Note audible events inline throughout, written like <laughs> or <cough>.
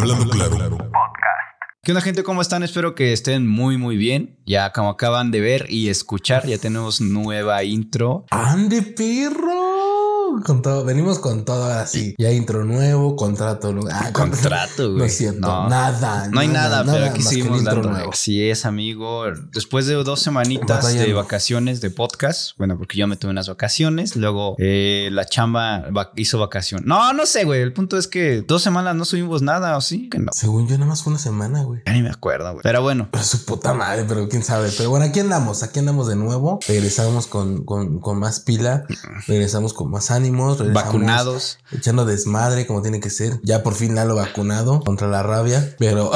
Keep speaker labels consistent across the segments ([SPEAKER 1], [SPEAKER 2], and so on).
[SPEAKER 1] Hablando claro.
[SPEAKER 2] ¿Qué onda gente? ¿Cómo están? Espero que estén muy muy bien. Ya como acaban de ver y escuchar, ya tenemos nueva intro.
[SPEAKER 3] ¡Ande, perro! Con todo, venimos con todo así. Ya intro nuevo, contrato. Ah,
[SPEAKER 2] Contrato, güey. <laughs>
[SPEAKER 3] No es cierto.
[SPEAKER 2] No.
[SPEAKER 3] Nada.
[SPEAKER 2] No hay nada, pero aquí seguimos dando.
[SPEAKER 3] nuevo.
[SPEAKER 2] Así es, amigo. Después de dos semanitas de vacaciones de podcast, bueno, porque yo me tuve unas vacaciones, luego eh, la chamba hizo vacación. No, no sé, güey. El punto es que dos semanas no subimos nada, ¿o sí? Que no.
[SPEAKER 3] Según yo, nada más fue una semana, güey.
[SPEAKER 2] Ya ni me acuerdo, güey. Pero bueno,
[SPEAKER 3] Pero su puta madre, pero quién sabe. Pero bueno, aquí andamos, aquí andamos de nuevo. Regresamos con, con, con más pila. Regresamos con más ánimos.
[SPEAKER 2] vacunados.
[SPEAKER 3] Echando desmadre como tiene que ser. Ya por fin Lalo vacunado contra la rabia. Pero,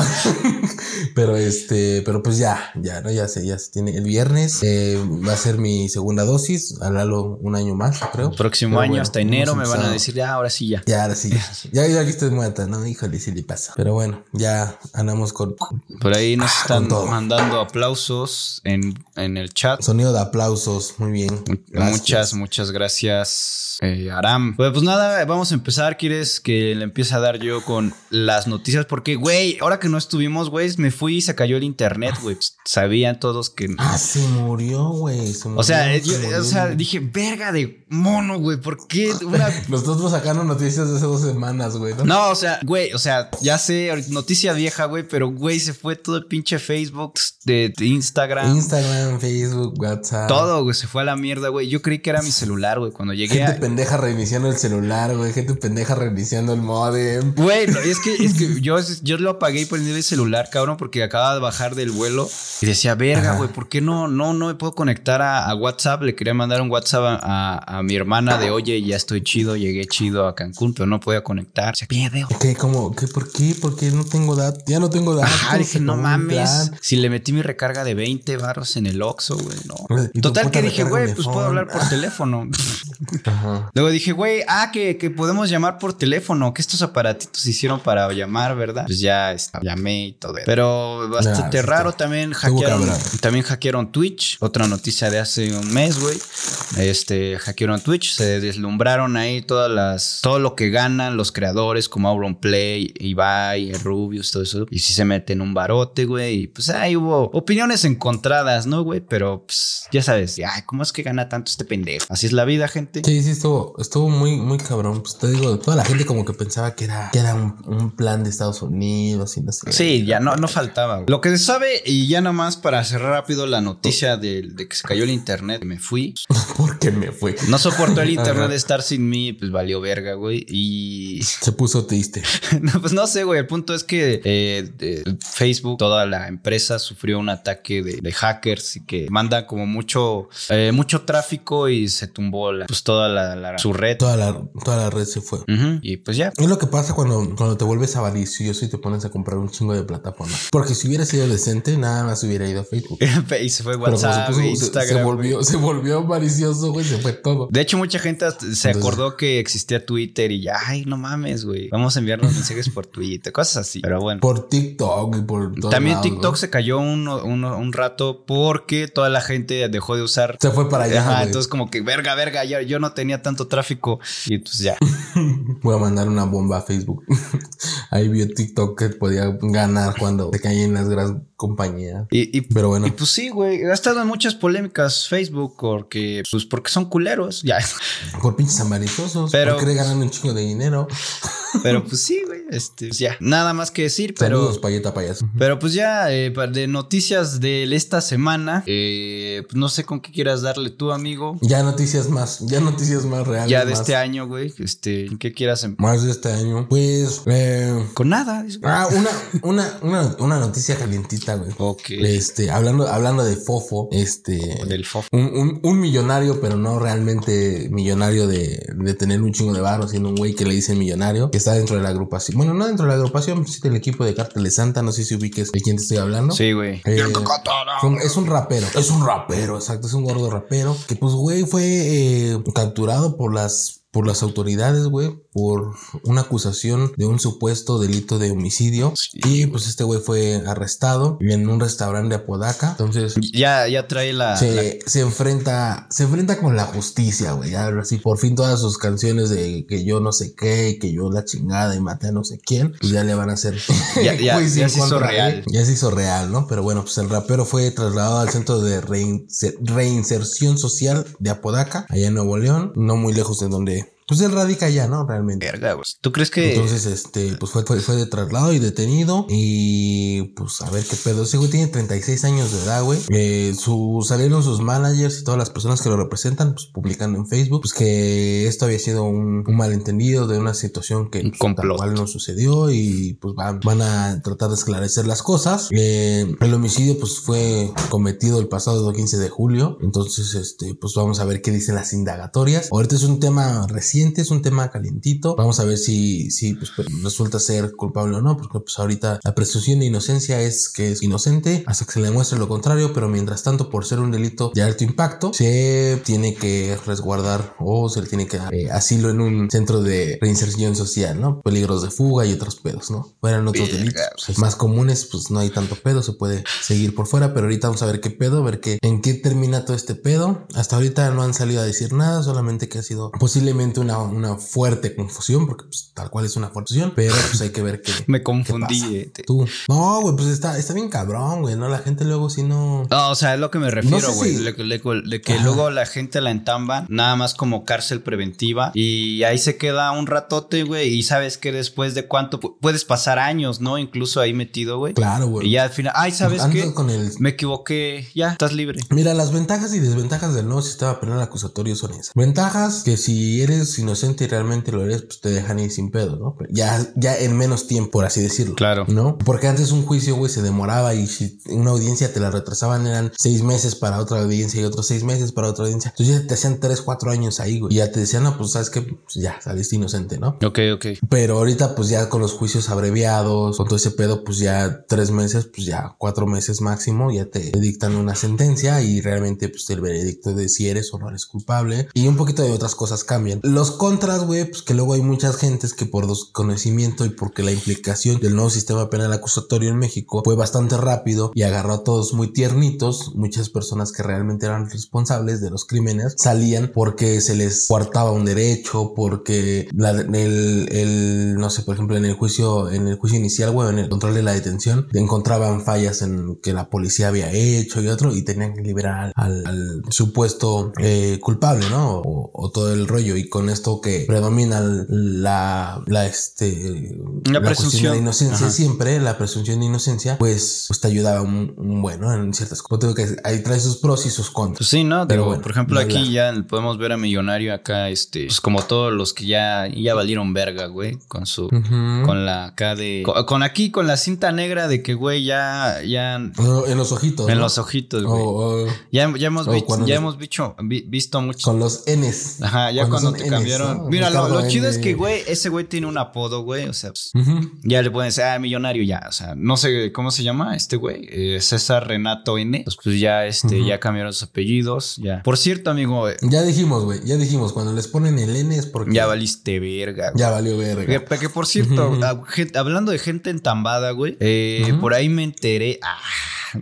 [SPEAKER 3] <laughs> pero este, pero pues ya, ya, ¿no? Ya se, ya se tiene. El viernes eh, va a ser mi segunda dosis. A Lalo un año más, creo.
[SPEAKER 2] Próximo
[SPEAKER 3] Pero
[SPEAKER 2] año,
[SPEAKER 3] bueno,
[SPEAKER 2] hasta enero, me van a decir, ya, ahora sí, ya.
[SPEAKER 3] Ya, ahora sí, ya. <laughs> Ya, ya que estés muerta, ¿no? Híjole, sí le pasa. Pero bueno, ya andamos con
[SPEAKER 2] Por ahí nos están mandando aplausos en, en el chat.
[SPEAKER 3] sonido de aplausos. Muy bien. Gracias.
[SPEAKER 2] Muchas, muchas gracias, eh, Aram. Pues, pues nada, vamos a empezar. ¿Quieres que le empiece a dar yo con las noticias? Porque, güey, ahora que no estuvimos, güey, me fui y se cayó el internet, güey. Pues, Sabían todos que...
[SPEAKER 3] Ah, se murió, güey. se
[SPEAKER 2] O sea,
[SPEAKER 3] murió,
[SPEAKER 2] yo-
[SPEAKER 3] se murió.
[SPEAKER 2] o sea, dije, verga de mono, güey. ¿Por qué una <laughs>
[SPEAKER 3] Nosotros sacando noticias de hace dos semanas, güey. ¿no?
[SPEAKER 2] No, o sea, güey, o sea, ya sé, noticia vieja, güey, pero güey, se fue todo el pinche Facebook, de, de Instagram,
[SPEAKER 3] Instagram, Facebook, WhatsApp.
[SPEAKER 2] todo, güey, se fue a la mierda, güey. Yo creí que era mi celular, güey, cuando llegué
[SPEAKER 3] Gente
[SPEAKER 2] a...
[SPEAKER 3] pendeja reiniciando el celular, güey. Gente pendeja reiniciando el modem.
[SPEAKER 2] Güey, no, es que, es que <laughs> yo, yo lo apagué y prendí el celular, cabrón, porque acababa de bajar del vuelo y decía, verga, güey, ¿por qué no, no, no me puedo conectar a, a WhatsApp? Le quería mandar un WhatsApp a, a- a mi hermana de, oye, ya estoy chido, llegué chido a Cancún, pero no podía conectar. Se pierde,
[SPEAKER 3] ¿Qué? ¿Cómo? ¿Qué? ¿Por qué? ¿Por qué no tengo datos? Ya no tengo datos.
[SPEAKER 2] Ajá, dije, no mames. Si le metí mi recarga de 20 barros en el Oxxo, güey, no. Total que dije, güey, pues puedo hablar por teléfono. <laughs>
[SPEAKER 3] Ajá.
[SPEAKER 2] Luego dije, güey, ah, que, que podemos llamar por teléfono, que estos aparatitos hicieron para llamar, ¿verdad? Pues ya este, llamé y todo. Pero bastante
[SPEAKER 3] Nah,
[SPEAKER 2] raro, también hackearon, también hackearon Twitch, otra noticia de hace un mes, güey. Este, hackearon Twitch, se deslumbraron ahí todas las, todo lo que ganan los creadores como Auron Play, Ibai, Rubius, todo eso. Y si se meten un barote, güey. Y pues ahí hubo opiniones encontradas, ¿no, güey? Pero pues ya sabes, ay, ¿cómo es que gana tanto este pendejo? Así es la vida, gente.
[SPEAKER 3] Sí, sí, estuvo, estuvo muy, muy cabrón. Pues te digo, toda la gente como que pensaba que era, que era un, un plan de Estados Unidos y no sé.
[SPEAKER 2] Sí, ya no, no faltaba. güey. Lo que se sabe, y ya nomás para cerrar rápido la noticia de, de que se cayó el internet, me fui. <laughs>
[SPEAKER 3] Porque me fue.
[SPEAKER 2] No soportó el <laughs> internet de estar sin mí, pues valió verga, güey. Y <laughs>
[SPEAKER 3] Se puso triste.
[SPEAKER 2] no, pues no sé, güey. El punto es que eh, de- Facebook, toda la empresa sufrió un ataque de, de hackers y que mandan como mucho, eh, mucho tráfico y se tumbó la- pues toda la, la- su red.
[SPEAKER 3] Toda la, toda la red se fue.
[SPEAKER 2] Y pues ya.
[SPEAKER 3] Es lo que pasa cuando, cuando te vuelves avaricioso y te pones a comprar un chingo de plataformas. Porque si hubiera sido decente, nada más hubiera ido a Facebook. <laughs>
[SPEAKER 2] y se fue
[SPEAKER 3] Pero
[SPEAKER 2] WhatsApp,
[SPEAKER 3] puso- se-
[SPEAKER 2] Instagram.
[SPEAKER 3] se volvió, se volvió avaricioso, güey, se fue todo.
[SPEAKER 2] De hecho, mucha gente se
[SPEAKER 3] Entonces-
[SPEAKER 2] acordó que existía Twitter y ya, ay, no mames, güey. Vamos a enviarnos <laughs> mensajes por Twitter, cosas así. Pero bueno.
[SPEAKER 3] Por TikTok y por todo.
[SPEAKER 2] También TikTok se cayó un, un- un rato porque toda la gente dejó de usar.
[SPEAKER 3] Se fue para allá.
[SPEAKER 2] Ajá, entonces como que verga, verga, ya, yo no tenía tanto tráfico y pues ya. <laughs>
[SPEAKER 3] Voy a mandar una bomba a Facebook. <laughs> Ahí vio TikTok que podía ganar cuando se caían las grandes compañías.
[SPEAKER 2] Y, y-
[SPEAKER 3] Pero bueno.
[SPEAKER 2] y, pues sí, güey, ha estado en muchas polémicas Facebook porque, pues porque son culeros, ya.
[SPEAKER 3] Por pinches avariciosos.
[SPEAKER 2] Pero-
[SPEAKER 3] Porque ganan un chingo de dinero.
[SPEAKER 2] Pero pues sí, güey, este, pues ya. Nada más que decir, pero...
[SPEAKER 3] Saludos, payeta payaso.
[SPEAKER 2] Pero pues ya, eh, de noticias de esta semana, eh, pues no sé con qué quieras darle tú, amigo.
[SPEAKER 3] Ya noticias más, ya noticias más reales.
[SPEAKER 2] Ya de
[SPEAKER 3] más,
[SPEAKER 2] este año, güey, este, ¿en qué quieras? em-
[SPEAKER 3] Más de este año. Pues, eh,
[SPEAKER 2] Con nada.
[SPEAKER 3] ah, una, una, una, una noticia calientita, güey.
[SPEAKER 2] Ok.
[SPEAKER 3] Este, hablando, hablando de Fofo, este.
[SPEAKER 2] Del FOF.
[SPEAKER 3] Un, un, un millonario, pero no realmente millonario de, de tener un chingo de barro, sino un güey que le dicen millonario, que está dentro de la agrupación. Bueno, no dentro de la agrupación, sí del equipo de Cártel de Santa, no sé si ubiques de quién te estoy hablando.
[SPEAKER 2] Sí, güey.
[SPEAKER 3] Eh, es un rapero, es un rapero, exacto, es un gordo rapero que pues güey fue eh, capturado por las por las autoridades, güey, por una acusación de un supuesto delito de homicidio. y pues este güey fue arrestado en un restaurante de Apodaca. Entonces.
[SPEAKER 2] Ya, ya trae la
[SPEAKER 3] se, se, enfrenta. Se enfrenta con la justicia, güey. Así por fin todas sus canciones de que yo no sé qué, que yo la chingada y maté a no sé quién. Pues ya le van a hacer. <laughs>
[SPEAKER 2] ya, <laughs> ya, ya se hizo real.
[SPEAKER 3] Ya se hizo real, ¿no? Pero bueno, pues el rapero fue trasladado al centro de reinserción social de Apodaca, allá en Nuevo León, no muy lejos de donde pues él radica allá, ¿no? Realmente.
[SPEAKER 2] Verga, ¿Tú crees que.?
[SPEAKER 3] Entonces, este, pues fue, fue, de traslado y detenido. Y pues a ver qué pedo. Ese güey tiene 36 años de edad, güey. Eh, su, salieron sus managers y todas las personas que lo representan, pues publicando en Facebook, pues que esto había sido un, malentendido de una situación que pues, tal cual no sucedió. Y pues van, van a tratar de esclarecer las cosas. Eh, el homicidio, pues fue cometido el pasado 15 de julio. Entonces, este, pues vamos a ver qué dicen las indagatorias. Ahorita es un tema reciente es un tema calientito. Vamos a ver si, si pues, pues, resulta ser culpable o no, porque pues ahorita la presunción de inocencia es que es inocente hasta que se le demuestre lo contrario, pero mientras tanto, por ser un delito de alto impacto, se tiene que resguardar o se le tiene que dar eh, asilo en un centro de reinserción social, ¿no? Peligros de fuga y otros pedos, ¿no? Fueran otros delitos pues, más comunes, pues no hay tanto pedo, se puede seguir por fuera, pero ahorita vamos a ver qué pedo, ver qué, en qué termina todo este pedo. Hasta ahorita no han salido a decir nada, solamente que ha sido posiblemente una, fuerte confusión, porque pues, tal cual es una confusión, pero pues hay que ver qué. <laughs>
[SPEAKER 2] Me confundí.
[SPEAKER 3] Eh, Tú. No, güey, pues está, está bien cabrón, güey, ¿no? La gente luego si no.
[SPEAKER 2] No, o sea, es lo que me refiero, güey. de, que luego la gente la entamba nada más como cárcel preventiva y ahí se queda un ratote, güey, y sabes que después de cuánto puedes pasar años, ¿no? Incluso ahí metido, güey.
[SPEAKER 3] Claro, güey.
[SPEAKER 2] Y ya al final, ay, ¿sabes qué? Con el... Me equivoqué, ya, estás libre.
[SPEAKER 3] Mira, las ventajas y desventajas del nuevo sistema penal acusatorio son esas. Ventajas que si eres inocente y realmente lo eres, pues te dejan ir sin pedo, ¿no? Ya, ya en menos tiempo, por así decirlo.
[SPEAKER 2] Claro.
[SPEAKER 3] ¿No? Porque antes un juicio, güey, se demoraba y si una audiencia te la retrasaban eran seis meses para otra audiencia y otros seis meses para otra audiencia. Entonces ya te hacían tres, cuatro años ahí, güey. Y ya te decían, no, pues sabes que pues, ya saliste inocente, ¿no?
[SPEAKER 2] Ok, ok.
[SPEAKER 3] Pero ahorita, pues ya con los juicios abreviados, con todo ese pedo, pues ya tres meses, pues ya cuatro meses máximo, ya te dictan una sentencia y realmente, pues el veredicto de si eres o no eres culpable. Y un poquito de otras cosas cambian. Los contras, güey, pues que luego hay muchas gentes que por desconocimiento y porque la implicación del nuevo sistema penal acusatorio en México fue bastante rápido y agarró a todos muy tiernitos, muchas personas que realmente eran responsables de los crímenes salían porque se les coartaba un derecho, porque la, el, el, no sé, por ejemplo, en el juicio, en el juicio inicial, güey, en el control de la detención, encontraban fallas en que la policía había hecho y otro y tenían que liberar al, supuesto eh, culpable, ¿no? O, o todo el rollo y con esto que predomina la, la, este,
[SPEAKER 2] la, presunción
[SPEAKER 3] de inocencia siempre, la presunción de inocencia, pues, pues te ayudaba un, bueno en ciertas cosas. Tengo que ahí trae sus pros y sus contras.
[SPEAKER 2] Pues sí, ¿no? Pero por ejemplo, aquí ya podemos ver a Millonario acá, este, pues como todos los que ya, ya valieron verga, güey, con su, con la acá de, con, aquí, con la cinta negra de que, güey, ya, ya.
[SPEAKER 3] en los ojitos.
[SPEAKER 2] En los ojitos, güey. ya, ya hemos, visto, ya hemos visto, visto mucho.
[SPEAKER 3] Con los Ns.
[SPEAKER 2] Ajá, ya cuando te cambiaron. Mira, lo, chido es que, güey, ese güey tiene un apodo, güey. O sea, pues, ya le pueden decir, ah, millonario, ya. O sea, no sé cómo se llama este güey. Eh, César Renato N. Pues, pues ya, este, ya cambiaron sus apellidos. Ya. Por cierto, amigo. Eh,
[SPEAKER 3] ya dijimos, güey. Ya dijimos, cuando les ponen el N es porque.
[SPEAKER 2] Ya valiste verga.
[SPEAKER 3] Ya valió verga.
[SPEAKER 2] Que, por cierto, hablando de gente entambada, güey. Eh, por ahí me enteré. Ah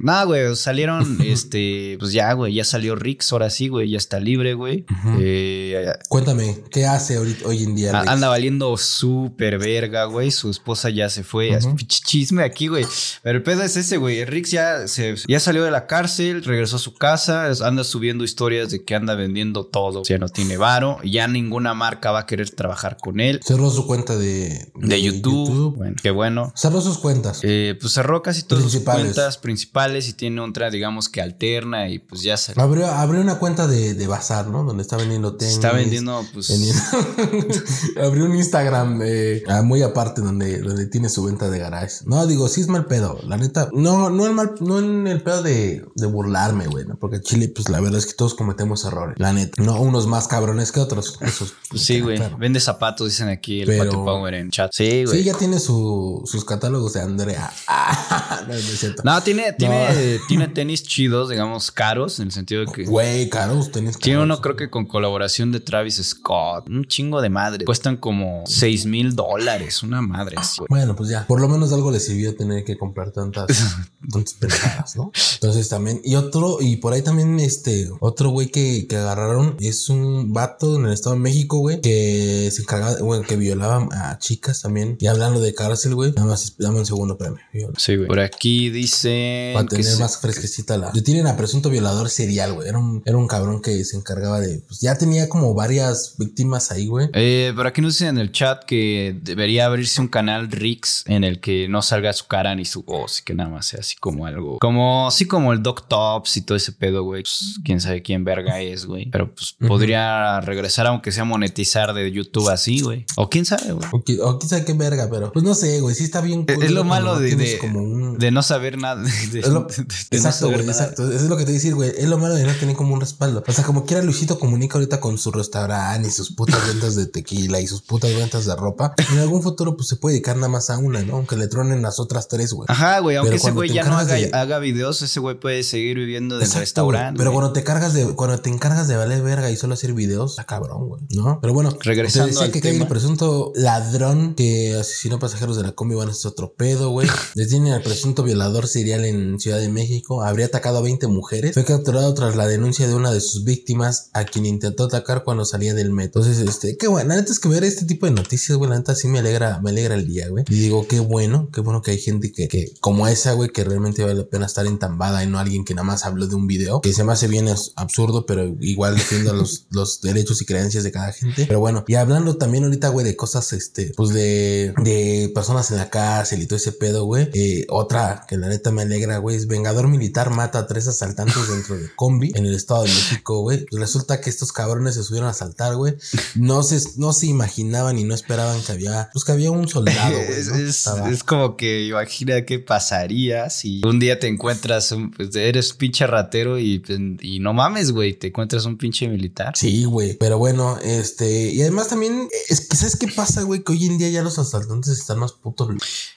[SPEAKER 2] Nada, güey, salieron, <laughs> este, pues ya, güey, ya salió Rix, ahora sí, güey, ya está libre, güey.
[SPEAKER 3] Eh, Cuéntame, ¿qué hace hoy en día?
[SPEAKER 2] Anda valiendo súper verga, güey. Su esposa ya se fue. Es chisme aquí, güey. Pero el pedo es ese, güey. Rix ya, se, ya salió de la cárcel, regresó a su casa, anda subiendo historias de que anda vendiendo todo. Ya no tiene varo, ya ninguna marca va a querer trabajar con él.
[SPEAKER 3] Cerró su cuenta de,
[SPEAKER 2] de, YouTube. Bueno, qué bueno.
[SPEAKER 3] Cerró sus cuentas.
[SPEAKER 2] Eh, pues cerró casi todas sus cuentas principales y tiene otra, digamos, que alterna y pues ya se...
[SPEAKER 3] Abrió, abrió una cuenta de, de bazar, ¿no? Donde está vendiendo tenis.
[SPEAKER 2] Está vendiendo, pues... <laughs>
[SPEAKER 3] abrió un Instagram ah, muy aparte donde, donde tiene su venta de garage. No, digo, sí es mal pedo, la neta. No, no, el mal, no en el pedo de, de burlarme, güey, ¿no? Porque Chile, pues la verdad es que todos cometemos errores, la neta. No unos más cabrones que otros. Esos, <laughs>
[SPEAKER 2] pues, sí, güey. Vende zapatos, dicen aquí el Pero, Power en chat. Sí, güey.
[SPEAKER 3] Sí, ya tiene su, sus catálogos de Andrea. <laughs>
[SPEAKER 2] no, tiene, tiene tiene, <laughs> tiene tenis chidos, digamos, caros, en el sentido de que.
[SPEAKER 3] Güey, caros, tenis
[SPEAKER 2] Tiene
[SPEAKER 3] caros.
[SPEAKER 2] uno, creo que con colaboración de Travis Scott. Un chingo de madre. Cuestan como 6 mil dólares. Una madre. así.
[SPEAKER 3] Bueno, pues ya, por lo menos algo le sirvió tener que comprar tantas, <laughs> tantas pendejadas, ¿no? Entonces también, y otro, y por ahí también, este, otro güey que, que agarraron es un vato en el Estado de México, güey, que se encargaba, bueno, que violaba a chicas también. Y hablando de cárcel, güey, nada más, dame un segundo, viola.
[SPEAKER 2] Sí, güey. Por aquí dice.
[SPEAKER 3] Para
[SPEAKER 2] que
[SPEAKER 3] tener
[SPEAKER 2] se-
[SPEAKER 3] más fresquecita la. Le tienen a presunto violador serial, güey. Era un, era un cabrón que se encargaba de. Pues ya tenía como varias víctimas ahí, güey.
[SPEAKER 2] Eh, por aquí nos dicen en el chat que debería abrirse un canal Rix en el que no salga su cara ni su voz y que nada más sea así como algo. Como así como el Doc Tops y todo ese pedo, güey. Pues, quién sabe quién verga es, güey. Pero pues podría regresar aunque sea monetizar de YouTube así, güey. O quién sabe, güey.
[SPEAKER 3] O, qui- o quizá qué verga, pero. Pues no sé, güey. Sí está bien.
[SPEAKER 2] Es- Es lo malo de, de,
[SPEAKER 3] como un-
[SPEAKER 2] de no saber nada. <laughs> de-
[SPEAKER 3] Es lo- <laughs>
[SPEAKER 2] de- no
[SPEAKER 3] exacto,
[SPEAKER 2] saber
[SPEAKER 3] güey, exacto. Eso es lo que te voy a decir, güey. Es lo malo de no tener como un respaldo. O sea, como quiera Luisito comunica ahorita con su restaurante y sus putas ventas de tequila y sus putas ventas de ropa. En algún futuro, pues se puede dedicar nada más a una, ¿no? Aunque le tronen las otras tres, güey.
[SPEAKER 2] Ajá, güey. Aunque
[SPEAKER 3] Pero
[SPEAKER 2] ese
[SPEAKER 3] cuando
[SPEAKER 2] güey ya no haga,
[SPEAKER 3] de-
[SPEAKER 2] haga videos, ese güey puede seguir viviendo del
[SPEAKER 3] Exacto,
[SPEAKER 2] restaurante.
[SPEAKER 3] güey. Pero
[SPEAKER 2] güey.
[SPEAKER 3] cuando te cargas de, cuando te encargas de valer verga y solo hacer videos, está cabrón, güey. ¿No? Pero bueno,
[SPEAKER 2] Regresando
[SPEAKER 3] te decía
[SPEAKER 2] al
[SPEAKER 3] que
[SPEAKER 2] tema.
[SPEAKER 3] el presunto ladrón que asesinó pasajeros de la combi, bueno, es otro pedo, güey. Detienen al presunto violador serial en Ciudad de México. Habría atacado a 20 mujeres. Fue capturado tras la denuncia de una de sus víctimas a quien intentó atacar cuando salía del metro. Entonces, este, qué bueno. La neta es que ver este tipo de noticias, güey, la neta sí me alegra, me alegra el día, güey. Y digo, qué bueno, qué bueno que hay gente que, que como esa, güey, que realmente vale la pena estar entambada y no alguien que nada más habló de un video, que se me hace bien absurdo, pero igual defiendo los, <laughs> los derechos y creencias de cada gente. Pero bueno, y hablando también ahorita, güey, de cosas, este, pues de, de personas en la cárcel y todo ese pedo, güey. Eh, otra que la neta me alegra, güey, es Vengador Militar mata a tres asaltantes dentro de combi en el Estado de México, güey. Pues resulta que estos cabrones se subieron a asaltar, güey. No se, no se imaginaban y no esperaban que había, pues que había un soldado, güey. <laughs>
[SPEAKER 2] Es,
[SPEAKER 3] ¿no?
[SPEAKER 2] es- como que imagina qué pasaría si un día te encuentras, un, pues eres pinche ratero y, y no mames, güey, te encuentras un pinche militar.
[SPEAKER 3] Sí, güey. Pero bueno, este. Y además también, es ¿sabes qué pasa, güey? Que hoy en día ya los asaltantes están más putos,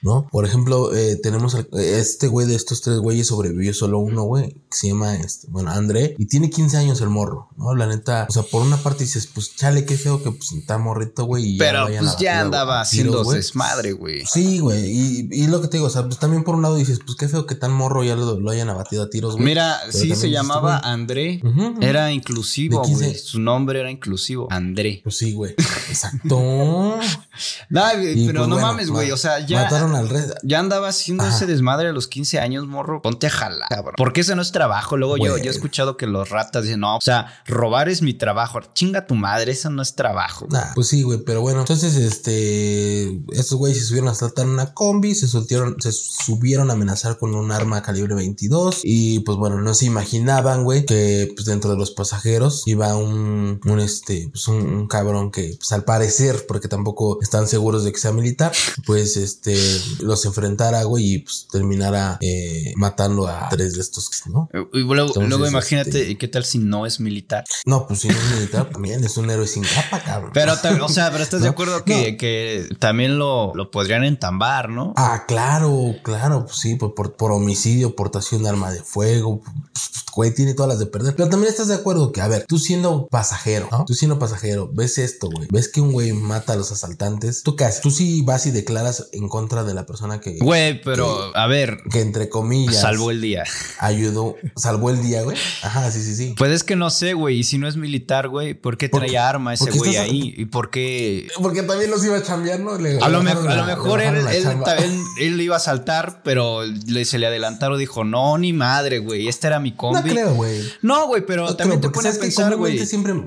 [SPEAKER 3] ¿no? Por ejemplo, eh, tenemos este güey de estos tres güeyes sobrevivió solo uno, güey, que se llama, este, bueno, André, y tiene 15 años el morro, ¿no? La neta, o sea, por una parte dices, pues chale, qué feo que pues está morrito, güey. ya
[SPEAKER 2] Pero
[SPEAKER 3] lo hayan
[SPEAKER 2] pues ya andaba haciendo
[SPEAKER 3] tiros,
[SPEAKER 2] desmadre, güey.
[SPEAKER 3] Sí, güey. Y, y lo que te digo, o sea, pues también por un lado dices, pues qué feo que tan morro ya lo, lo hayan abatido a tiros, güey.
[SPEAKER 2] Mira,
[SPEAKER 3] Pero
[SPEAKER 2] sí se llamaba André. Era inclusivo,
[SPEAKER 3] ¿De quién
[SPEAKER 2] güey. Su nombre era inclusivo. André.
[SPEAKER 3] Pues sí, güey. <laughs> Exacto. Y,
[SPEAKER 2] pero
[SPEAKER 3] pues,
[SPEAKER 2] no
[SPEAKER 3] bueno,
[SPEAKER 2] mames, güey. O sea, ya.
[SPEAKER 3] Mataron al rey.
[SPEAKER 2] Ya andaba haciendo
[SPEAKER 3] Ajá.
[SPEAKER 2] ese desmadre a los 15 años, morro. Ponte a jalar, cabrón. Porque ese no es trabajo. Luego yo, yo he escuchado que los ratas dicen, no, o sea, robar es mi trabajo. Chinga tu madre, eso no es trabajo.
[SPEAKER 3] Nah, pues sí, güey, pero bueno, entonces, este, estos güeyes se subieron a saltar una combi, se soltieron, se subieron a amenazar con un arma calibre 22 y pues bueno, no se imaginaban, güey, que pues dentro de los pasajeros iba un, un este, pues un, un cabrón que, pues al parecer, porque tampoco están seguros de que sea militar, pues este, los enfrentara, güey, y pues terminara eh, matando a tres de estos, ¿no?
[SPEAKER 2] Y luego, luego imagínate,
[SPEAKER 3] este-
[SPEAKER 2] ¿y qué tal si no es militar?
[SPEAKER 3] No, pues si no es militar, también es un héroe sin capa, cabrón.
[SPEAKER 2] Pero, <laughs> o sea, pero estás de acuerdo que,
[SPEAKER 3] no.
[SPEAKER 2] que también lo, lo podrían entambar, ¿no?
[SPEAKER 3] Ah, claro, claro, pues sí, por, por, por homicidio, portación de arma de fuego, pues, pues, güey, tiene todas las de perder. Pero también estás de acuerdo que, a ver, tú siendo pasajero, ¿no? Tú siendo pasajero, ves esto, güey, ves que un güey mata a los asaltantes, ¿tú qué haces? Tú sí vas y declaras en contra de la persona que,
[SPEAKER 2] Güey, pero, a ver,
[SPEAKER 3] que entre comillas,
[SPEAKER 2] salvó el día.
[SPEAKER 3] ayudó, salvó el día, güey. Ajá, sí, sí, sí.
[SPEAKER 2] Pues es que no sé, güey. Y si no es militar, güey, ¿por qué
[SPEAKER 3] Porque-
[SPEAKER 2] traía arma ese güey
[SPEAKER 3] estás-
[SPEAKER 2] ahí? ¿Y por qué?
[SPEAKER 3] Porque también los iba a chambear, ¿no? Le-
[SPEAKER 2] A lo,
[SPEAKER 3] bajaron
[SPEAKER 2] a lo mejor él, él, él- él iba a saltar, pero le, se le adelantaron. Dijo, no, ni madre, güey. Esta era mi
[SPEAKER 3] No
[SPEAKER 2] combi.
[SPEAKER 3] creo, güey.
[SPEAKER 2] No, güey, pero
[SPEAKER 3] No
[SPEAKER 2] también
[SPEAKER 3] creo,
[SPEAKER 2] te pones a pensar, güey.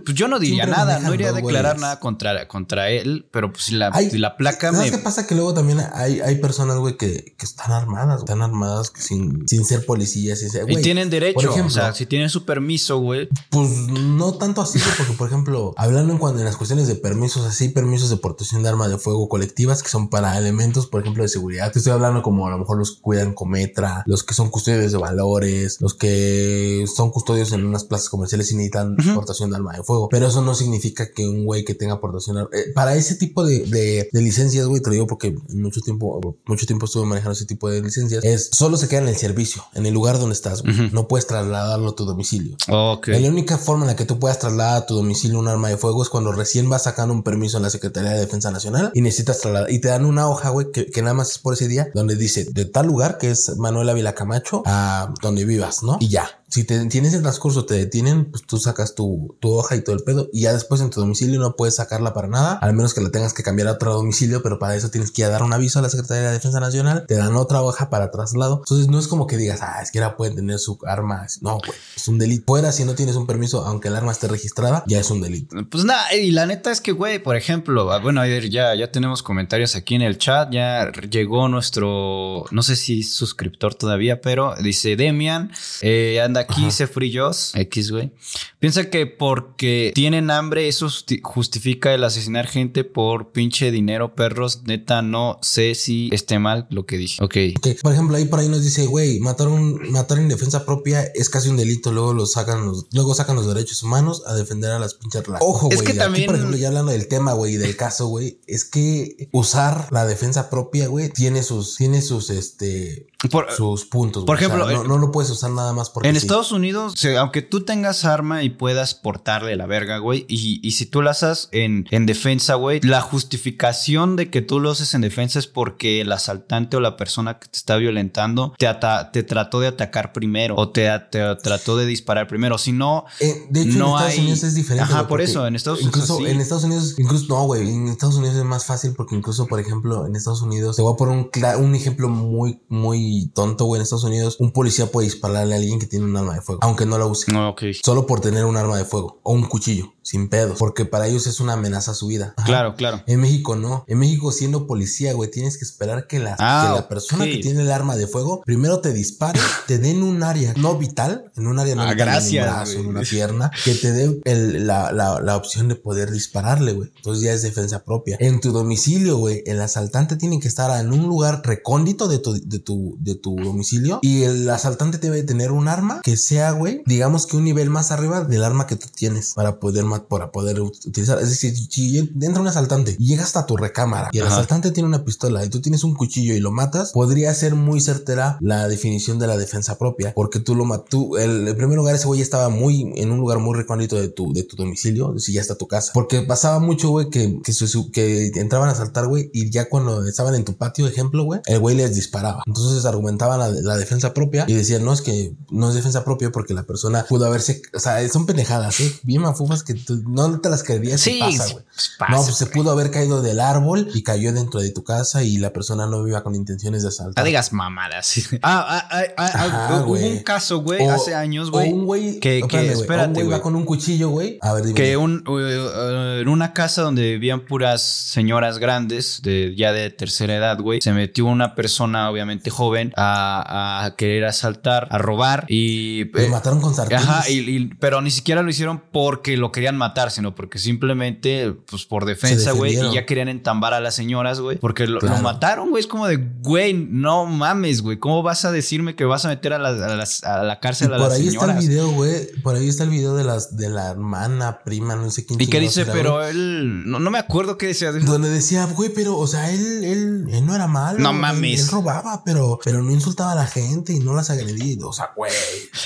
[SPEAKER 2] Pues yo no diría nada, no iría a declarar
[SPEAKER 3] güeyes.
[SPEAKER 2] nada contra, contra él, pero pues si la,
[SPEAKER 3] Hay-
[SPEAKER 2] si la placa
[SPEAKER 3] ¿Sabes
[SPEAKER 2] me.
[SPEAKER 3] qué pasa? Que luego también hay, hay personas, güey, que, que están armadas, están armadas sin, sin ser policías. Sin ser,
[SPEAKER 2] Y tienen derecho,
[SPEAKER 3] por ejemplo,
[SPEAKER 2] o sea, si tienen su permiso, güey.
[SPEAKER 3] Pues no tanto así, porque por ejemplo, hablando en cuanto en las cuestiones de permisos, así permisos de portación de arma de fuego colectivas que son para elementos, por ejemplo, de seguridad. Te estoy hablando como a lo mejor los que cuidan Cometra, los que son custodios de valores, los que son custodios en unas plazas comerciales y necesitan portación de arma de fuego. Pero eso no significa que un güey que tenga portación de eh, para ese tipo de, de, licencias, güey, te lo digo porque mucho tiempo, mucho tiempo estuve manejando ese tipo de licencias, es solo se queda en el servicio, en el lugar donde estás. No puedes trasladarlo a tu domicilio.
[SPEAKER 2] Okay.
[SPEAKER 3] La única forma en la que tú puedas trasladar a tu domicilio un arma de fuego es cuando recién vas sacando un permiso en la Secretaría de Defensa Nacional y necesitas trasladar. Y te dan una hoja, güey, que, que nada más es por ese día, donde dice de tal lugar, que es Manuel Ávila Camacho, a donde vivas, ¿no? Y ya si te tienes el transcurso, te detienen, pues tú sacas tu, tu, hoja y todo el pedo y ya después en tu domicilio no puedes sacarla para nada, al menos que la tengas que cambiar a otro domicilio, pero para eso tienes que dar un aviso a la Secretaría de Defensa Nacional, te dan otra hoja para traslado. Entonces no es como que digas, ah, es que ahora pueden tener su arma. No, güey, es un delito. Fuera si no tienes un permiso, aunque el arma esté registrada, ya es un delito.
[SPEAKER 2] Pues nada, y la neta es que, güey, por ejemplo, ah, bueno, a ver, ya, ya tenemos comentarios aquí en el chat, ya llegó nuestro, no sé si suscriptor todavía, pero dice Demian, eh, anda aquí, se frío X, güey, piensa que porque tienen hambre eso justifica el asesinar gente por pinche dinero, perros. Neta, no sé si esté mal lo que dije. Ok.
[SPEAKER 3] Por ejemplo, ahí por ahí nos dice, güey, matar, un, matar en defensa propia es casi un delito. Luego lo sacan los, luego sacan los derechos humanos a defender a las pinches Ojo, güey. Es que también. por ejemplo, ya hablando del tema, güey, del caso, güey, es que usar la defensa propia, güey, tiene sus, tiene sus, este, sus puntos.
[SPEAKER 2] Por ejemplo,
[SPEAKER 3] no, lo puedes usar nada más porque.
[SPEAKER 2] En Estados Unidos, aunque tú tengas arma y puedas portarle la verga, güey, y, y si tú lo haces en, en defensa, güey, la justificación de que tú lo haces en defensa es porque el asaltante o la persona que te está violentando te, te trató de atacar primero o te, te trató de disparar primero. Si no,
[SPEAKER 3] eh, de hecho,
[SPEAKER 2] no
[SPEAKER 3] en Estados Unidos es diferente.
[SPEAKER 2] Ajá, por eso, en Estados Unidos.
[SPEAKER 3] Incluso en Estados Unidos, incluso no, güey, en Estados Unidos es más fácil porque incluso, por ejemplo, en Estados Unidos, te voy a poner un, un ejemplo muy, muy tonto, güey. En Estados Unidos, un policía puede dispararle a alguien que tiene un arma de fuego, aunque no la use.
[SPEAKER 2] No, ok.
[SPEAKER 3] Solo por tener un arma de fuego o un cuchillo sin pedos, porque para ellos es una amenaza a su vida.
[SPEAKER 2] Claro, claro.
[SPEAKER 3] En México no. En México siendo policía, güey, tienes que esperar que la, ah, la persona que tiene el arma de fuego primero te dispare, <laughs> te den un área no vital, en un área no
[SPEAKER 2] ah,
[SPEAKER 3] vital,
[SPEAKER 2] gracias,
[SPEAKER 3] en un brazo, en una pierna, que te dé la, la, la, opción de poder dispararle, güey. Entonces ya es defensa propia. En tu domicilio, güey, el asaltante tiene que estar en un lugar recóndito de tu, de tu, de tu domicilio y el asaltante debe tener un arma que sea, güey, digamos que un nivel más arriba del arma que tú tienes para poder para poder utilizar. Es decir, si entra un asaltante y llega hasta tu recámara y el asaltante tiene una pistola y tú tienes un cuchillo y lo matas, podría ser muy certera la definición de la defensa propia, porque tú lo mató. El, en primer lugar, ese güey estaba muy en un lugar muy recóndito de tu, de tu domicilio, si ya está tu casa. Porque pasaba mucho, güey, que, que, que entraban a asaltar, güey, y ya cuando estaban en tu patio, ejemplo, güey, el güey les disparaba. Entonces argumentaban la, la, defensa propia y decían, no, es que no es defensa propia porque la persona pudo haberse, o sea, son pendejadas, ¿eh? Bien mafufas que no te las creerías sí, pasa, güey. Pues no, pues se pudo haber caído del árbol y cayó dentro de tu casa y la persona no viva con intenciones de asaltar.
[SPEAKER 2] No digas mamadas. <laughs> Ah, ah, ah, ah hubo un caso, güey, hace años, güey.
[SPEAKER 3] un güey
[SPEAKER 2] que, que espérate,
[SPEAKER 3] güey. con un cuchillo, güey. A ver, dime.
[SPEAKER 2] Que un, uh, en una casa donde vivían puras señoras grandes, de ya de tercera edad, güey, se metió una persona, obviamente joven, a, a querer asaltar, a robar y.
[SPEAKER 3] Lo eh, mataron con sartenes.
[SPEAKER 2] Ajá, y, pero ni siquiera lo hicieron porque lo querían matar sino porque simplemente, pues por defensa, güey, y ya querían entambar a las señoras, güey, porque lo, mataron, güey. Es como de, güey, no mames, güey, ¿cómo vas a decirme que vas a meter a, la cárcel a las señoras? Por ahí
[SPEAKER 3] está el video, güey, por ahí está el video de, las, de la hermana, prima, no sé quién.
[SPEAKER 2] Y qué dice, pero él, no, me acuerdo qué decía.
[SPEAKER 3] Donde decía, güey, pero, o sea, él, él, él no era malo.
[SPEAKER 2] No mames.
[SPEAKER 3] Él, robaba, pero, pero no insultaba a la gente y no las agredía. O sea, güey.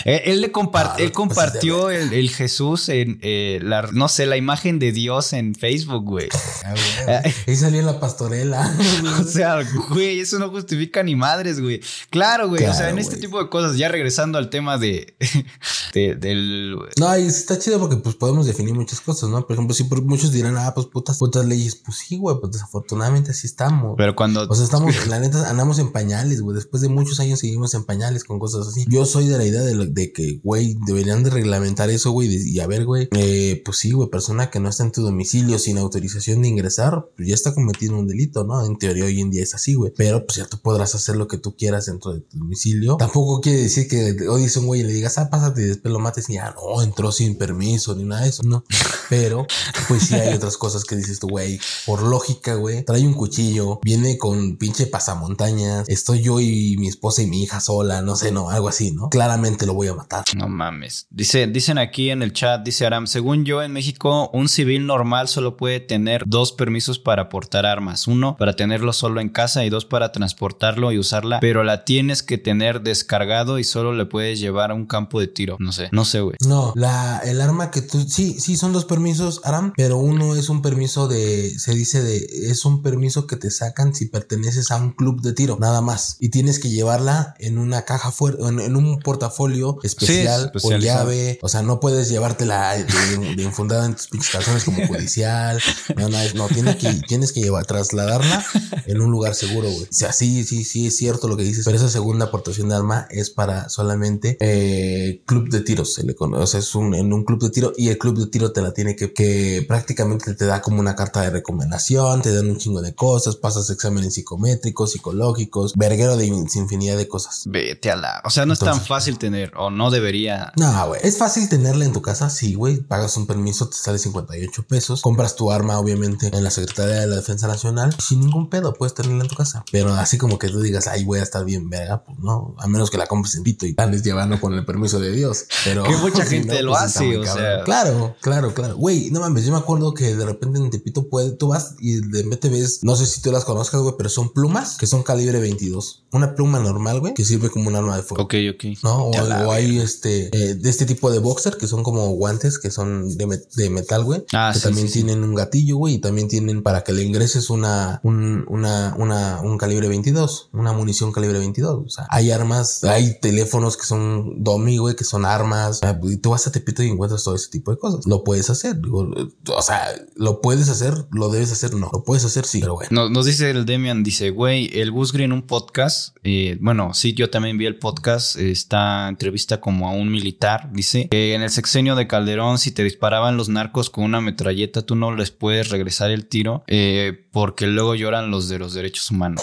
[SPEAKER 2] Él, le compartió él compartió el, Jesús en eh, la, no sé, la imagen de Dios en Facebook, güey. <laughs>
[SPEAKER 3] Ah, Ahí salió en la pastorela. <laughs>
[SPEAKER 2] o sea, güey, eso no justifica ni madres, güey. Claro, güey. o sea, en este tipo de cosas, ya regresando al tema de, <laughs> del.
[SPEAKER 3] No, y está chido porque pues podemos definir muchas cosas, ¿no? Por ejemplo, si muchos dirán, ah, pues putas, putas leyes. Pues sí, güey, pues desafortunadamente así estamos.
[SPEAKER 2] Pero cuando.
[SPEAKER 3] O sea, estamos, la neta, andamos en pañales, güey. Después de muchos años seguimos en pañales con cosas así. Yo soy de la idea de, de que, güey, deberían de reglamentar eso, güey. Y a ver, güey, eh, pues sí, güey, persona que no está en tu domicilio sin autorización de ingresar, pues ya está cometiendo un delito, ¿no? En teoría hoy en día es así, güey. Pero pues ya tú podrás hacer lo que tú quieras dentro de tu domicilio. Tampoco quiere decir que hoy dice un güey y le digas, ah, pásate y después lo mates y ya no, entró sin permiso ni nada de eso, no. <laughs> Pero pues sí hay otras cosas que dices tú, güey, por lógica, güey, trae un cuchillo, viene con pinche pasamontañas, estoy yo y mi esposa y mi hija sola, no sé, no, algo así, ¿no? Claramente te lo voy a matar.
[SPEAKER 2] No mames. Dice, dicen aquí en el chat, dice Aram, según yo en México, un civil normal solo puede tener dos permisos para portar armas. Uno para tenerlo solo en casa y dos para transportarlo y usarla, pero la tienes que tener descargado y solo le puedes llevar a un campo de tiro. No sé, no sé, güey.
[SPEAKER 3] No, la, el arma que tú, sí, sí, son dos permisos, Aram, pero uno es un permiso de, se dice de, es un permiso que te sacan si perteneces a un club de tiro, nada más. Y tienes que llevarla en una caja fuerte, en, en, un portafolio especial, con llave. O sea, no puedes llevártela de, de infundada en tus pinches calzones como judicial. No, no, no tienes que, tienes que llevar, trasladarla en un lugar seguro, güey. O sea, sí, sí, sí, es cierto lo que dices, pero esa segunda aportación de arma es para solamente eh, club de tiros, se le conoce. O sea, es un, en un club de tiro y el club de tiro te la tiene que, que prácticamente te da como una carta de recomendación, te dan un chingo de cosas, pasas exámenes psicométricos, psicológicos, verguero de infinidad de cosas.
[SPEAKER 2] Vete a la. O sea, no Entonces, es tan fácil tener, o no debería.
[SPEAKER 3] No, güey. Es fácil tenerla en tu casa, sí, güey. Pagas un permiso, te sale 58 pesos. Compras tu arma, obviamente, en la Secretaría de la Defensa Nacional. Sin ningún pedo, puedes tenerla en tu casa. Pero así como que tú digas, ay, voy a estar bien, verga, pues no. A menos que la compres en Pito y andes llevando con el permiso de Dios. Pero.
[SPEAKER 2] Que mucha <laughs> gente no, lo pues hace, o sea.
[SPEAKER 3] Claro, claro, claro. Güey, no mames, yo me acuerdo que de repente en Tepito puede, tú vas y de repente ves, no sé si tú las conozcas, güey, pero son plumas que son calibre 22. Una pluma normal, güey, que sirve como un arma de fuego.
[SPEAKER 2] Ok, ok.
[SPEAKER 3] ¿No? O, o hay este, eh, de este tipo de boxer que son como guantes que son de, met de metal, güey.
[SPEAKER 2] Ah,
[SPEAKER 3] que
[SPEAKER 2] sí,
[SPEAKER 3] también
[SPEAKER 2] sí,
[SPEAKER 3] tienen un gatillo, güey, y también tienen para que le ingreses una, un, una, una, un calibre 22, una munición calibre 22. O sea, hay armas, hay teléfonos que son domi, güey, que son armas. Y tú vas a Tepito y encuentras todo ese tipo de cosas. Lo puedes hacer. Digo, o sea, lo puedes hacer, lo debes hacer, no. Lo puedes hacer, sí, pero bueno.
[SPEAKER 2] Nos, nos dice el Demian, dice, güey, el Gus Green, un podcast. Eh, bueno, sí, yo también vi el podcast. Esta entrevista como a un militar. Dice que en el sexenio de Calderón, si te disparaban los narcos con una metralleta, tú no les puedes regresar el tiro. Eh, porque luego lloran los de los derechos humanos.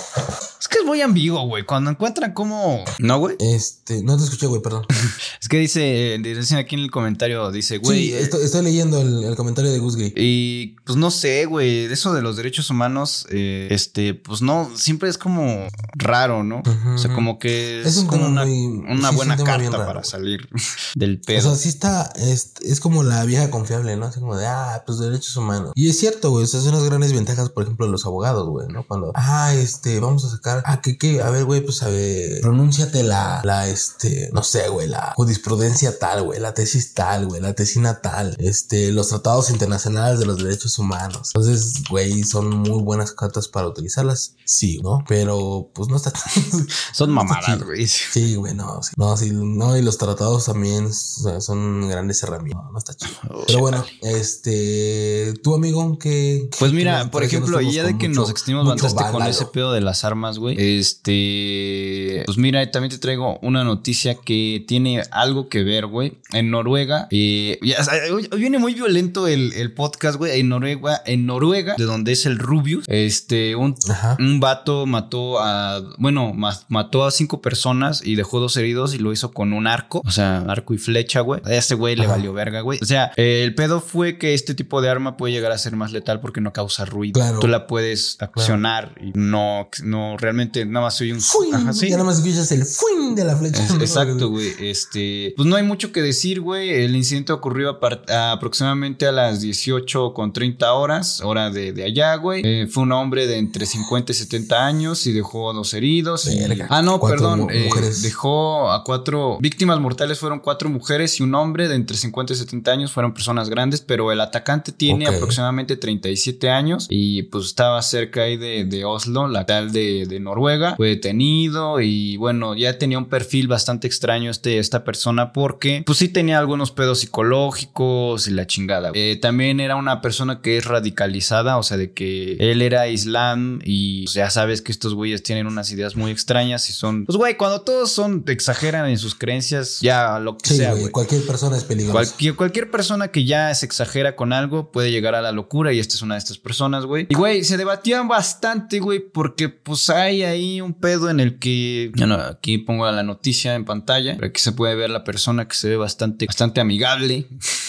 [SPEAKER 2] Es que es muy ambiguo, güey. Cuando encuentran cómo. ¿No, güey?
[SPEAKER 3] Este, no te escuché, güey, perdón. <laughs>
[SPEAKER 2] es que dice, dicen aquí en el comentario, dice, güey.
[SPEAKER 3] Sí, estoy, estoy, leyendo el, el, comentario de Gus Green.
[SPEAKER 2] Y pues no sé, güey. Eso de los derechos humanos, eh, este, pues no, siempre es como raro, ¿no? Uh -huh. O sea, como que es,
[SPEAKER 3] es un
[SPEAKER 2] como una,
[SPEAKER 3] muy,
[SPEAKER 2] una
[SPEAKER 3] sí,
[SPEAKER 2] buena
[SPEAKER 3] es un
[SPEAKER 2] carta
[SPEAKER 3] raro,
[SPEAKER 2] para salir <laughs> del pedo.
[SPEAKER 3] O sea, sí está, es, es, como la vieja confiable, ¿no? Así como de, ah, pues derechos humanos. Y es cierto, güey, o sea, son unas grandes ventajas, por ejemplo, de los abogados, güey, ¿no? Cuando, ah, este, vamos a sacar, ah, que, que, a ver, güey, pues a ver, pronúnciate la, la, este, no sé, güey, la jurisprudencia tal, güey, la tesis tal, güey, la tesina tal, este, los tratados internacionales de los derechos humanos. Entonces, güey, son muy buenas cartas para utilizarlas, sí, ¿no? Pero, pues no está <laughs>
[SPEAKER 2] Son mamadas, güey.
[SPEAKER 3] Sí, güey, no, sí, no, sí, no, y los tratados también son grandes herramientas, no, no está chido. Pero bueno, este, tu amigo, que.
[SPEAKER 2] Pues mira, por ejemplo, ya de que mucho, nos extendimos bastante con ese pedo de las armas, güey. Este, pues mira, también te traigo una noticia que tiene algo que ver, güey. En Noruega, eh, ya, hoy viene muy violento el, el podcast, güey. En Noruega, en Noruega, de donde es el Rubius, este, un, un vato mató a, bueno, mató a cinco personas y dejó dos heridos y lo hizo con un arco, o sea, arco y flecha, güey. A este güey le valió verga, güey. O sea, el pedo fue que este tipo de arma puede llegar a ser más letal porque no causa ruido.
[SPEAKER 3] Claro.
[SPEAKER 2] Tú la puedes accionar claro. y no, no, realmente nada más soy un...
[SPEAKER 3] ¡Fuin! Ajá, ¿sí? Ya nada más escuchas el ¡fuin! de la flecha.
[SPEAKER 2] Es, <laughs> exacto, güey. Este, pues no hay mucho que decir, güey. El incidente ocurrió a a aproximadamente a las 18 con 30 horas, hora de, de allá, güey. Eh, fue un hombre de entre 50 y 70 años y dejó dos heridos. Y... Ah, no, perdón. Eh, dejó a cuatro víctimas mortales, fueron cuatro mujeres y un hombre de entre 50 y 70 años. Fueron personas grandes, pero el atacante tiene okay. aproximadamente 37 años y pues estaba cerca ahí de, de Oslo, la capital de, de, Noruega. Fue detenido y bueno, ya tenía un perfil bastante extraño este, esta persona porque pues sí tenía algunos pedos psicológicos y la chingada. Eh, también era una persona que es radicalizada, o sea, de que él era islam y pues, ya sabes que estos güeyes tienen unas ideas muy extrañas y son, pues güey, cuando todos son, exageran en sus creencias, ya lo que
[SPEAKER 3] sí,
[SPEAKER 2] sea, güey.
[SPEAKER 3] Cualquier persona es peligrosa.
[SPEAKER 2] Cualquier, cualquier persona que ya se exagera con algo puede llegar a la locura y esta es una de estas personas, güey. Y güey, se debatían bastante, güey, porque pues hay ahí un pedo en el que, bueno, aquí pongo la noticia en pantalla, pero aquí se puede ver la persona que se ve bastante, bastante amigable. <laughs>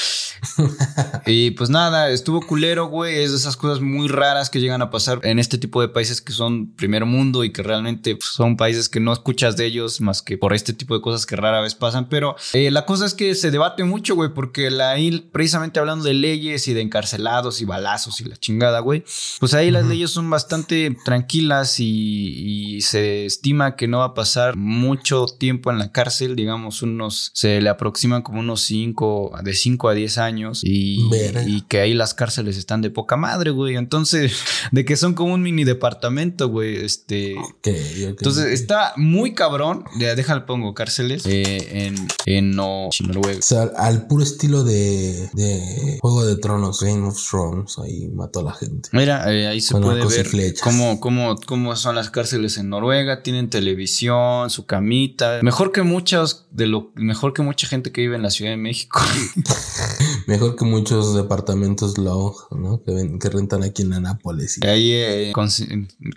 [SPEAKER 2] y pues nada, estuvo culero, güey. Es de esas cosas muy raras que llegan a pasar en este tipo de países que son primer mundo y que realmente pues, son países que no escuchas de ellos más que por este tipo de cosas que rara vez pasan. Pero eh, la cosa es que se debate mucho, güey, porque la ahí, precisamente hablando de leyes y de encarcelados y balazos y la chingada, güey, pues ahí las leyes son bastante tranquilas y, y se estima que no va a pasar mucho tiempo en la cárcel, digamos, unos, se le aproximan como unos 5, de 5 a 10 años y,
[SPEAKER 3] Verga.
[SPEAKER 2] y que ahí las cárceles están de poca madre, güey. Entonces, <laughs> de que son como un mini departamento, güey, este...
[SPEAKER 3] Ok, ok.
[SPEAKER 2] Entonces está muy cabrón. Ya, déjale pongo cárceles eh, en, en no, Noruega.
[SPEAKER 3] O sea, al puro estilo de, de Juego de Tronos, Game of Thrones, ahí mató a la gente.
[SPEAKER 2] Mira, eh, ahí se puede ver cómo, cómo, cómo son las cárceles en Noruega. Tienen televisión, su camita. Mejor que muchas de lo mejor que mucha gente que vive en la Ciudad de México. <laughs>
[SPEAKER 3] Mejor que muchos departamentos long, ¿no? Que, ven- que rentan aquí en Anápolis. y-
[SPEAKER 2] ahí eh, con-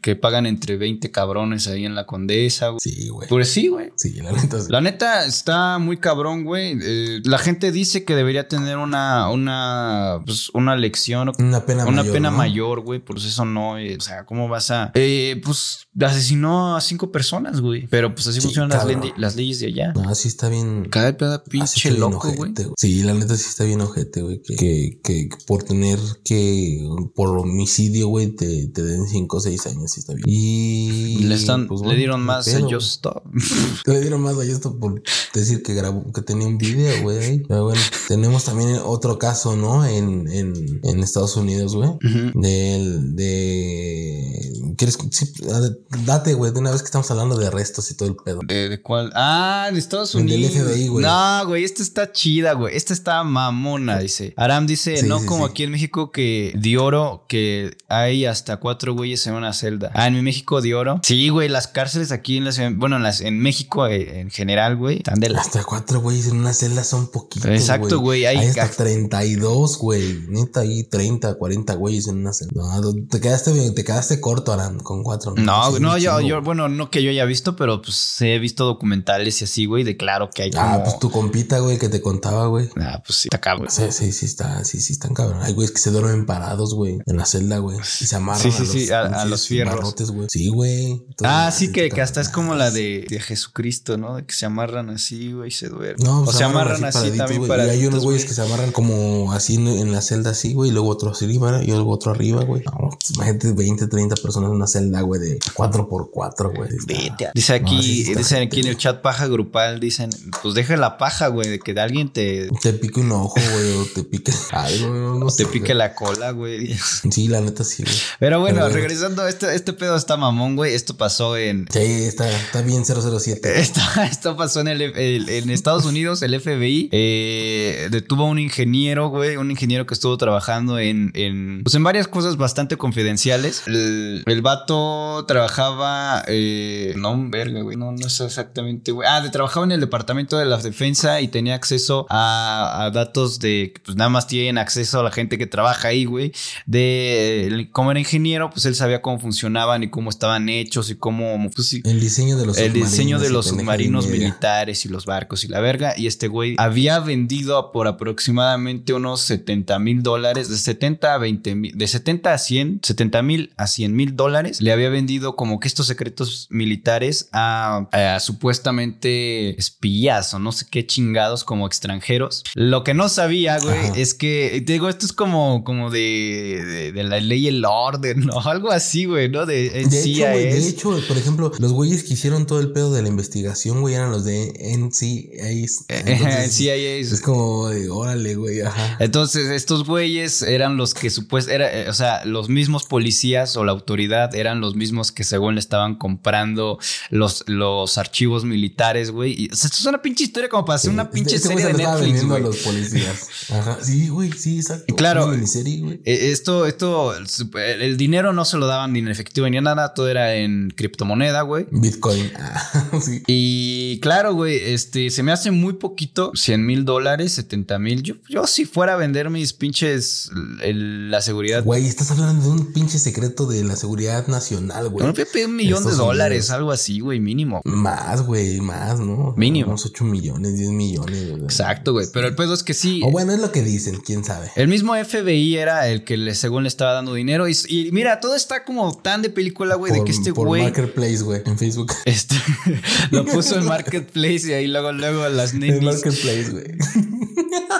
[SPEAKER 2] que pagan entre 20 cabrones ahí en la Condesa. güey.
[SPEAKER 3] Sí, güey.
[SPEAKER 2] Pues sí, güey.
[SPEAKER 3] Sí, la neta. sí.
[SPEAKER 2] La neta está muy cabrón, güey. Eh, la gente dice que debería tener una, una, pues, una lección
[SPEAKER 3] Una pena
[SPEAKER 2] una
[SPEAKER 3] mayor.
[SPEAKER 2] pena
[SPEAKER 3] ¿no?
[SPEAKER 2] mayor, güey. Por eso no, eh, o sea, ¿cómo vas a...? Eh, pues asesinó a cinco personas, güey. Pero pues así
[SPEAKER 3] Sí,
[SPEAKER 2] funcionan las,
[SPEAKER 3] cabrón.
[SPEAKER 2] le- las leyes de allá.
[SPEAKER 3] No, sí está bien.
[SPEAKER 2] Cada
[SPEAKER 3] Ah,
[SPEAKER 2] pinche loco, güey.
[SPEAKER 3] Sí, la neta sí está bien ojete, güey. Que, que, que por tener que por homicidio, güey, te, te den 5 o 6 años, sí está bien. Y
[SPEAKER 2] Le, están,
[SPEAKER 3] pues,
[SPEAKER 2] le
[SPEAKER 3] bueno,
[SPEAKER 2] dieron
[SPEAKER 3] ni
[SPEAKER 2] más
[SPEAKER 3] pedo,
[SPEAKER 2] a. Just Stop. <laughs>
[SPEAKER 3] Le dieron más a esto por decir que grabó, que tenía un video, güey. Pero bueno, tenemos también otro caso, ¿no? En, en, en Estados Unidos, güey.
[SPEAKER 2] Ujú.
[SPEAKER 3] Del, de. ¿Quieres? Sí, date, güey, de una vez que estamos hablando de arrestos y todo el pedo.
[SPEAKER 2] ¿De, de cuál? Ah, de Estados
[SPEAKER 3] El del
[SPEAKER 2] Unidos.
[SPEAKER 3] FBI, güey.
[SPEAKER 2] No, güey, esta está chida, güey. Esta está dice. Aram dice,
[SPEAKER 3] Sí,
[SPEAKER 2] no
[SPEAKER 3] sí,
[SPEAKER 2] como
[SPEAKER 3] sí.
[SPEAKER 2] aquí en México que de oro, que hay hasta cuatro güeyes en una celda. Ah, en mi México de oro. Sí, güey, las cárceles aquí en la ciudad, bueno, en, las, en México eh, en general, güey, están de la...
[SPEAKER 3] Hasta cuatro güeyes en una celda son poquitos.
[SPEAKER 2] Exacto, güey, hay-
[SPEAKER 3] Hay, hasta 32, güey. Neta, ahí 30, 40 güeyes en una celda. No, te quedaste, te quedaste corto, Aran, con cuatro.
[SPEAKER 2] No, no,
[SPEAKER 3] un
[SPEAKER 2] yo, yo, bueno, no que yo haya visto, pero pues he visto documentales y así, güey, de claro que hay como...
[SPEAKER 3] Ah, pues tu compita, güey, que te contaba, güey.
[SPEAKER 2] Ah, pues sí, está cabrón.
[SPEAKER 3] Sí, sí, sí, está, sí, sí, están cabrón. Hay güeyes que se duermen parados, güey, en la celda, güey. Y se amarran
[SPEAKER 2] Sí, sí, sí, a- a
[SPEAKER 3] pinches
[SPEAKER 2] los fierros.
[SPEAKER 3] barrotes, güey. Sí, güey.
[SPEAKER 2] Ah, sí, que, que hasta es como la de, de Jesucristo, ¿no? De que se amarran así, güey, y se duermen.
[SPEAKER 3] No,
[SPEAKER 2] o
[SPEAKER 3] pues
[SPEAKER 2] se amarran así,
[SPEAKER 3] paraditos,
[SPEAKER 2] también
[SPEAKER 3] güey.
[SPEAKER 2] para.
[SPEAKER 3] Y hay unos güeyes que se amarran como así en, en la celda así, güey, y luego otro arriba y luego otro arriba, güey. No, pues, imagínate 20, 30 personas en una celda, güey, de 4x4, güey. Está-
[SPEAKER 2] Dice aquí,
[SPEAKER 3] No, sí, sí
[SPEAKER 2] dicen aquí en el chat paja grupal, dicen, pues deja la paja, güey, de que alguien te,
[SPEAKER 3] Te pique un ojo, güey, o te pique <laughs> algo, no
[SPEAKER 2] o te pique la cola, güey.
[SPEAKER 3] Sí, la neta sí, güey.
[SPEAKER 2] Pero bueno,
[SPEAKER 3] Pero
[SPEAKER 2] regresando, este, este pedo está mamón, güey. Esto pasó en.
[SPEAKER 3] Sí, está, está bien 007. <laughs>
[SPEAKER 2] Esto, esto pasó en, el, el- en Estados Unidos, el FBI eh, detuvo a un ingeniero, güey, un ingeniero que estuvo trabajando en, en, pues en varias cosas bastante confidenciales. El, el vato trabajaba, eh, no, verga, güey, no, no sé exactamente, güey. Ah, de, trabajaba en el departamento de la defensa y tenía acceso a, a datos de, que, pues nada más tienen acceso a la gente que trabaja ahí, güey. De, como era ingeniero, pues él sabía cómo funcionaban y cómo estaban hechos y cómo, pues sí,
[SPEAKER 3] El diseño de los
[SPEAKER 2] el diseño de los submarinos militares y los barcos y la verga. Y este güey había vendido por aproximadamente unos 70 mil dólares, de 70 a 20 mil, de 70 a 100, 70 mil a 100 mil dólares. Le había vendido como que estos secretos militares a, a supuestamente espías o no sé qué chingados como extranjeros. Lo que no sabía, güey,
[SPEAKER 3] Ajá.
[SPEAKER 2] es que, te digo, esto es como, como de, de, de la ley y el orden, ¿no? <laughs> Algo así, güey, ¿no? De,
[SPEAKER 3] De hecho, güey, de hecho, por ejemplo, los güeyes que hicieron todo el pedo de la investigación, güey, eran los de NCAs. <laughs> Entonces,
[SPEAKER 2] es-
[SPEAKER 3] como de, órale, güey, ajá.
[SPEAKER 2] Entonces, estos güeyes eran los que supuestamente, era, eh, o sea, los mismos policías o la autoridad eran los mismos que según le estaban comprando los, los archivos militares, güey. Y, O sea, esto es una pinche historia como para hacer una
[SPEAKER 3] Este-
[SPEAKER 2] pinche
[SPEAKER 3] este
[SPEAKER 2] serie de Netflix, güey.
[SPEAKER 3] los policías. Ajá. Sí, güey, sí, exacto.
[SPEAKER 2] Claro.
[SPEAKER 3] Una miniserie, güey.
[SPEAKER 2] Eh, Esto, esto, el dinero no se lo daban ni en efectivo ni en nada, todo era en criptomoneda, güey.
[SPEAKER 3] Bitcoin. <laughs> Ah, sí.
[SPEAKER 2] Y claro, güey, este, se me hace muy poquito, 100 mil dólares, 70 mil. Yo, yo si fuera a vender mis pinches, el- la seguridad.
[SPEAKER 3] Güey, estás hablando de un pinche secreto de la seguridad nacional, güey.
[SPEAKER 2] No me un millón de dólares, algo así, güey, mínimo.
[SPEAKER 3] Más, güey, más, ¿no?
[SPEAKER 2] Mínimo.
[SPEAKER 3] Unos 8 millones, 10 millones. güey.
[SPEAKER 2] Exacto, güey. Pero el pedo es que sí.
[SPEAKER 3] Bueno, es lo que dicen, quién sabe.
[SPEAKER 2] El mismo FBI era el que le, según le estaba dando dinero. Y, y mira, todo está como tan de película, güey, de que este
[SPEAKER 3] por
[SPEAKER 2] güey.
[SPEAKER 3] Marketplace, güey, en Facebook. <laughs>
[SPEAKER 2] Este, lo puso en Marketplace y ahí luego, luego las
[SPEAKER 3] En
[SPEAKER 2] nenis.
[SPEAKER 3] Marketplace, güey.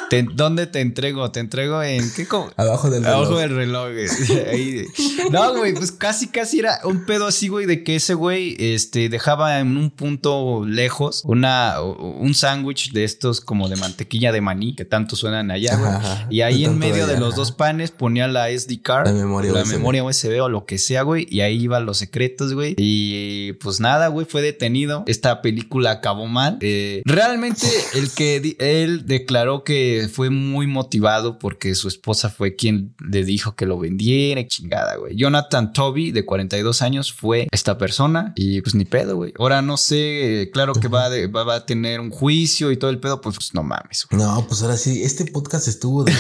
[SPEAKER 2] te- ¿Dónde te entrego? Te entrego en qué co-
[SPEAKER 3] Abajo del reloj.
[SPEAKER 2] Abajo del reloj, güey. <laughs> Ahí. No, güey, pues casi, casi era un pedo así, güey, de que ese güey este, dejaba en un punto lejos una, un sándwich de estos como de mantequilla de maní que tanto suenan allá, güey.
[SPEAKER 3] Ajá.
[SPEAKER 2] Y ahí en medio de
[SPEAKER 3] allá,
[SPEAKER 2] los dos panes ponía la SD card,
[SPEAKER 3] La memoria
[SPEAKER 2] la
[SPEAKER 3] USB.
[SPEAKER 2] memoria USB o lo que sea, güey. Y ahí iban los secretos, güey. Y pues nada, güey, fue detenido. Esta película acabó mal. Eh, realmente <laughs> el que él declaró que fue muy motivado porque su esposa fue quien le dijo que lo vendiera, y chingada, güey. Jonathan Toby, de 42 años, fue esta persona y pues ni pedo, güey. Ahora no sé, claro que va, de- va, va a tener un juicio y todo el pedo, pues, pues, no mames, güey.
[SPEAKER 3] No, pues ahora sí, este podcast estuvo de,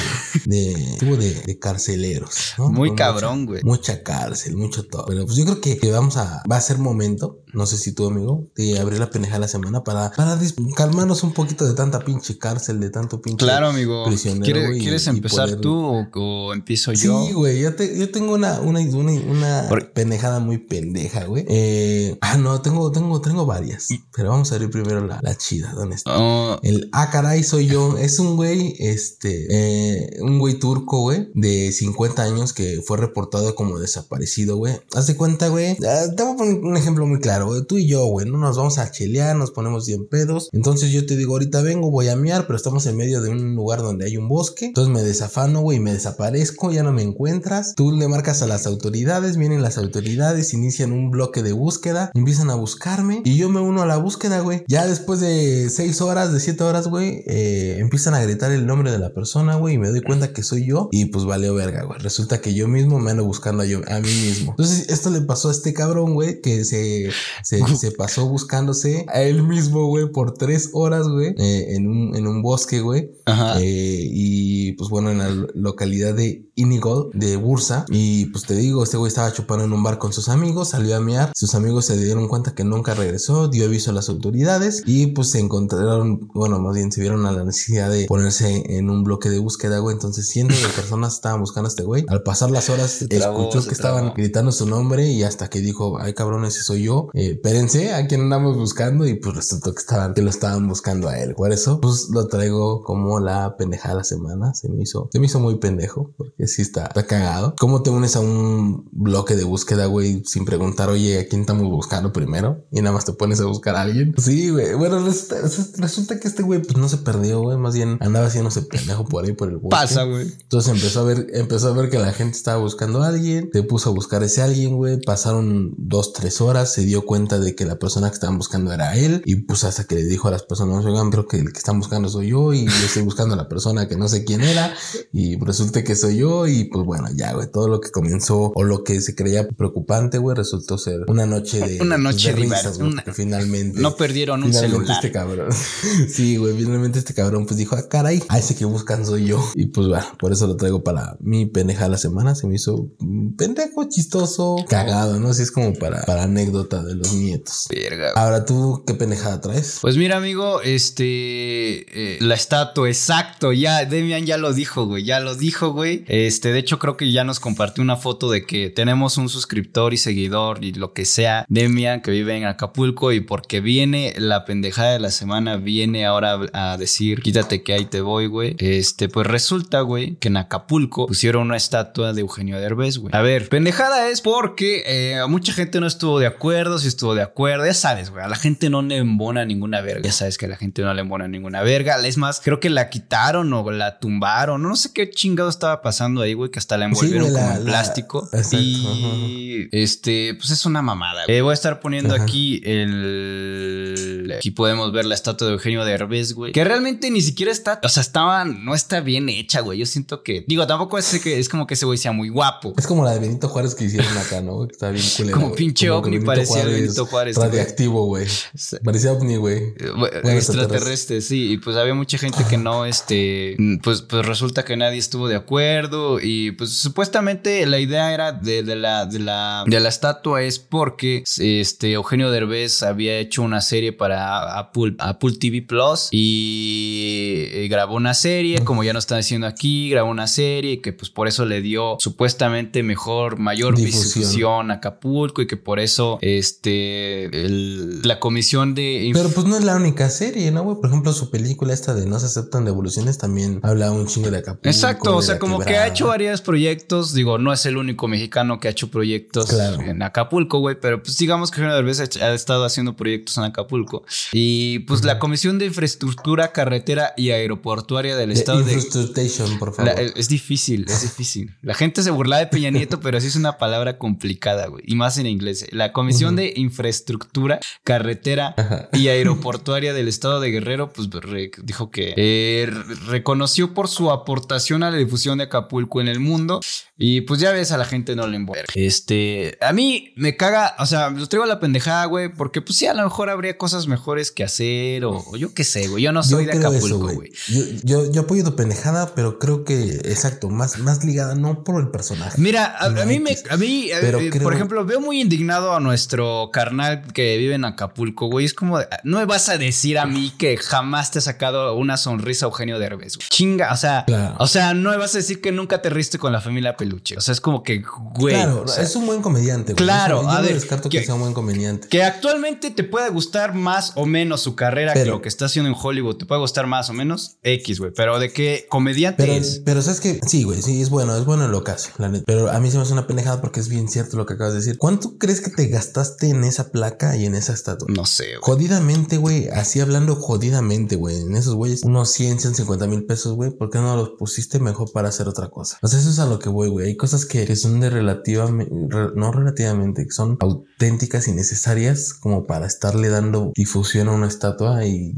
[SPEAKER 3] de, <laughs> estuvo de, de carceleros. ¿no?
[SPEAKER 2] Muy
[SPEAKER 3] Con
[SPEAKER 2] cabrón, güey.
[SPEAKER 3] Mucha cárcel, mucho todo. Pero pues yo creo que, que vamos a, va a ser momento, no sé si tú, amigo, de abrir la pendeja de la semana para, para calmarnos un poquito de tanta pinche cárcel, de tanto pinche.
[SPEAKER 2] Claro, amigo.
[SPEAKER 3] prisionero,
[SPEAKER 2] ¿Quieres,
[SPEAKER 3] güey,
[SPEAKER 2] ¿quieres
[SPEAKER 3] y
[SPEAKER 2] empezar
[SPEAKER 3] poder-
[SPEAKER 2] tú o, o empiezo yo?
[SPEAKER 3] Sí, güey, yo, te- yo tengo una, una, una, una pendejada muy pendeja, güey. Eh, ah, no, tengo, tengo, tengo varias. Pero vamos a abrir primero la, la chida, ¿dónde está?
[SPEAKER 2] Oh,
[SPEAKER 3] El ah, caray, soy yo. Es un güey, este, eh, un güey turco, güey, de 50 años que fue reportado como desaparecido, güey. Haz de cuenta, güey. ah, Te voy a poner un ejemplo muy claro, güey. Tú y yo, güey, no nos vamos a chelear, nos ponemos bien pedos. Entonces yo te digo, ahorita vengo, voy a miar, pero estamos en medio de un lugar donde hay un bosque. Entonces me desafano, güey, me desaparezco, ya no me encuentras. Tú le marcas a las autoridades, vienen las autoridades, inician un bloque de búsqueda, empiezan a buscarme y yo me uno a la búsqueda, güey. Ya después de 6 horas, de 7 horas, güey, eh, empiezan a gritar el nombre de la persona, güey, y me doy cuenta que soy yo y pues valió verga, güey. Resulta que yo mismo me ando buscando a, yo, a mí mismo. Entonces esto le pasó a este cabrón, güey, que se, se, <laughs> se pasó buscándose a él mismo, güey, por 3 horas, güey, eh, en, un, en un bosque, güey.
[SPEAKER 2] ajá.
[SPEAKER 3] Eh, y pues bueno, en la lo- localidad de Inigol, de Bursa. Y pues te digo, este güey estaba chupando en un bar con sus amigos, salió a mear. Sus amigos se dieron cuenta que nunca regresó, dio aviso a las autoridades y pues se encontraron, bueno, más bien se vieron a la necesidad de ponerse en un bloque de búsqueda, güey. Entonces cientos de personas estaban buscando a este güey. Al pasar las horas, escuchó que estaban
[SPEAKER 2] trabó.
[SPEAKER 3] gritando su nombre y hasta que dijo, ay cabrón, ese soy yo. Eh, espérense, a quién andamos buscando y pues resultó que estaban, que lo estaban buscando a él. Por eso, pues lo traigo como la pendejada de la semana. Se me hizo, se me hizo muy pendejo porque sí está, está cagado. ¿Cómo te unes a un bloque de búsqueda, güey, sin preguntar, oye, a quién estamos buscando primero? Y nada más te pones a buscar a alguien. Sí, güey. Bueno, resulta, resulta que este güey, pues no se perdió, güey. Más bien andaba haciéndose pendejo por ahí por el bosque.
[SPEAKER 2] Pasa, güey.
[SPEAKER 3] Entonces empezó a ver, empezó a ver que la gente estaba buscando a alguien, te puso a buscar a ese alguien, güey. Pasaron dos, tres horas, se dio cuenta de que la persona que estaban buscando era él. Y pues hasta que le dijo a las personas, oigan, creo que el que están buscando soy yo. Y yo estoy buscando a la persona que no sé quién era. Y resulta que soy yo. Y pues bueno, ya, güey. Todo lo que comenzó o lo que se creía preocupante, güey, resultó ser una noche de, <laughs>
[SPEAKER 2] Una noche
[SPEAKER 3] de
[SPEAKER 2] de
[SPEAKER 3] risas, güey.
[SPEAKER 2] una-
[SPEAKER 3] porque Finalmente.
[SPEAKER 2] No perdieron un
[SPEAKER 3] Finalmente
[SPEAKER 2] celular.
[SPEAKER 3] este cabrón. <laughs> sí, güey. Finalmente este cabrón pues dijo, ah, caray, a ese que buscan soy yo. Y pues bueno, por eso lo traigo para mi pendeja de la semana. Se me hizo pendejo, chistoso, cagado, ¿no? Así es como para, para anécdota de los nietos.
[SPEAKER 2] Verga.
[SPEAKER 3] Ahora tú, ¿qué pendejada traes?
[SPEAKER 2] Pues mira, amigo, este. eh, la estatua, exacto. Ya, Demian ya lo dijo, güey. Ya lo dijo, güey. Este, de hecho, creo que ya nos compartió una foto de que tenemos un suscriptor y seguidor y lo que sea. Demian, que vive en Acapulco. Y porque viene la pendejada de la semana, viene ahora a decir: Quítate que ahí te voy, güey. Este, pues resulta, güey, que en Acapulco pusieron una estatua de Eugenio Derbez, güey. A ver, pendejada es porque eh, mucha gente no estuvo de acuerdo, si estuvo de acuerdo. Ya sabes, güey, a la gente no le embona ninguna verga. Ya sabes que a la gente no le embona ninguna verga. Es más, creo que la quitaron o la tumbaron. No sé qué chingado estaba pasando ahí, güey, que hasta la
[SPEAKER 3] Sí,
[SPEAKER 2] envolvieron
[SPEAKER 3] la-
[SPEAKER 2] como en
[SPEAKER 3] la-
[SPEAKER 2] plástico.
[SPEAKER 3] Exacto,
[SPEAKER 2] Y este, pues es una mamada. Eh, voy a estar poniendo
[SPEAKER 3] Ajá.
[SPEAKER 2] aquí el el, aquí podemos ver la estatua de Eugenio Derbez, güey. Que realmente ni siquiera está, o sea, estaba, no está bien hecha, güey. Yo siento que, digo, tampoco es que es como que ese güey sea muy guapo.
[SPEAKER 3] Es como la de Benito Juárez que hicieron acá, ¿no? Está bien culera.
[SPEAKER 2] Como pinche
[SPEAKER 3] que
[SPEAKER 2] ovni parecía el Benito Juárez, güey.
[SPEAKER 3] Radiactivo, güey. Parecía ovni, güey.
[SPEAKER 2] Extraterrestre, sí, y pues había mucha gente que no, este, pues, pues resulta que nadie estuvo de acuerdo y pues supuestamente la idea era de, de la, de la, de la estatua es porque este Eugenio Derbez había hecho una serie para Apple, Apple TV Plus y, eh, grabó una serie, como ya nos están diciendo aquí, grabó una serie que pues por eso le dio supuestamente mejor, mayor
[SPEAKER 3] Difusión.
[SPEAKER 2] a Acapulco y que por eso este el- la comisión de
[SPEAKER 3] Pero pues no es la única serie, ¿no, güey? Por ejemplo, su película esta de No se aceptan devoluciones también habla un chingo de Acapulco.
[SPEAKER 2] Exacto, o sea, como que ha hecho varios proyectos, digo, no es el único mexicano que ha hecho proyectos
[SPEAKER 3] Claro.
[SPEAKER 2] en Acapulco, güey, pero pues digamos que Eugenio Derbez ha, estado haciendo proyectos en Acapulco. Y pues la Comisión de Infraestructura Carretera y Aeroportuaria del
[SPEAKER 3] De
[SPEAKER 2] Estado de...
[SPEAKER 3] Por favor.
[SPEAKER 2] La- es difícil, es difícil. La gente se burla de Peña Nieto, pero sí es una palabra complicada, güey. Y más en inglés. La Comisión de Infraestructura, Carretera y Aeroportuaria del Estado de Guerrero, pues dijo que eh, re- reconoció por su aportación a la difusión de Acapulco en el mundo. Y pues ya ves, a la gente no le envuelve. Este, a mí me caga, o sea, lo traigo a la pendejada, güey, porque pues sí, a lo mejor habría cosas mejores que hacer o, o yo qué sé, güey. Yo no soy de
[SPEAKER 3] creo eso,
[SPEAKER 2] Acapulco, güey.
[SPEAKER 3] Yo, yo, yo apoyo tu pendejada, pero creo que, exacto, más, más ligada no por el personaje.
[SPEAKER 2] Mira, a, a mí me, a mí,
[SPEAKER 3] Pero
[SPEAKER 2] eh,
[SPEAKER 3] creo-
[SPEAKER 2] por ejemplo, veo muy indignado a nuestro carnal que vive en Acapulco, güey. Es como, de, no me vas a decir a mí que jamás te ha sacado una sonrisa Eugenio Derbez, güey. Chinga, o sea,
[SPEAKER 3] Claro.
[SPEAKER 2] o sea, no me vas a decir que nunca te riste con la familia Peluche. O sea, es como que, güey.
[SPEAKER 3] claro,
[SPEAKER 2] o sea,
[SPEAKER 3] es un buen comediante. güey.
[SPEAKER 2] Claro,
[SPEAKER 3] Yo
[SPEAKER 2] a
[SPEAKER 3] no
[SPEAKER 2] ver,
[SPEAKER 3] descarto que,
[SPEAKER 2] que-
[SPEAKER 3] sea un buen comediante.
[SPEAKER 2] que actualmente te puede gustar más o menos su carrera que lo que está haciendo en Hollywood. Te puede gustar más o menos X, güey. Pero de qué comediante
[SPEAKER 3] Pero,
[SPEAKER 2] es.
[SPEAKER 3] pero sabes que sí, güey, sí, es bueno, es bueno ocaso, la neta. Pero a mí se me hace una pendejada porque es bien cierto lo que acabas de decir. ¿Cuánto crees que te gastaste en esa placa y en esa estatua?
[SPEAKER 2] No sé, güey.
[SPEAKER 3] Jodidamente, güey, así hablando jodidamente, güey, en esos güeyes, unos 100, 150 mil pesos, güey, ¿por qué no los pusiste mejor para hacer otra cosa? O sea, eso es a lo que voy, güey. Hay cosas que, que son de relativamente, no relativamente, que son auténticas y necesarias como para estarle dando difusión a una estatua y,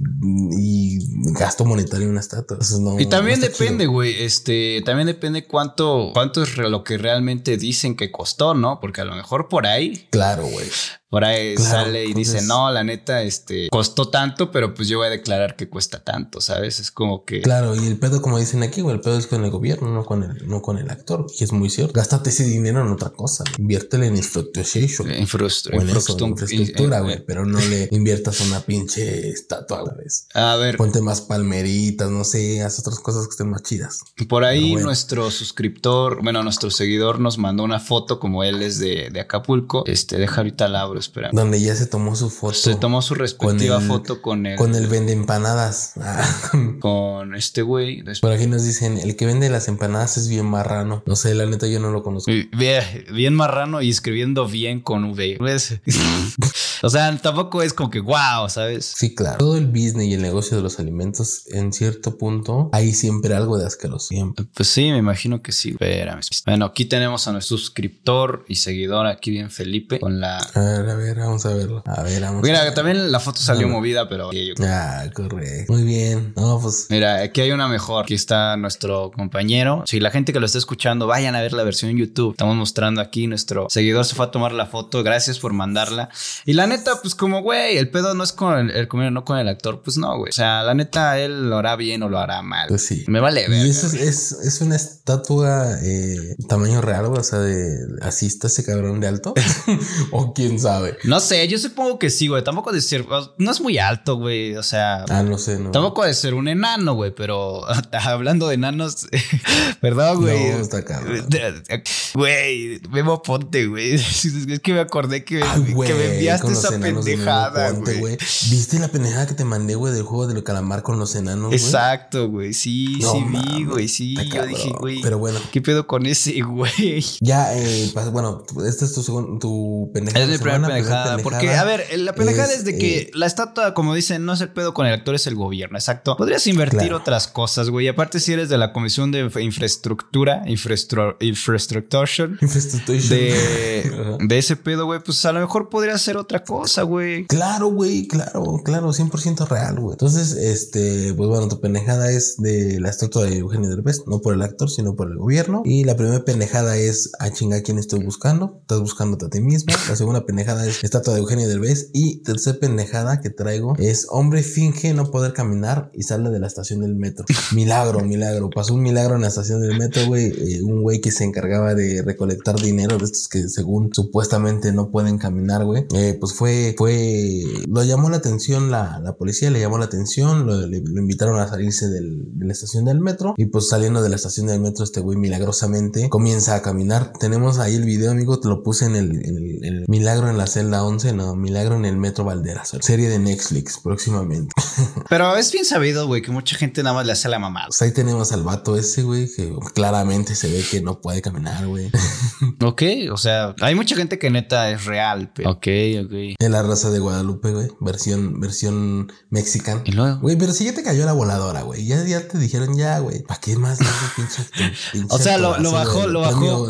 [SPEAKER 3] y gasto monetario en una estatua. No-
[SPEAKER 2] Y también
[SPEAKER 3] no
[SPEAKER 2] depende, güey. Este, también depende cuánto, cuánto es lo que realmente dicen que costó, ¿no? Porque a lo mejor por ahí,
[SPEAKER 3] Claro, güey.
[SPEAKER 2] Por ahí
[SPEAKER 3] Claro,
[SPEAKER 2] sale y
[SPEAKER 3] entonces-
[SPEAKER 2] dice, no, la neta, este, costó tanto, pero pues yo voy a declarar que cuesta tanto, ¿sabes? Es como que.
[SPEAKER 3] Claro, y el pedo, como dicen aquí, güey, el pedo es con el gobierno, no con el, no con el actor. Y es muy cierto. Gástate ese dinero en otra cosa. Inviértele en O en infraestructura,
[SPEAKER 2] eh,
[SPEAKER 3] güey.
[SPEAKER 2] eh,
[SPEAKER 3] Pero no le inviertas una pinche estatua, güey.
[SPEAKER 2] A ver,
[SPEAKER 3] Ponte más palmeritas, no sé, haz otras cosas que estén más chidas.
[SPEAKER 2] por ahí
[SPEAKER 3] bueno.
[SPEAKER 2] nuestro suscriptor, bueno, nuestro seguidor nos mandó una foto, como él es de, de Acapulco. Este, deja ahorita la abro, espera.
[SPEAKER 3] Donde ya se tomó su foto.
[SPEAKER 2] Se tomó su respectiva
[SPEAKER 3] el-
[SPEAKER 2] foto con el,
[SPEAKER 3] Con el vende empanadas. Ah. <laughs>
[SPEAKER 2] con este güey.
[SPEAKER 3] Por aquí nos dicen, el que vende las empanadas es bien marrano. No sé, la neta yo no lo conozco.
[SPEAKER 2] Ve- Bien marrano y escribiendo bien con V. ¿ves? <laughs> o sea, tampoco es como que wow, ¿sabes?
[SPEAKER 3] Sí, claro. Todo el business y el negocio de los alimentos, en cierto punto, hay siempre algo de asqueroso. Siempre.
[SPEAKER 2] Pues sí, me imagino que sí. Espérame. Bueno, aquí tenemos a nuestro suscriptor y seguidor, aquí bien Felipe, con la...
[SPEAKER 3] A ver, a ver, vamos a verlo. A ver, vamos a
[SPEAKER 2] Mira,
[SPEAKER 3] ver.
[SPEAKER 2] también la foto salió
[SPEAKER 3] Bueno.
[SPEAKER 2] movida, pero...
[SPEAKER 3] Ah, correcto. Muy bien. No, pues.
[SPEAKER 2] Mira, aquí hay una mejor. Aquí está nuestro compañero. Si la gente que lo está escuchando, vayan a ver la versión en YouTube. Estamos mostrando aquí. Nuestro seguidor se fue a tomar la foto. Gracias por mandarla. Y la neta, pues como, güey, el pedo no es con el, el comediante, no con el actor. Pues no, güey. O sea, la neta, él lo hará bien o lo hará mal.
[SPEAKER 3] Pues sí.
[SPEAKER 2] Me vale ver.
[SPEAKER 3] Y eso es, es, es una estatua eh, tamaño real, güey, o sea, de así está ese cabrón de alto. <laughs> o quién sabe.
[SPEAKER 2] No sé, yo supongo que sí, güey. Tampoco de ser. No es muy alto, güey. O sea.
[SPEAKER 3] Ah, no sé, no.
[SPEAKER 2] Tampoco de ser un enano, güey, pero <laughs> hablando de enanos, <laughs> perdón, güey.
[SPEAKER 3] No, está cabrón.
[SPEAKER 2] Güey, Memo Ponte, güey. <laughs> Es que me acordé que,
[SPEAKER 3] Ay, güey,
[SPEAKER 2] que me enviaste esa pendejada,
[SPEAKER 3] Ponte,
[SPEAKER 2] güey.
[SPEAKER 3] ¿Viste la pendejada que te mandé, güey, del juego del calamar con los enanos, güey?
[SPEAKER 2] Exacto, güey. Sí,
[SPEAKER 3] No
[SPEAKER 2] sí vi, güey. Sí, yo
[SPEAKER 3] cabrón.
[SPEAKER 2] dije, güey.
[SPEAKER 3] Pero bueno.
[SPEAKER 2] ¿Qué pedo con ese, güey?
[SPEAKER 3] Ya, eh, bueno, esta es tu, segun- tu pendejada.
[SPEAKER 2] Es
[SPEAKER 3] de
[SPEAKER 2] mi primera pendejada. Porque, a ver, la pendejada es, de que eh, la estatua, como dicen, no es el pedo con el actor, es el gobierno, exacto. Podrías invertir otras cosas, güey. Aparte, si eres de la Comisión de Infraestructura, infraestructura, de, <laughs> de ese pedo, güey, pues a lo mejor podría ser otra cosa, güey.
[SPEAKER 3] Claro, güey, claro, claro, 100% real, güey. Entonces, este, pues bueno, tu pendejada es de la estatua de Eugenio Derbez, no por el actor, sino por el gobierno. Y la primera pendejada es a chingar quién estoy buscando. Estás buscándote a ti mismo. La segunda pendejada es estatua de Eugenio Derbez. Y tercera pendejada que traigo es hombre finge no poder caminar y sale de la estación del metro. Milagro, milagro. Pasó un milagro en la estación del metro, güey. Eh, un güey que se encargaba de recolectar dinero de estos que según supuestamente no pueden caminar, güey. Eh, pues fue, fue, lo llamó la atención la, la policía, le llamó la atención, lo, le, invitaron a salirse del, de la estación del metro y pues saliendo de la estación del metro este güey milagrosamente comienza a caminar. Tenemos ahí el video, amigo, te lo puse en el, el, Milagro en la celda 11, no, Milagro en el metro Valderas, serie de Netflix próximamente. <laughs>
[SPEAKER 2] Pero es bien sabido, güey, que mucha gente nada más le hace la mamada.
[SPEAKER 3] Pues ahí tenemos al vato ese, güey, que claramente se ve que no puede caminar, güey. <laughs>
[SPEAKER 2] ok, o sea, hay mucha gente que neta es real, pero... Ok, ok.
[SPEAKER 3] En la raza de Guadalupe, güey, versión, versión mexicana. Y luego. Güey, pero si ya te cayó la voladora, güey, ya, ya te dijeron ya, güey, ¿para qué más?
[SPEAKER 2] pinche, o sea, lo, bajó, lo bajó,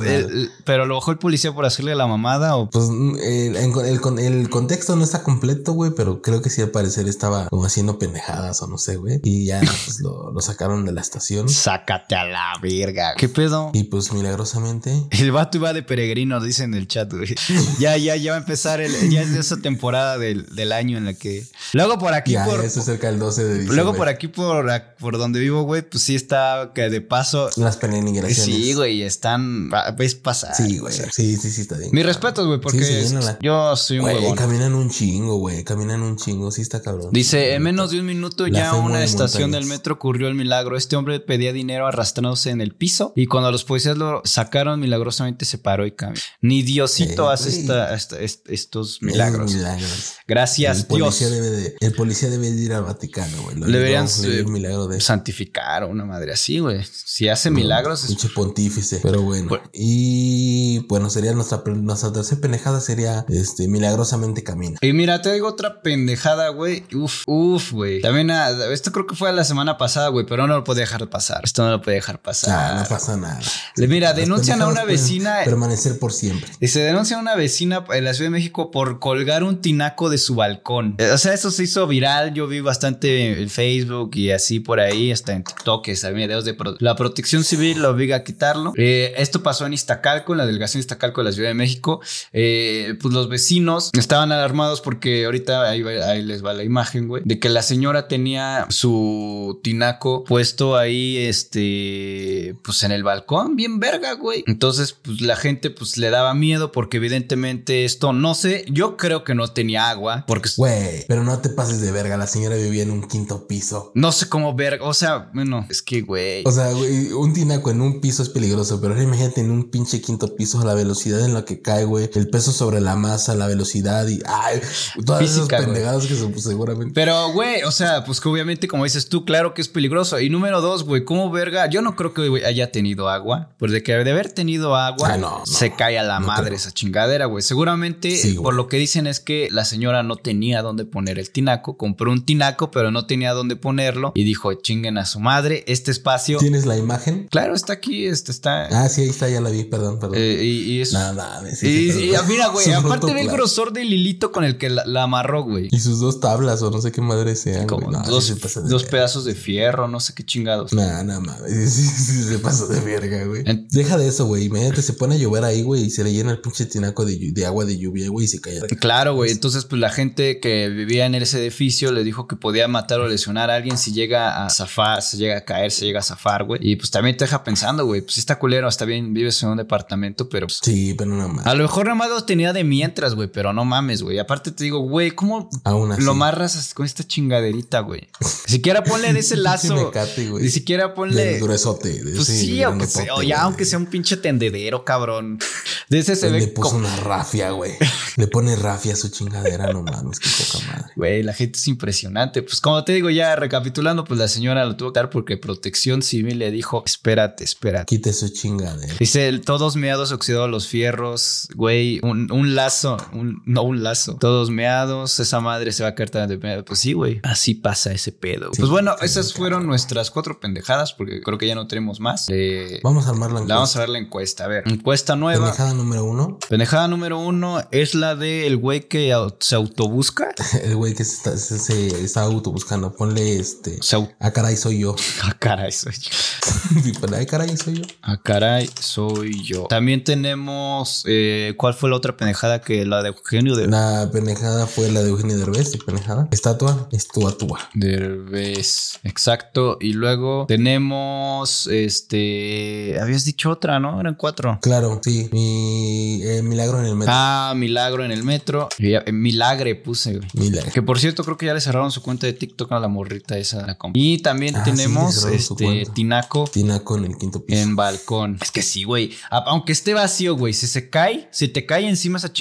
[SPEAKER 2] pero lo bajó el policía por hacerle la mamada o...
[SPEAKER 3] Pues el, el, el contexto no está completo, güey, pero creo que sí al parecer estaba como haciendo pendejadas o no sé, güey. Y ya <laughs> pues, lo, lo, sacaron de la estación.
[SPEAKER 2] Sácate a la verga. ¿Qué pedo?
[SPEAKER 3] Y pues milagrosamente.
[SPEAKER 2] El vato iba de peregrino, dice en el chat, güey. <laughs> ya, ya, ya va a empezar el, ya es esa temporada del, del año en la que. Luego por aquí
[SPEAKER 3] ya,
[SPEAKER 2] por.
[SPEAKER 3] Ya cerca del 12 de diciembre.
[SPEAKER 2] Luego por aquí por, por donde vivo, güey, pues sí está que de paso.
[SPEAKER 3] Las peregrinaciones.
[SPEAKER 2] Sí, güey, están. Ves pasar.
[SPEAKER 3] Sí, güey. sí, sí, sí, está bien.
[SPEAKER 2] Mi respeto, güey, porque yo soy un
[SPEAKER 3] güey. Caminan un chingo, güey. Caminan un chingo. Sí, está cabrón.
[SPEAKER 2] Dice, en menos de un minuto ya una estación del metro ocurrió el milagro. Este hombre pedía dinero arrastrándose en el piso y cuando los policías lo sacaron milagrosamente se paró y cambió. Ni Diosito hace estos milagros. Gracias,
[SPEAKER 3] el policía Dios. Debe de, el policía debe ir al Vaticano, güey.
[SPEAKER 2] Le deberían de... santificar o una madre así, güey. Si hace milagros.
[SPEAKER 3] Pinche pontífice. Pero bueno. Y bueno, sería nuestra, nuestra tercera pendejada sería este milagrosamente camina.
[SPEAKER 2] Y mira, te digo otra pendejada, güey. Uf, uf, güey. También ah, esto creo que fue la semana pasada, güey, pero no lo puede dejar pasar. Esto no lo puede dejar pasar.
[SPEAKER 3] no pasa nada.
[SPEAKER 2] mira, denuncian a una vecina.
[SPEAKER 3] Permanecer por siempre.
[SPEAKER 2] Y se denuncia a una vecina en la Ciudad de México por colgar un tinaco de su balcón. Eh, o sea, eso se hizo viral. Yo vi bastante en Facebook y así por ahí, hasta en TikTok, había videos de la protección civil lo obliga a quitarlo. Eh, esto pasó en Iztacalco, en la delegación de Iztacalco de la Ciudad de México. Eh, pues los vecinos estaban alarmados porque ahorita ahí, ahí les va la imagen, güey, de que la señora tenía su tinaco puesto ahí, este, pues en el balcón, bien verga, güey. Entonces, pues la gente pues le daba miedo porque evidentemente esto, no sé, yo creo que no tenía agua porque...
[SPEAKER 3] Güey, pero no te pases de verga, la señora vivía en un quinto piso.
[SPEAKER 2] No sé cómo verga, o sea, bueno, es que, güey.
[SPEAKER 3] O sea, güey, un tinaco en un piso es peligroso, pero imagínate en un pinche quinto piso la velocidad en la que cae, güey, el peso sobre la masa, la velocidad y, ay, todas esas pendejadas que pues, seguramente.
[SPEAKER 2] Pero, güey, o sea, pues que obviamente, como dices tú, claro que es peligroso. Y número dos, güey, ¿cómo verga? Yo no creo que haya tenido agua, pues de que de haber tenido agua, ah, se cae a la madre esa chingadera, güey. Seguramente, por lo que dicen es que la señora no tenía dónde poner el tinaco, compró un tinaco, pero no tenía dónde ponerlo y dijo, chinguen a su madre, este espacio.
[SPEAKER 3] ¿Tienes la imagen?
[SPEAKER 2] Claro, está aquí, este está.
[SPEAKER 3] Ah, sí, ahí está, ya la vi, perdón, perdón.
[SPEAKER 2] Eh, y, eso. Nada, y, mira, güey, <laughs> aparte ve el grosor del hilito con el que la, amarró, güey.
[SPEAKER 3] Y sus dos tablas o no sé qué madre sean.
[SPEAKER 2] Como dos, pedazos de fierro, no sé qué chingados.
[SPEAKER 3] Nah, nada mames. <laughs> Sí, se pasó de verga, güey. Deja de eso, güey. Imagínate, se pone a llover ahí, güey, y se le llena el pinche tinaco de, de agua de lluvia, güey, y se cae.
[SPEAKER 2] Claro, güey. Entonces, pues la gente que vivía en ese edificio le dijo que podía matar o lesionar a alguien si llega a zafar, se llega a caer, se llega a zafar, güey. Y pues también te deja pensando, güey, pues está culero, está bien, vives en un departamento, pero. Pues,
[SPEAKER 3] sí, pero no mames.
[SPEAKER 2] A lo mejor nada más lo tenía de mientras, güey, pero no mames, güey. Aparte te digo, güey, ¿cómo lo amarras con esta chingaderita, güey? Ni siquiera ponle en ese <laughs> lazo. Ni siquiera ponle.
[SPEAKER 3] gruesote.
[SPEAKER 2] pues sí, aunque sea, o ya aunque sea un pinche tendedero, cabrón. De ese se ve.
[SPEAKER 3] Le puso una rafia, güey. Le pone rafia a su chingadera, no mames, qué poca madre.
[SPEAKER 2] Güey, la gente es impresionante. Pues como te digo, ya recapitulando, pues la señora lo tuvo que dar porque protección civil le dijo, espérate, espérate.
[SPEAKER 3] Quite su chingadera.
[SPEAKER 2] Dice, todos meados oxidados los fierros, güey, un, un lazo lazo, un, no un lazo. Todos meados, esa madre se va a caer tan de pedo. Pues sí, güey. Así pasa ese pedo. pues bueno, esas fueron nuestras cuatro pendejadas, porque creo que ya no tenemos más. Eh,
[SPEAKER 3] Vamos a armar la encuesta.
[SPEAKER 2] vamos a ver la encuesta. A ver, encuesta nueva.
[SPEAKER 3] Pendejada número uno.
[SPEAKER 2] Pendejada número uno es la del güey que se autobusca. <laughs>
[SPEAKER 3] El güey que se está, se, se está autobuscando. Ponle este.
[SPEAKER 2] Se au-
[SPEAKER 3] Ah, caray, soy yo. <laughs>
[SPEAKER 2] Ah, caray, soy yo. <laughs>
[SPEAKER 3] Ay, caray, soy yo.
[SPEAKER 2] Ah, caray, soy yo. También tenemos. eh, ¿Cuál fue la otra pendejada que la de Eugenio de
[SPEAKER 3] La pendejada fue la de Eugenio Derbez, de pendejada. Estatua, estatua.
[SPEAKER 2] Derbez? Exacto. Y luego tenemos. Este. Habías dicho otra, ¿no? Eran cuatro.
[SPEAKER 3] Claro, sí. Mi eh, milagro en el metro.
[SPEAKER 2] Ah, Milagro en el metro. Y ya- eh, Milagre puse, güey.
[SPEAKER 3] Milagro.
[SPEAKER 2] Que por cierto, creo que ya le cerraron su cuenta de TikTok a la morrita esa. La y también
[SPEAKER 3] Ah,
[SPEAKER 2] tenemos este. Tinaco
[SPEAKER 3] Tinaco en el quinto piso.
[SPEAKER 2] en balcón. Es que sí, güey. Aunque esté vacío, güey. Si se cae, si te cae encima esa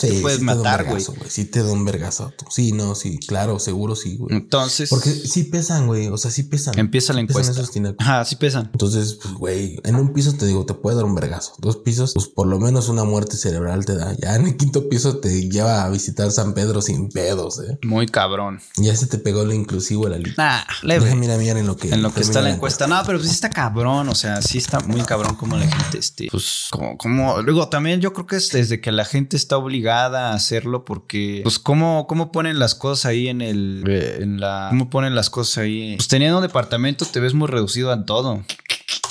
[SPEAKER 3] Sí,
[SPEAKER 2] te puedes
[SPEAKER 3] sí
[SPEAKER 2] matar, güey.
[SPEAKER 3] Sí, te da un vergazo. Sí, no, sí, claro, seguro sí, güey.
[SPEAKER 2] Entonces,
[SPEAKER 3] Porque sí pesan, güey. O sea, sí pesan.
[SPEAKER 2] empieza la
[SPEAKER 3] Pesan
[SPEAKER 2] encuesta.
[SPEAKER 3] tinacos.
[SPEAKER 2] Ajá, sí pesan.
[SPEAKER 3] Entonces, pues, güey, en un piso te digo, te puede dar un vergazo. Dos pisos, pues por lo menos una muerte cerebral te da. Ya en el quinto piso te lleva a visitar San Pedro sin pedos, eh.
[SPEAKER 2] Muy cabrón.
[SPEAKER 3] Ya se te pegó lo inclusivo el alito.
[SPEAKER 2] Nah, leve.
[SPEAKER 3] Déjame ir a mirar en lo que,
[SPEAKER 2] En lo que está la encuesta. No, pero pues sí está cabrón. O sea, sí está muy cabrón como la gente, este, pues, como, como, luego también yo creo que es desde que la gente está obligada a hacerlo porque, pues, cómo, cómo ponen las cosas ahí en el, eh, en la, cómo ponen las cosas ahí. Pues teniendo un departamento te ves muy reducido a todo.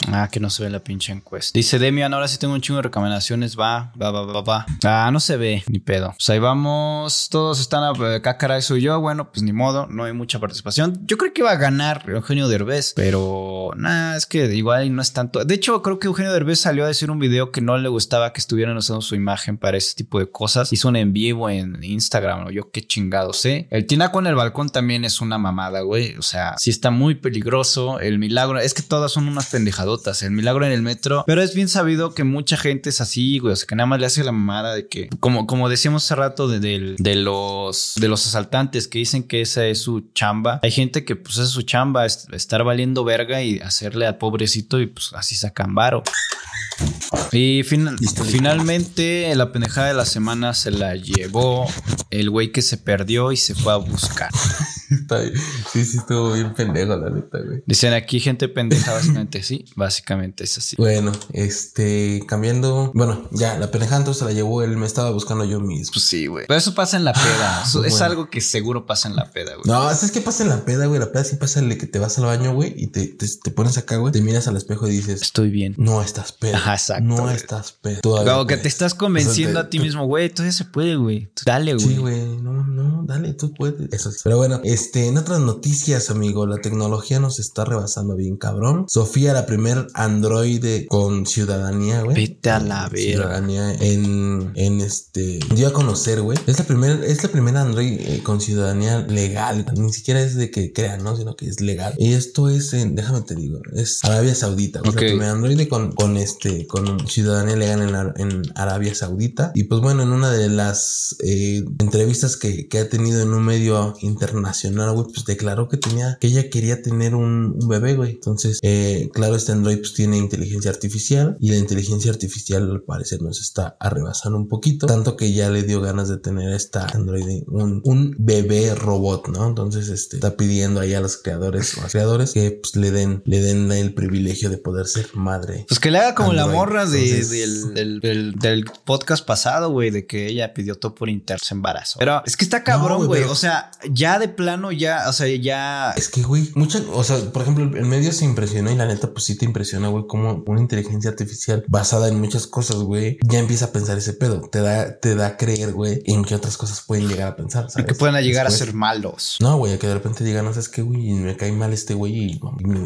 [SPEAKER 2] Ah, que no se ve la pinche encuesta. Dice Demian, ahora sí tengo un chingo de recomendaciones. Va, va, va, va, va. Ah, no se ve, ni pedo. Pues ahí vamos. Todos están a- acá, caray, soy yo. Bueno, pues ni modo, no hay mucha participación. Yo creo que iba a ganar Eugenio Derbez, pero nada, es que igual no es tanto. De hecho, creo que Eugenio Derbez salió a decir un video que no le gustaba que estuvieran usando su imagen para ese tipo de cosas. Hizo un en vivo en Instagram, o yo qué chingado sé. El tinaco en el balcón también es una mamada, güey. O sea, sí está muy peligroso. El milagro, es que todas son unas El milagro en el metro, pero es bien sabido que mucha gente es así, güey. O sea, que nada más le hace la mamada de que, como, como decíamos hace rato de, del- de los, de los asaltantes que dicen que esa es su chamba. Hay gente que, pues, esa es su chamba, es- estar valiendo verga y hacerle al pobrecito y pues así sacan varo. Y final- finalmente la pendejada de la semana se la llevó el güey que se perdió y se fue a buscar. <laughs>
[SPEAKER 3] Está bien. Sí, sí, estuvo bien pendejo, la neta, güey.
[SPEAKER 2] Dicen aquí gente pendeja, básicamente sí, básicamente es así.
[SPEAKER 3] Bueno, este, cambiando. Bueno, ya, la entonces se la llevó él, me estaba buscando yo mismo.
[SPEAKER 2] Pues sí, güey. Pero eso pasa en la peda. Eso es algo que seguro pasa en la peda, güey.
[SPEAKER 3] No, ¿sabes qué pasa en la peda, güey? La peda sí pasa el que te vas al baño, güey, y te, te, te pones acá, güey, te miras al espejo y dices,
[SPEAKER 2] Estoy bien.
[SPEAKER 3] no estás pedo.
[SPEAKER 2] Ajá, exacto,
[SPEAKER 3] No
[SPEAKER 2] güey.
[SPEAKER 3] estás pedo. Todavía
[SPEAKER 2] Como que
[SPEAKER 3] puedes.
[SPEAKER 2] te estás convenciendo
[SPEAKER 3] O sea, te-
[SPEAKER 2] a ti mismo, güey. Todavía se puede, güey. Dale, güey.
[SPEAKER 3] Sí, güey, no, no, dale, tú puedes. Eso sí. Pero bueno, este, en otras noticias, amigo, la tecnología nos está rebasando bien cabrón. Sofía, la primer androide con ciudadanía, güey.
[SPEAKER 2] Vete a la verga.
[SPEAKER 3] Ciudadanía en, en este, dio a conocer, güey. Es la primera, es la primera android eh, con ciudadanía legal. Ni siquiera es de que crean, ¿no? Sino que es legal. Y esto es en, déjame te digo, es Arabia Saudita. güey. Es la primera androide con, con este, con ciudadanía legal en, en Arabia Saudita. Y pues bueno, en una de las eh, entrevistas que, que ha tenido en un medio internacional, güey, pues declaró que tenía, que ella quería tener un, un bebé, güey. Entonces, eh, claro, este android pues tiene inteligencia artificial y la inteligencia artificial al parecer nos está arrebasando un poquito, tanto que ya le dio ganas de tener esta androide, un, un bebé robot, ¿no? Entonces, este, está pidiendo ahí a los creadores o a los creadores que pues le den, le den el privilegio de poder ser madre.
[SPEAKER 2] Pues que le haga como la
[SPEAKER 3] Android.
[SPEAKER 2] morra de,
[SPEAKER 3] Entonces-
[SPEAKER 2] del, del, del- del podcast pasado, güey, de que ella pidió todo por internet, se embarazó. Pero es que está cabrón,
[SPEAKER 3] güey,
[SPEAKER 2] güey.
[SPEAKER 3] pero-
[SPEAKER 2] O sea, ya de plano, ya, o sea, ya.
[SPEAKER 3] Es que, güey, mucha, o sea, por ejemplo, el medio se impresionó y la neta, pues sí te impresiona, güey, como una inteligencia artificial basada en muchas cosas, güey, ya empieza a pensar ese pedo. Te da, te da a creer, güey, en qué otras cosas pueden llegar a pensar, ¿sabes?
[SPEAKER 2] Que puedan llegar a ser malos.
[SPEAKER 3] No, güey, a que de repente digan, no sabes qué, güey, me cae mal este güey y,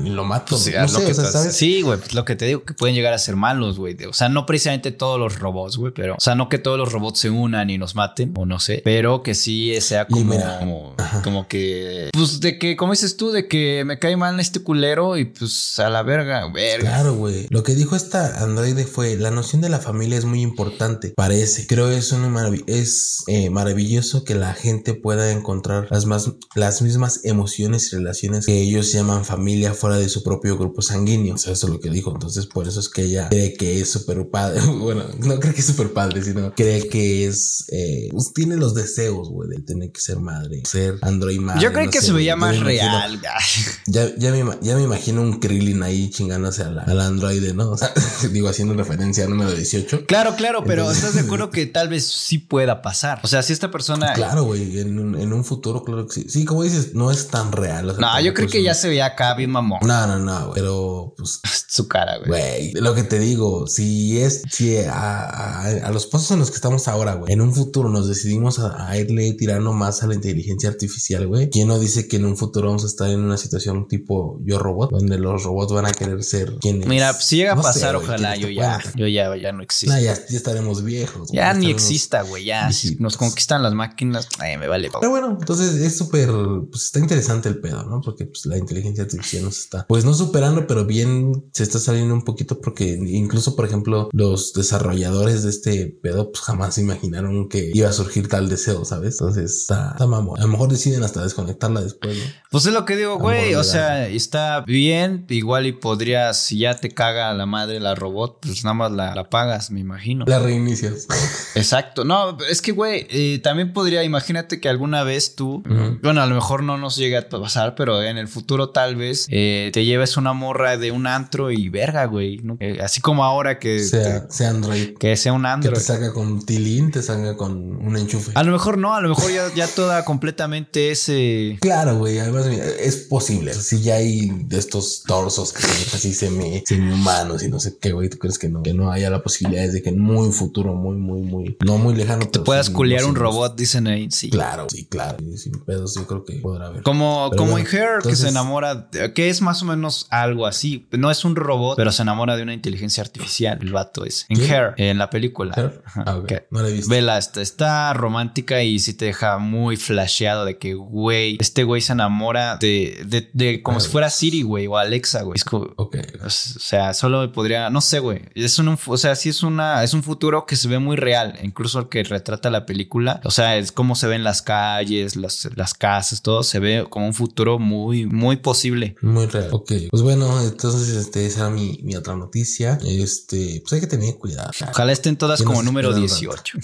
[SPEAKER 3] y lo mato.
[SPEAKER 2] Sí,
[SPEAKER 3] no
[SPEAKER 2] es lo
[SPEAKER 3] sé,
[SPEAKER 2] que
[SPEAKER 3] o sea,
[SPEAKER 2] te-
[SPEAKER 3] ¿sabes?
[SPEAKER 2] Sí, güey, pues lo que te digo, que pueden llegar a ser malos, güey. O sea, no precisamente todos los robots, güey, pero, o sea, no que todos los robots se unan y nos maten, o no sé, pero que sí, sea como, como, que, pues de que, como dices tú, de que me cae mal este culero y pues a la verga, verga.
[SPEAKER 3] Claro, güey. Lo que dijo esta androide fue, la noción de la familia es muy importante, parece. Creo es, un es eh, maravilloso que la gente pueda encontrar las, más, las mismas emociones y relaciones que ellos llaman familia fuera de su propio grupo sanguíneo. eso es lo que dijo. Entonces, por eso es que ella cree que es súper padre. <laughs> bueno, no cree que es súper padre, sino cree que es, eh, pues, tiene los deseos, güey, de tener que ser madre, ser android madre.
[SPEAKER 2] Yo creo que se veía más real. <laughs>
[SPEAKER 3] ya, ya, me, ya me imagino un Krillin ahí chingándose a la, a la androide, ¿no? O sea, <laughs> digo, haciendo referencia al número 18.
[SPEAKER 2] Claro, claro, pero ¿estás de acuerdo <laughs> que tal vez sí pueda pasar? O sea, si esta persona...
[SPEAKER 3] Claro, güey, en, un futuro, claro que sí. Sí, como dices, no es tan real.
[SPEAKER 2] no, yo creo que ya se veía acá bien mamón.
[SPEAKER 3] No, no, no, pero pues...
[SPEAKER 2] Su cara, güey.
[SPEAKER 3] Güey, lo que te digo, si es, si a, a, los pasos en los que estamos ahora, güey, en un futuro nos decidimos a, irle tirando más a la inteligencia artificial, güey, ¿quién no dice que en un futuro vamos a estar en una situación tipo yo robot, donde los robots van a querer ser quienes...
[SPEAKER 2] Mira, si llega a pasar, ojalá yo ya, yo ya, ya no existo.
[SPEAKER 3] ya, estaremos viejos.
[SPEAKER 2] Ya, ni exista, güey, ya. nos conquistan las máquinas, ay, me vale.
[SPEAKER 3] Pero bueno, entonces es súper, pues está interesante el pedo, ¿no? Porque pues la inteligencia artificial nos está, pues no superando, pero bien se está saliendo un poquito porque incluso, por ejemplo, los desarrolladores de este pedo pues jamás imaginaron que iba a surgir tal deseo, ¿sabes? Entonces está, está mamón. A lo mejor deciden hasta desconectarla después, ¿no?
[SPEAKER 2] Pues es lo que digo, güey. O sea, está bien. Igual y podrías, si ya te caga la madre la robot, pues nada más la, la pagas, me imagino.
[SPEAKER 3] La reinicias. <laughs>
[SPEAKER 2] Exacto. No, es que, güey, eh, también podría, imagínate que alguna vez tú, bueno, a lo mejor no nos llegue a pasar, pero en el futuro tal vez eh, te lleves una morra de un antro y verga, güey. ¿no? Eh, así como ahora que
[SPEAKER 3] sea, sea Android.
[SPEAKER 2] Que sea un Android.
[SPEAKER 3] Que te saca con tilín, te saca con un enchufe.
[SPEAKER 2] A lo mejor no, a lo mejor ya, ya toda completamente ese.
[SPEAKER 3] Claro, güey. Además, es posible. Si ya hay de estos torsos que son así semi, semi humanos y no sé qué, güey. ¿Tú crees que no? Que no haya la posibilidad de que en muy futuro, muy, muy, muy, no muy lejano.
[SPEAKER 2] te puedas culiar un robot, dicen ahí. Sí.
[SPEAKER 3] Claro, sí, claro. sin pedos, yo creo que podrá haber.
[SPEAKER 2] Como, como en Hair, que se enamora, que es más o menos algo así. No es un robot, pero se enamora de una inteligencia artificial, el vato es. En Hair, en la película.
[SPEAKER 3] Ah, no la he visto.
[SPEAKER 2] Vela, está, está romántica y sí te deja muy flasheado de que, güey, este güey se enamora de, de, de como si fuera Siri, güey, o Alexa, güey. O sea, solo podría, no sé, güey. Es un, o sea, sí es una, es un futuro que se ve muy real, incluso el que retrata la película. O sea, es como se ven las calles, las, las casas, todo se ve como un futuro muy, muy posible.
[SPEAKER 3] Muy real. Ok. Pues bueno, entonces, este, esa era mi, mi otra noticia. Este, pues hay que tener cuidado.
[SPEAKER 2] Ojalá estén todas como número 18.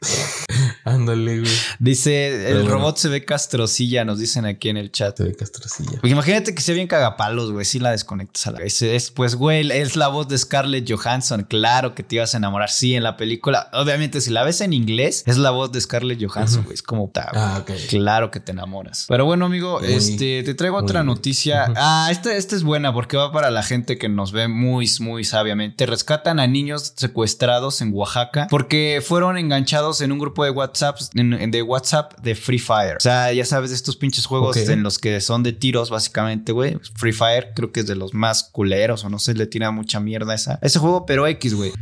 [SPEAKER 2] <laughs>
[SPEAKER 3] Ándale, güey.
[SPEAKER 2] Dice, el robot se ve castrocilla, nos dicen aquí en el chat.
[SPEAKER 3] Se ve castrocilla.
[SPEAKER 2] imagínate que sea bien cagapalos, güey, si la desconectas a la vez. Es, pues, güey, es la voz de Scarlett Johansson. Claro que te ibas a enamorar, sí, en la película. Obviamente, si la ves en inglés, es la voz de Scarlett Johansson, güey. Es como,
[SPEAKER 3] ah, ok.
[SPEAKER 2] claro que te enamoras. Pero bueno, amigo, este, te traigo otra noticia. Ah, esta, esta es buena porque va para la gente que nos ve muy, muy sabiamente. Rescatan a niños secuestrados en Oaxaca porque fueron enganchados en un grupo de WhatsApp, de WhatsApp de Free Fire. O sea, ya sabes de estos pinches juegos en los que son de tiros, básicamente, güey. Free Fire creo que es de los más culeros o no sé, le tira mucha mierda a esa, ese juego, pero X, güey.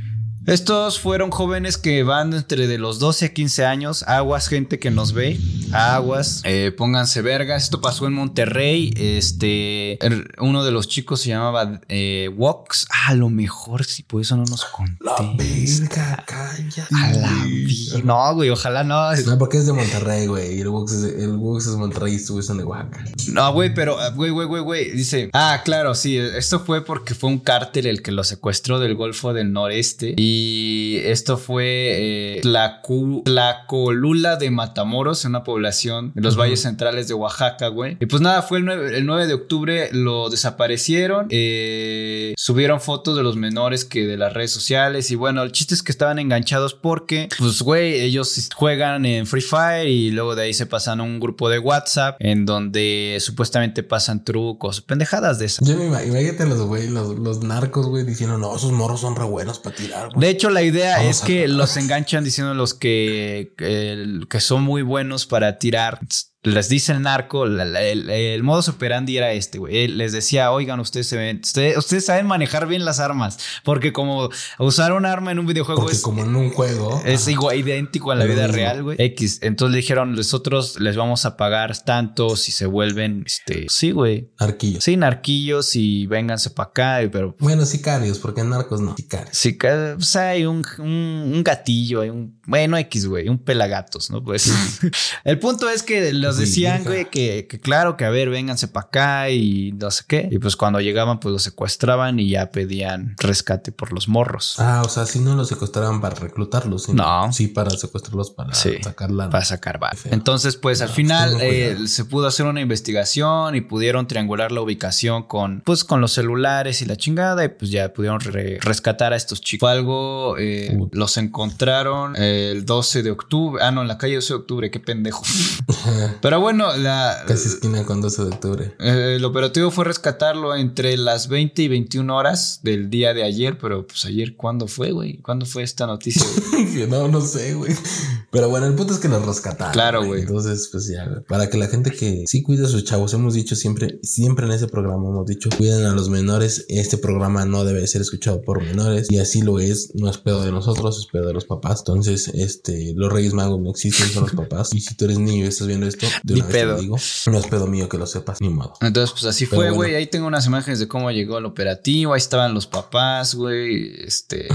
[SPEAKER 2] Estos fueron jóvenes que van entre de los 12 a 15 años. Aguas, gente que nos ve. Aguas. Eh, pónganse vergas. Esto pasó en Monterrey. Este. Er, uno de los chicos se llamaba eh, Wox. Ah, a lo mejor si por eso no nos conté.
[SPEAKER 3] La verga, calla.
[SPEAKER 2] A la vida. No, güey, ojalá no.
[SPEAKER 3] No, porque es de Monterrey, güey. El Wox es, el Wox es Monterrey y estuvo de Oaxaca.
[SPEAKER 2] No, güey, pero, güey, güey, güey, güey. Dice. Ah, claro, sí. Esto fue porque fue un cártel el que lo secuestró del Golfo del Noreste. Y y esto fue eh, la, colula de Matamoros, en una población de los valles centrales de Oaxaca, güey. Y pues nada, fue el 9, de octubre, lo desaparecieron, eh, subieron fotos de los menores que de las redes sociales y bueno, el chiste es que estaban enganchados porque, pues, güey, ellos juegan en Free Fire y luego de ahí se pasan a un grupo de WhatsApp en donde supuestamente pasan trucos, pendejadas de esas.
[SPEAKER 3] Yo me imagínate los, güey, los, narcos, güey, diciendo, no, esos morros son re buenos para tirar,
[SPEAKER 2] de hecho, la idea es que los enganchan diciendo los que, que son muy buenos para tirar les dice el narco, la- la- el, el modus operandi era este, güey. Él Les decía, oigan, ustedes se ven, ustedes, ustedes saben manejar bien las armas, porque como usar un arma en un videojuego
[SPEAKER 3] Porque
[SPEAKER 2] es,
[SPEAKER 3] como en un juego.
[SPEAKER 2] es
[SPEAKER 3] ajá,
[SPEAKER 2] igual, idéntico a la vida real, güey. X. Entonces le dijeron, nosotros les vamos a pagar tanto si se vuelven, este, sí, güey.
[SPEAKER 3] Arquillos.
[SPEAKER 2] Sí, narquillos y vénganse para acá, pero
[SPEAKER 3] Bueno, sicarios, porque en narcos no. Sicarios.
[SPEAKER 2] Ca- pues hay un, un, un gatillo, hay un, bueno, X, güey, un pelagatos, ¿no? Pues <laughs> el punto es que
[SPEAKER 3] Sí,
[SPEAKER 2] decían, güey, que, que claro, que a ver, vénganse para acá y no sé qué. Y pues cuando llegaban, pues los secuestraban y ya pedían rescate por los morros.
[SPEAKER 3] Ah, o sea, si no los secuestraban para reclutarlos. sino-
[SPEAKER 2] No.
[SPEAKER 3] Sí, para secuestrarlos para
[SPEAKER 2] Sí.
[SPEAKER 3] sacar.
[SPEAKER 2] Para sacar bar. Entonces, pues al final eh, se pudo hacer una investigación y pudieron triangular la ubicación con, pues, con los celulares y la chingada y pues ya pudieron re- rescatar a estos chicos. Fue algo, eh, los encontraron el 12 de octubre. Ah, no, en la calle 12 de octubre, qué pendejo. <laughs> Pero bueno, la,
[SPEAKER 3] Casi esquina con 12 de octubre.
[SPEAKER 2] eh, el operativo fue rescatarlo entre las 20 y 21 horas del día de ayer, pero pues ayer, ¿cuándo fue, güey? ¿Cuándo fue esta noticia? <laughs>
[SPEAKER 3] no, no sé, güey. Pero bueno, el punto es que los rescataron.
[SPEAKER 2] Claro, güey.
[SPEAKER 3] Entonces, pues ya. Para que la gente que sí cuida a sus chavos, hemos dicho siempre, siempre en ese programa hemos dicho, cuiden a los menores. Este programa no debe ser escuchado por menores. Y así lo es. No es pedo de nosotros, es pedo de los papás. Entonces, este, los Reyes Magos no existen, son los papás. Y si tú eres niño y estás viendo esto, de
[SPEAKER 2] Ni
[SPEAKER 3] una vez te lo
[SPEAKER 2] pedo.
[SPEAKER 3] digo, no es pedo mío que lo sepas, ni modo.
[SPEAKER 2] Entonces, pues así
[SPEAKER 3] Pero
[SPEAKER 2] fue,
[SPEAKER 3] bueno.
[SPEAKER 2] güey. Ahí tengo unas imágenes de cómo llegó el operativo. Ahí estaban los papás, güey. Este.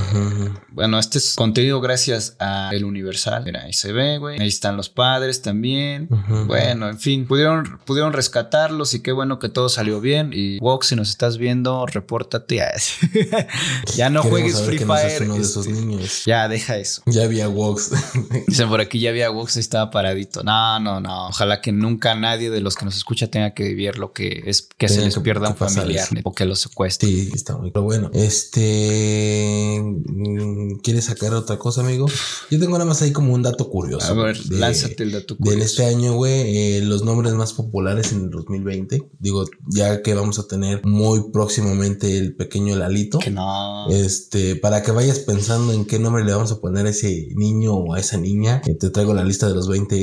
[SPEAKER 2] Bueno, este es contenido gracias a El Universal. Mira, ahí se ve, güey. Ahí están los padres también. Bueno, en fin, pudieron, pudieron rescatarlos y qué bueno que todo salió bien. Y Wox, si nos estás viendo, repórtate. <laughs> ya no
[SPEAKER 3] Queremos
[SPEAKER 2] juegues Free
[SPEAKER 3] seas
[SPEAKER 2] Fire.
[SPEAKER 3] uno de esos
[SPEAKER 2] este,
[SPEAKER 3] niños.
[SPEAKER 2] ya, deja eso.
[SPEAKER 3] Ya había Wox. <laughs>
[SPEAKER 2] Dicen por aquí ya había Wox, estaba paradito. No, no, no. Ojalá que nunca nadie de los que nos escucha tenga que vivir lo que es que se les
[SPEAKER 3] que-
[SPEAKER 2] pierda
[SPEAKER 3] que
[SPEAKER 2] un familiar
[SPEAKER 3] eso.
[SPEAKER 2] o que lo secuestre.
[SPEAKER 3] Sí, está muy. Pero bueno, este. mm, ¿Quieres sacar otra cosa, amigo? Yo tengo nada más ahí como un dato curioso.
[SPEAKER 2] A ver,
[SPEAKER 3] de-
[SPEAKER 2] lánzate el dato
[SPEAKER 3] De
[SPEAKER 2] curioso.
[SPEAKER 3] este año, güey, eh, los nombres más populares en el 2020. Digo, ya que vamos a tener muy próximamente el pequeño Lalito.
[SPEAKER 2] Que no.
[SPEAKER 3] Este, para que vayas pensando en qué nombre le vamos a poner a ese niño o a esa niña, eh, te traigo la lista de los 20,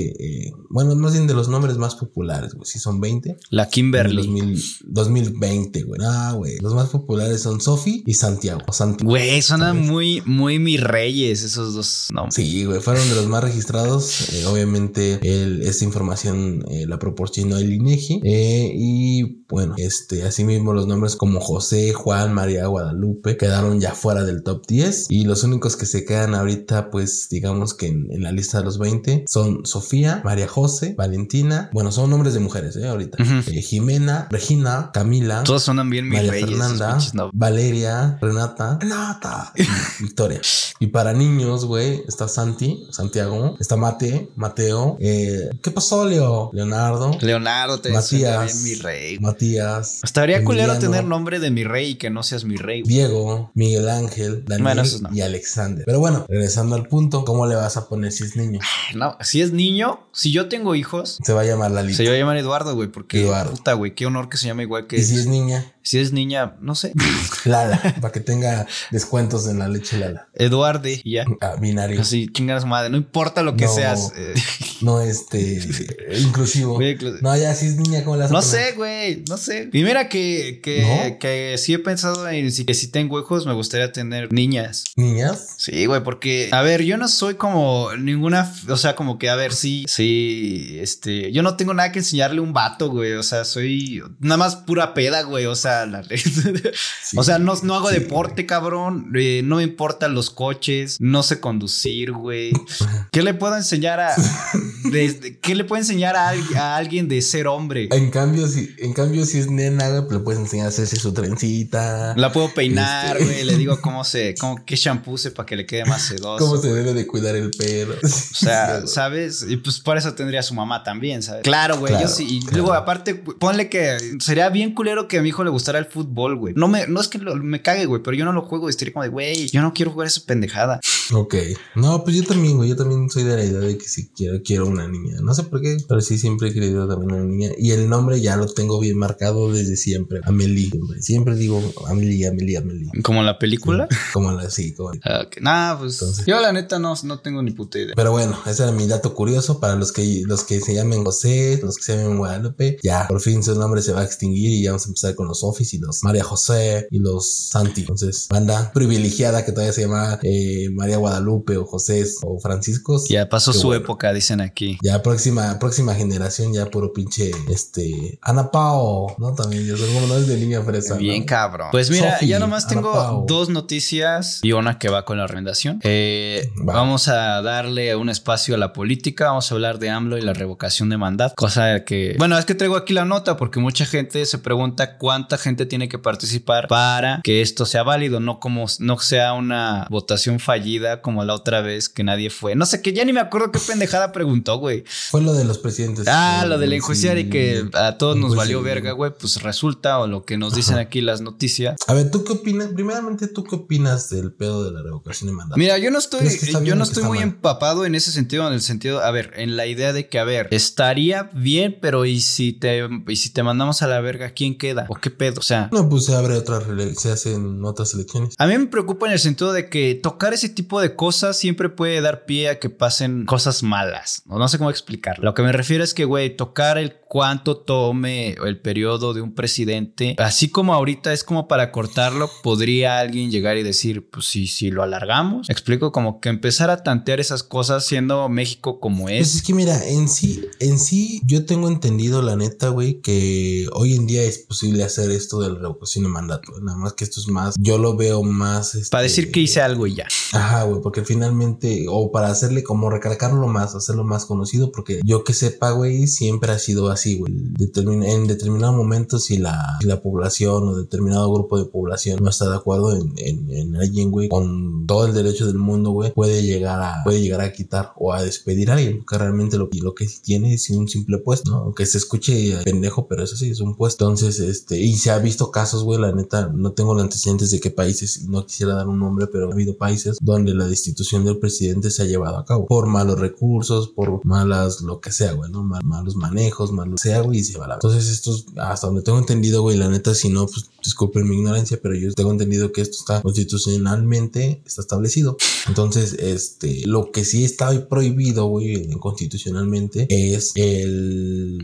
[SPEAKER 3] eh, bueno, más bien de los nombres más populares, güey. Si son 20,
[SPEAKER 2] La Kimberly.
[SPEAKER 3] 2000 2020, güey. Ah, güey. Los más populares son Sophie y Santiago. O Santi-
[SPEAKER 2] Güey, suenan muy, muy mis reyes esos dos nombres.
[SPEAKER 3] Sí, güey, fueron de los más registrados. Eh, obviamente, el- esta información eh, la proporcionó el INEGI. Eh, y bueno, este, asimismo, los nombres como José, Juan, María, Guadalupe quedaron ya fuera del top 10. Y los únicos que se quedan ahorita, pues digamos que en, en la lista de los 20 son Sofía, María José, Valentina. Bueno, son nombres de mujeres, eh, ahorita. Jimena, Regina, Camila.
[SPEAKER 2] Todos suenan bien
[SPEAKER 3] María
[SPEAKER 2] reyes.
[SPEAKER 3] Fernanda. Valeria, Renata, Renata, Victoria. Y para niños, güey, está Santi, Santiago, está Mate, Mateo, eh, ¿qué pasó, Leo? Leonardo,
[SPEAKER 2] Leonardo te
[SPEAKER 3] Matías,
[SPEAKER 2] bien mi rey.
[SPEAKER 3] Matías,
[SPEAKER 2] Estaría culero tener nombre de mi rey y que no seas mi rey.
[SPEAKER 3] Diego, Miguel Ángel, Daniel
[SPEAKER 2] Bueno, esos no.
[SPEAKER 3] y Alexander. Pero bueno, regresando al punto, ¿cómo le vas a poner si es niño?
[SPEAKER 2] No, si es niño, si yo tengo hijos,
[SPEAKER 3] Se va a llamar Lalito.
[SPEAKER 2] se va a llamar Eduardo, güey, porque
[SPEAKER 3] Eduardo.
[SPEAKER 2] puta, güey, qué honor que se llame igual que
[SPEAKER 3] y si es niña,
[SPEAKER 2] si es niña, no sé, <laughs>
[SPEAKER 3] Lala, para que tenga descuentos en la leche Lala.
[SPEAKER 2] Eduarde y ya.
[SPEAKER 3] Ah, binario.
[SPEAKER 2] Así, chingas madre, no importa lo que
[SPEAKER 3] No.
[SPEAKER 2] seas. eh, <laughs>
[SPEAKER 3] No, este, <laughs> inclusivo. No, ya si es niña, ¿cómo le vas a
[SPEAKER 2] No sé, güey, no sé. Y mira que, que,
[SPEAKER 3] ¿No?
[SPEAKER 2] que sí he pensado en si, que si tengo hijos me gustaría tener niñas.
[SPEAKER 3] ¿Niñas?
[SPEAKER 2] Sí, güey, porque, a ver, yo no soy como ninguna, o sea, como que, a ver, sí, sí, este, yo no tengo nada que enseñarle a un vato, güey, o sea, soy nada más pura peda, güey, o sea, la- <laughs>
[SPEAKER 3] Sí.
[SPEAKER 2] o sea, no, no hago
[SPEAKER 3] Sí.
[SPEAKER 2] deporte, cabrón, eh, no me importan los coches, no sé conducir, güey. ¿Qué le puedo enseñar a, de- qué le puedo enseñar a, a alguien de ser hombre?
[SPEAKER 3] En cambio, si, en cambio, si es nena, pues le puedes enseñar a hacerse su trencita.
[SPEAKER 2] La puedo peinar,
[SPEAKER 3] Este-
[SPEAKER 2] güey, le digo <laughs> cómo se, cómo, qué shampoo use para que le quede más sedoso.
[SPEAKER 3] Cómo se debe de cuidar el pelo.
[SPEAKER 2] O sea, <laughs> ¿sabes? Y pues por eso tendría a su mamá también, ¿sabes? Claro, güey.
[SPEAKER 3] Claro,
[SPEAKER 2] yo sí. Y
[SPEAKER 3] claro.
[SPEAKER 2] luego, aparte, ponle que sería bien culero que a mi hijo le gustara el fútbol, güey. No me, no es que lo- me cague, güey, pero yo no lo juego y estaría como de, güey, yo no quiero jugar esa pendejada.
[SPEAKER 3] Ok. No, pues yo también, güey. Yo también soy de la idea de que si quiero, quiero una niña. No sé por qué, pero sí siempre he querido también una niña. Y el nombre ya lo tengo bien marcado desde siempre. Amelie. Siempre, siempre digo Amelie, Amelie, Amelie.
[SPEAKER 2] ¿Como la película?
[SPEAKER 3] Como la, sí, como.
[SPEAKER 2] Ah, ok. Nah, pues
[SPEAKER 3] Entonces-
[SPEAKER 2] yo la neta no, no tengo ni puta idea.
[SPEAKER 3] Pero bueno, ese era mi dato curioso para los que, los que se llamen José, los que se llamen Guadalupe. Ya, por fin su nombre se va a extinguir y ya vamos a empezar con los Office y los María José y los Santi. Entonces, banda privilegiada que todavía se llama eh, María Guadalupe o José o Franciscos.
[SPEAKER 2] Ya pasó su
[SPEAKER 3] bueno.
[SPEAKER 2] época, dicen aquí.
[SPEAKER 3] Ya próxima, próxima generación, ya puro pinche, este, Ana Pao, ¿no? También, yo soy como no es de niña fresa.
[SPEAKER 2] Bien
[SPEAKER 3] ¿no?
[SPEAKER 2] cabrón. Pues mira, ya nomás tengo dos noticias y una que va con la recomendación. Eh,
[SPEAKER 3] Va.
[SPEAKER 2] Vamos a darle un espacio a la política. Vamos a hablar de AMLO y la revocación de mandato. Cosa que, bueno, es que traigo aquí la nota porque mucha gente se pregunta cuánta gente tiene que participar para que esto sea válido, no como no sea una votación fallida como la otra vez que nadie fue. No sé, que ya ni me acuerdo qué pendejada preguntó, güey.
[SPEAKER 3] Fue lo de los presidentes.
[SPEAKER 2] Ah,
[SPEAKER 3] Eh,
[SPEAKER 2] lo del
[SPEAKER 3] sí.
[SPEAKER 2] enjuiciar y que a todos nos valió verga, güey. Pues resulta, o lo que nos dicen aquí las noticias.
[SPEAKER 3] A ver, ¿tú qué opinas? Primeramente, ¿tú qué opinas del pedo de la revocación de mandato?
[SPEAKER 2] Mira, yo no estoy,
[SPEAKER 3] ¿Crees que está
[SPEAKER 2] yo no estoy muy
[SPEAKER 3] mal?
[SPEAKER 2] empapado en ese sentido, en el sentido, a ver, en la idea de que, a ver, estaría bien, pero ¿y si te, y si te mandamos a la verga, quién queda? ¿O qué pedo? O sea,
[SPEAKER 3] No, pues se abre otra, se hacen otras elecciones.
[SPEAKER 2] a mí me preocupa en el sentido de que tocar ese tipo de cosas siempre puede dar pie a que pasen cosas malas. No, no sé cómo explicarlo. Lo que me refiero es que, güey, tocar el cuánto tome el periodo de un presidente, así como ahorita es como para cortarlo, podría alguien llegar y decir, pues sí, si lo alargamos. Explico como que empezar a tantear esas cosas siendo México como
[SPEAKER 3] Pues es
[SPEAKER 2] es.
[SPEAKER 3] que mira, en sí, en sí, yo tengo entendido, la neta, güey, que hoy en día es posible hacer esto de la revocación de mandato. Nada más que esto es más, yo lo veo más. este,
[SPEAKER 2] Para decir que hice algo y ya.
[SPEAKER 3] Ajá, güey, porque finalmente, o para hacerle como recalcarlo más, hacerlo más conocido, porque yo que sepa, güey, siempre ha sido así, güey. Determin- en determinado momento, si la, si la población o determinado grupo de población no está de acuerdo en, en, en alguien, güey, con todo el derecho del mundo, güey, puede llegar a, puede llegar a quitar o a despedir a alguien, porque realmente lo, lo que tiene es un simple puesto, ¿no? Aunque se escuche pendejo, pero eso sí, es un puesto. Entonces, este, y se ha visto casos, güey, la neta, no tengo los antecedentes de qué países, no quisiera dar un nombre, pero ha habido países donde la destitución del presidente se ha llevado a cabo por malos recursos, por malas, lo que sea, güey, ¿no? Mal- malos manejos, malos, sea, güey, y se va a la Entonces, esto es, hasta donde tengo entendido, güey, la neta, si no, pues disculpen mi ignorancia, pero yo tengo entendido que esto está constitucionalmente, está establecido. Entonces, este, lo que sí está prohibido, güey, constitucionalmente es el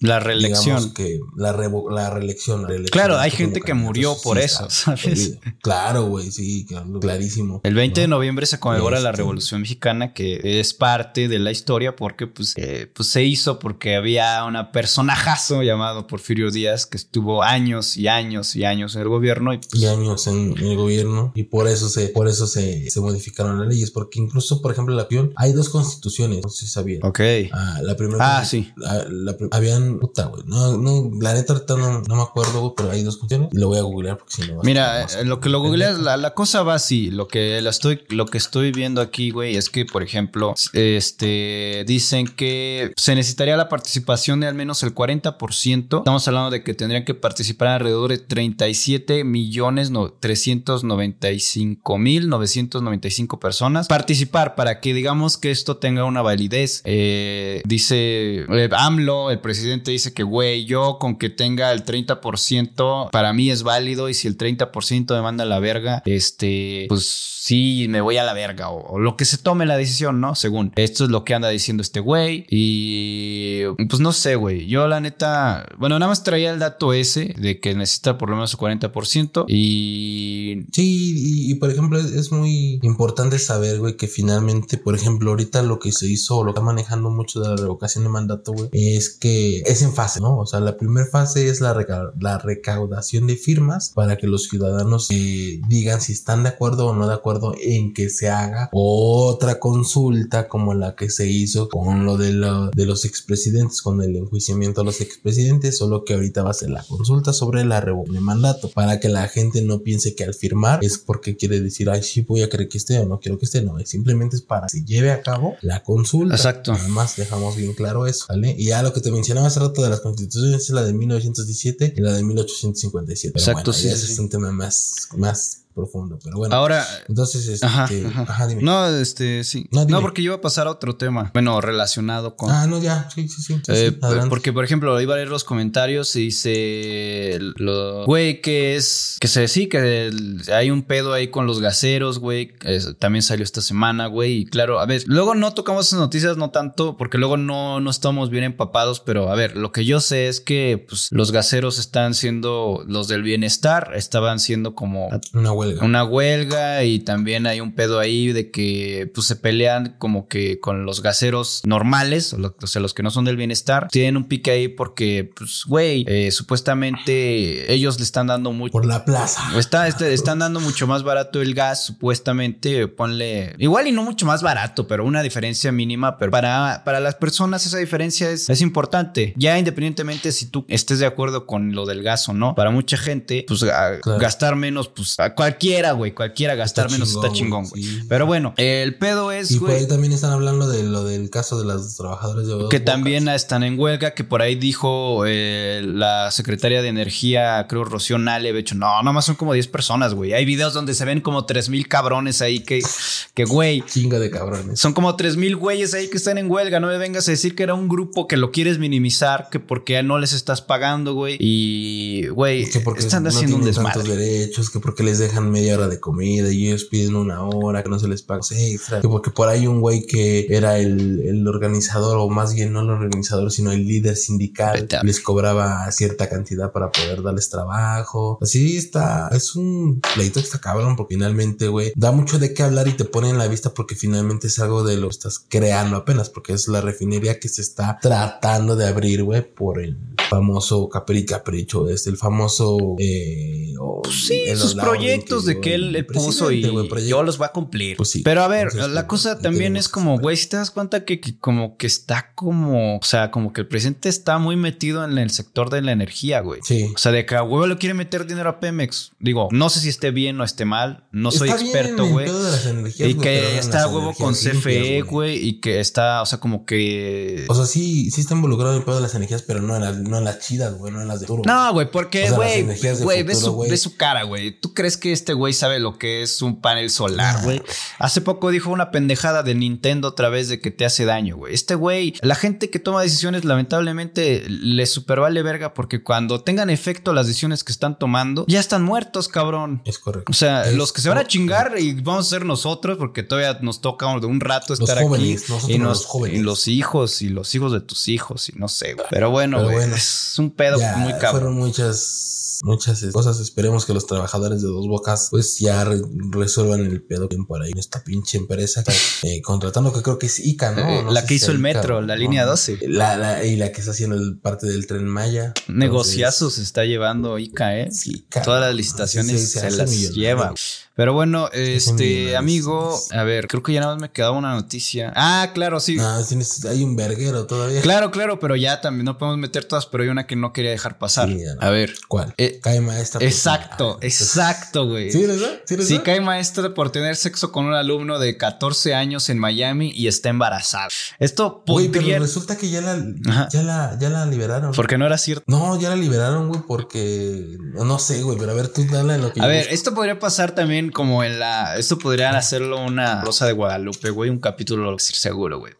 [SPEAKER 2] La reelección.
[SPEAKER 3] que la, revo- la reelección, la reelección.
[SPEAKER 2] Claro, hay gente que murió por eso, ¿sabes?
[SPEAKER 3] prohibido. Claro, güey, sí, claro, clarísimo.
[SPEAKER 2] El 20 de
[SPEAKER 3] ¿no?
[SPEAKER 2] noviembre se conmemora la
[SPEAKER 3] Este.
[SPEAKER 2] Revolución Mexicana, que es parte de la historia porque pues, eh, pues se hizo porque había una personajazo llamado Porfirio Díaz que estuvo años y años y años en el gobierno y pues,
[SPEAKER 3] y años en, el gobierno y por eso se por eso se, se modificaron las leyes porque incluso por ejemplo la acción hay dos constituciones no sé si sabían
[SPEAKER 2] Ok.
[SPEAKER 3] Ah, la primera
[SPEAKER 2] Ah, sí.
[SPEAKER 3] la- habían puta güey no no la neta ahorita no, no me acuerdo güey, pero hay dos constituciones y lo voy a googlear porque si no va a
[SPEAKER 2] Mira,
[SPEAKER 3] estar
[SPEAKER 2] eh, lo que lo googleas, la, la cosa va así. Lo que la estoy, lo que estoy viendo aquí, güey, es que, por ejemplo, este dicen que se necesitaría la participación de al menos el 40%. Estamos hablando de que tendrían que participar alrededor de 37 millones no, 395 mil 995 personas. Participar para que digamos que esto tenga una validez. Eh, dice eh, AMLO, el presidente dice que, güey, yo con que tenga el 30% para mí es válido y si el 30% me manda la verga, este, pues sí, me voy a la verga o, o lo que se tome la decisión, ¿no? Según esto es lo que anda diciendo este güey y pues no sé, güey. Yo la neta, bueno, nada más traía el dato ese de que necesita por lo menos el 40% y
[SPEAKER 3] Sí, y, por ejemplo, es, muy importante saber, güey, que finalmente, por ejemplo, ahorita lo que se hizo, o lo que está manejando mucho de la revocación de mandato, güey, es que es en fase, ¿no? O sea, la primera fase es la, la recaudación de firmas para que los ciudadanos eh, digan si están de acuerdo o no de acuerdo en que se haga otra consulta como la que se hizo con lo de, lo- de los expresidentes, con el enjuiciamiento a los expresidentes, solo que ahorita va a ser la consulta sobre la revocación mandato, para que la gente no piense que al firmar es porque quiere decir, ay, sí, voy a querer que esté o no quiero que esté, no, es simplemente es para que se lleve a cabo la consulta.
[SPEAKER 2] Exacto.
[SPEAKER 3] Nada más dejamos bien claro eso, ¿vale? Y ya lo que te mencionaba hace rato de las constituciones es la de 1917 y la de 1857. Pero
[SPEAKER 2] Exacto,
[SPEAKER 3] bueno,
[SPEAKER 2] sí,
[SPEAKER 3] ese
[SPEAKER 2] sí.
[SPEAKER 3] es un tema más, más profundo. Pero bueno.
[SPEAKER 2] Ahora.
[SPEAKER 3] Entonces, este.
[SPEAKER 2] Ajá,
[SPEAKER 3] Ajá,
[SPEAKER 2] ajá.
[SPEAKER 3] dime.
[SPEAKER 2] No, este, sí.
[SPEAKER 3] No,
[SPEAKER 2] No, porque yo iba a pasar a otro tema. Bueno, relacionado con.
[SPEAKER 3] Ah, no, ya. Sí, sí, sí.
[SPEAKER 2] Eh,
[SPEAKER 3] sí,
[SPEAKER 2] porque, por ejemplo, iba a leer los comentarios y dice, lo, güey, que es, que se sí, que el- hay un pedo ahí con los gaseros, güey, es- también salió esta semana, güey, y claro, a ver, luego no tocamos esas noticias, no tanto, porque luego no, no estamos bien empapados, pero a ver, lo que yo sé es que pues, los gaseros están siendo, los del bienestar, estaban siendo como
[SPEAKER 3] Una huelga.
[SPEAKER 2] Una huelga y también hay un pedo ahí de que pues se pelean como que con los gaseros normales, o, lo- o sea, los que no son del bienestar, tienen un pique ahí porque pues güey, eh, supuestamente ellos le están dando mucho
[SPEAKER 3] Por la plaza.
[SPEAKER 2] Está, este- están dando mucho más barato el gas, supuestamente. Ponle. Igual y no mucho más barato, pero una diferencia mínima. Pero para, para las personas esa diferencia es, es importante. Ya independientemente si tú estés de acuerdo con lo del gas o no, para mucha gente, pues a-
[SPEAKER 3] Claro.
[SPEAKER 2] gastar menos, pues a cualquiera, güey. Cualquiera gastar
[SPEAKER 3] Está
[SPEAKER 2] menos
[SPEAKER 3] chingón,
[SPEAKER 2] está chingón,
[SPEAKER 3] güey, sí.
[SPEAKER 2] Pero bueno, el pedo es,
[SPEAKER 3] Y por
[SPEAKER 2] güey.
[SPEAKER 3] ahí también están hablando de lo del caso de los trabajadores de
[SPEAKER 2] Que
[SPEAKER 3] Bocas.
[SPEAKER 2] también están en huelga, que por ahí dijo eh, la secretaria de Energía, creo, Rocío Nale, de hecho, no, nomás son como 10 personas, güey. Hay videos donde se ven como 3 mil cabrones ahí que, que, güey,
[SPEAKER 3] Chinga de cabrones.
[SPEAKER 2] son como 3 mil güeyes ahí que están en huelga. No me vengas a decir que era un grupo que lo quieres minimizar, que porque no les estás pagando, güey. Y, güey,
[SPEAKER 3] Que porque
[SPEAKER 2] están
[SPEAKER 3] no
[SPEAKER 2] haciendo un desmadre.
[SPEAKER 3] derechos, que porque les dejan media hora de comida y ellos piden una hora, que no se les paga extra, que porque por ahí un güey que era el, el organizador, o más bien no el organizador, sino el líder sindical,
[SPEAKER 2] Vete
[SPEAKER 3] les cobraba cierta cantidad para poder darles trabajo. Así está, es un pleito que está cabrón, porque finalmente, güey, da mucho de qué hablar y te pone en la vista porque finalmente es algo de lo que estás creando apenas, porque es la refinería que se está tratando de abrir, güey, por el famoso Capri Capricho, es el famoso eh, o
[SPEAKER 2] Sí,
[SPEAKER 3] el
[SPEAKER 2] sus
[SPEAKER 3] Olauden
[SPEAKER 2] proyectos de que él
[SPEAKER 3] el
[SPEAKER 2] le puso y yo los voy a cumplir.
[SPEAKER 3] Pues sí.
[SPEAKER 2] Pero a ver,
[SPEAKER 3] Entonces,
[SPEAKER 2] la
[SPEAKER 3] pues,
[SPEAKER 2] cosa
[SPEAKER 3] ¿qué
[SPEAKER 2] también es como,
[SPEAKER 3] saber?
[SPEAKER 2] güey, si te das cuenta que, que como que está como, o sea, como que el presidente está muy metido en el sector de la energía, güey.
[SPEAKER 3] Sí.
[SPEAKER 2] O sea, de que a huevo le quiere meter dinero a Pemex. Digo, no sé si esté bien o esté mal, no soy
[SPEAKER 3] Está
[SPEAKER 2] experto, güey. Y que está a huevo con CFE, güey, y que está, o sea, como que...
[SPEAKER 3] O sea, sí, sí está involucrado en el pedo de las energías, pero no en las, no en las chidas, güey, no en las de duro.
[SPEAKER 2] No, güey, porque, güey, güey, ve,
[SPEAKER 3] futuro,
[SPEAKER 2] su,
[SPEAKER 3] güey.
[SPEAKER 2] ve su cara, güey. ¿Tú crees que este güey sabe lo que es un panel solar, güey? Hace poco dijo una pendejada de Nintendo otra vez de que te hace daño, güey. Este güey, la gente que toma decisiones, lamentablemente, le super vale verga porque cuando tengan efecto las decisiones que están tomando, ya están muertos, cabrón.
[SPEAKER 3] Es correcto.
[SPEAKER 2] O sea,
[SPEAKER 3] Es
[SPEAKER 2] los que se van a
[SPEAKER 3] correcto.
[SPEAKER 2] chingar y vamos a ser nosotros, porque todavía nos toca de un rato
[SPEAKER 3] Los
[SPEAKER 2] estar
[SPEAKER 3] jóvenes,
[SPEAKER 2] aquí.
[SPEAKER 3] nosotros
[SPEAKER 2] Y,
[SPEAKER 3] los jóvenes.
[SPEAKER 2] y los hijos, y los hijos de tus hijos, y no sé, güey. Pero bueno,
[SPEAKER 3] Pero
[SPEAKER 2] es un pedo muy cabrón.
[SPEAKER 3] Fueron muchas, muchas cosas. Esperemos que los trabajadores de Dos Bocas, pues ya re- resuelvan el pedo bien por ahí en esta pinche empresa. <laughs> eh, contratando, que creo que es ICA, ¿no?
[SPEAKER 2] Eh,
[SPEAKER 3] No
[SPEAKER 2] la que hizo el
[SPEAKER 3] ICA
[SPEAKER 2] metro, la
[SPEAKER 3] no.
[SPEAKER 2] línea 12.
[SPEAKER 3] La, la- y la que está haciendo el parte del tren Maya.
[SPEAKER 2] Negociazos se está llevando ICA, ¿eh?
[SPEAKER 3] Sí.
[SPEAKER 2] Todas las licitaciones
[SPEAKER 3] Sí,
[SPEAKER 2] se, las
[SPEAKER 3] millonario.
[SPEAKER 2] lleva. Pero bueno, este amigo, a ver, creo que ya nada más me quedaba una noticia. Ah, claro, sí.
[SPEAKER 3] Ah, tienes- hay un verguero todavía.
[SPEAKER 2] Claro, claro, pero ya también no podemos meter todas, pero hay una que no quería dejar pasar.
[SPEAKER 3] Sí, no.
[SPEAKER 2] A ver.
[SPEAKER 3] ¿Cuál?
[SPEAKER 2] Eh,
[SPEAKER 3] Cae maestra.
[SPEAKER 2] Exacto, exacto, güey.
[SPEAKER 3] ¿Sí, verdad? ¿Sí,
[SPEAKER 2] Sí, cae maestra por tener sexo con un alumno de 14 años en Miami y está embarazada. Esto
[SPEAKER 3] Güey, pero
[SPEAKER 2] podría...
[SPEAKER 3] resulta que ya la, ya la, ya la liberaron.
[SPEAKER 2] Porque no era cierto.
[SPEAKER 3] No, ya la liberaron, güey, porque no sé, güey, pero a ver, tú dale lo que
[SPEAKER 2] A
[SPEAKER 3] yo
[SPEAKER 2] ver,
[SPEAKER 3] busco.
[SPEAKER 2] esto podría pasar también como en la. Esto podrían hacerlo una Rosa de Guadalupe, güey. Un capítulo, seguro, güey.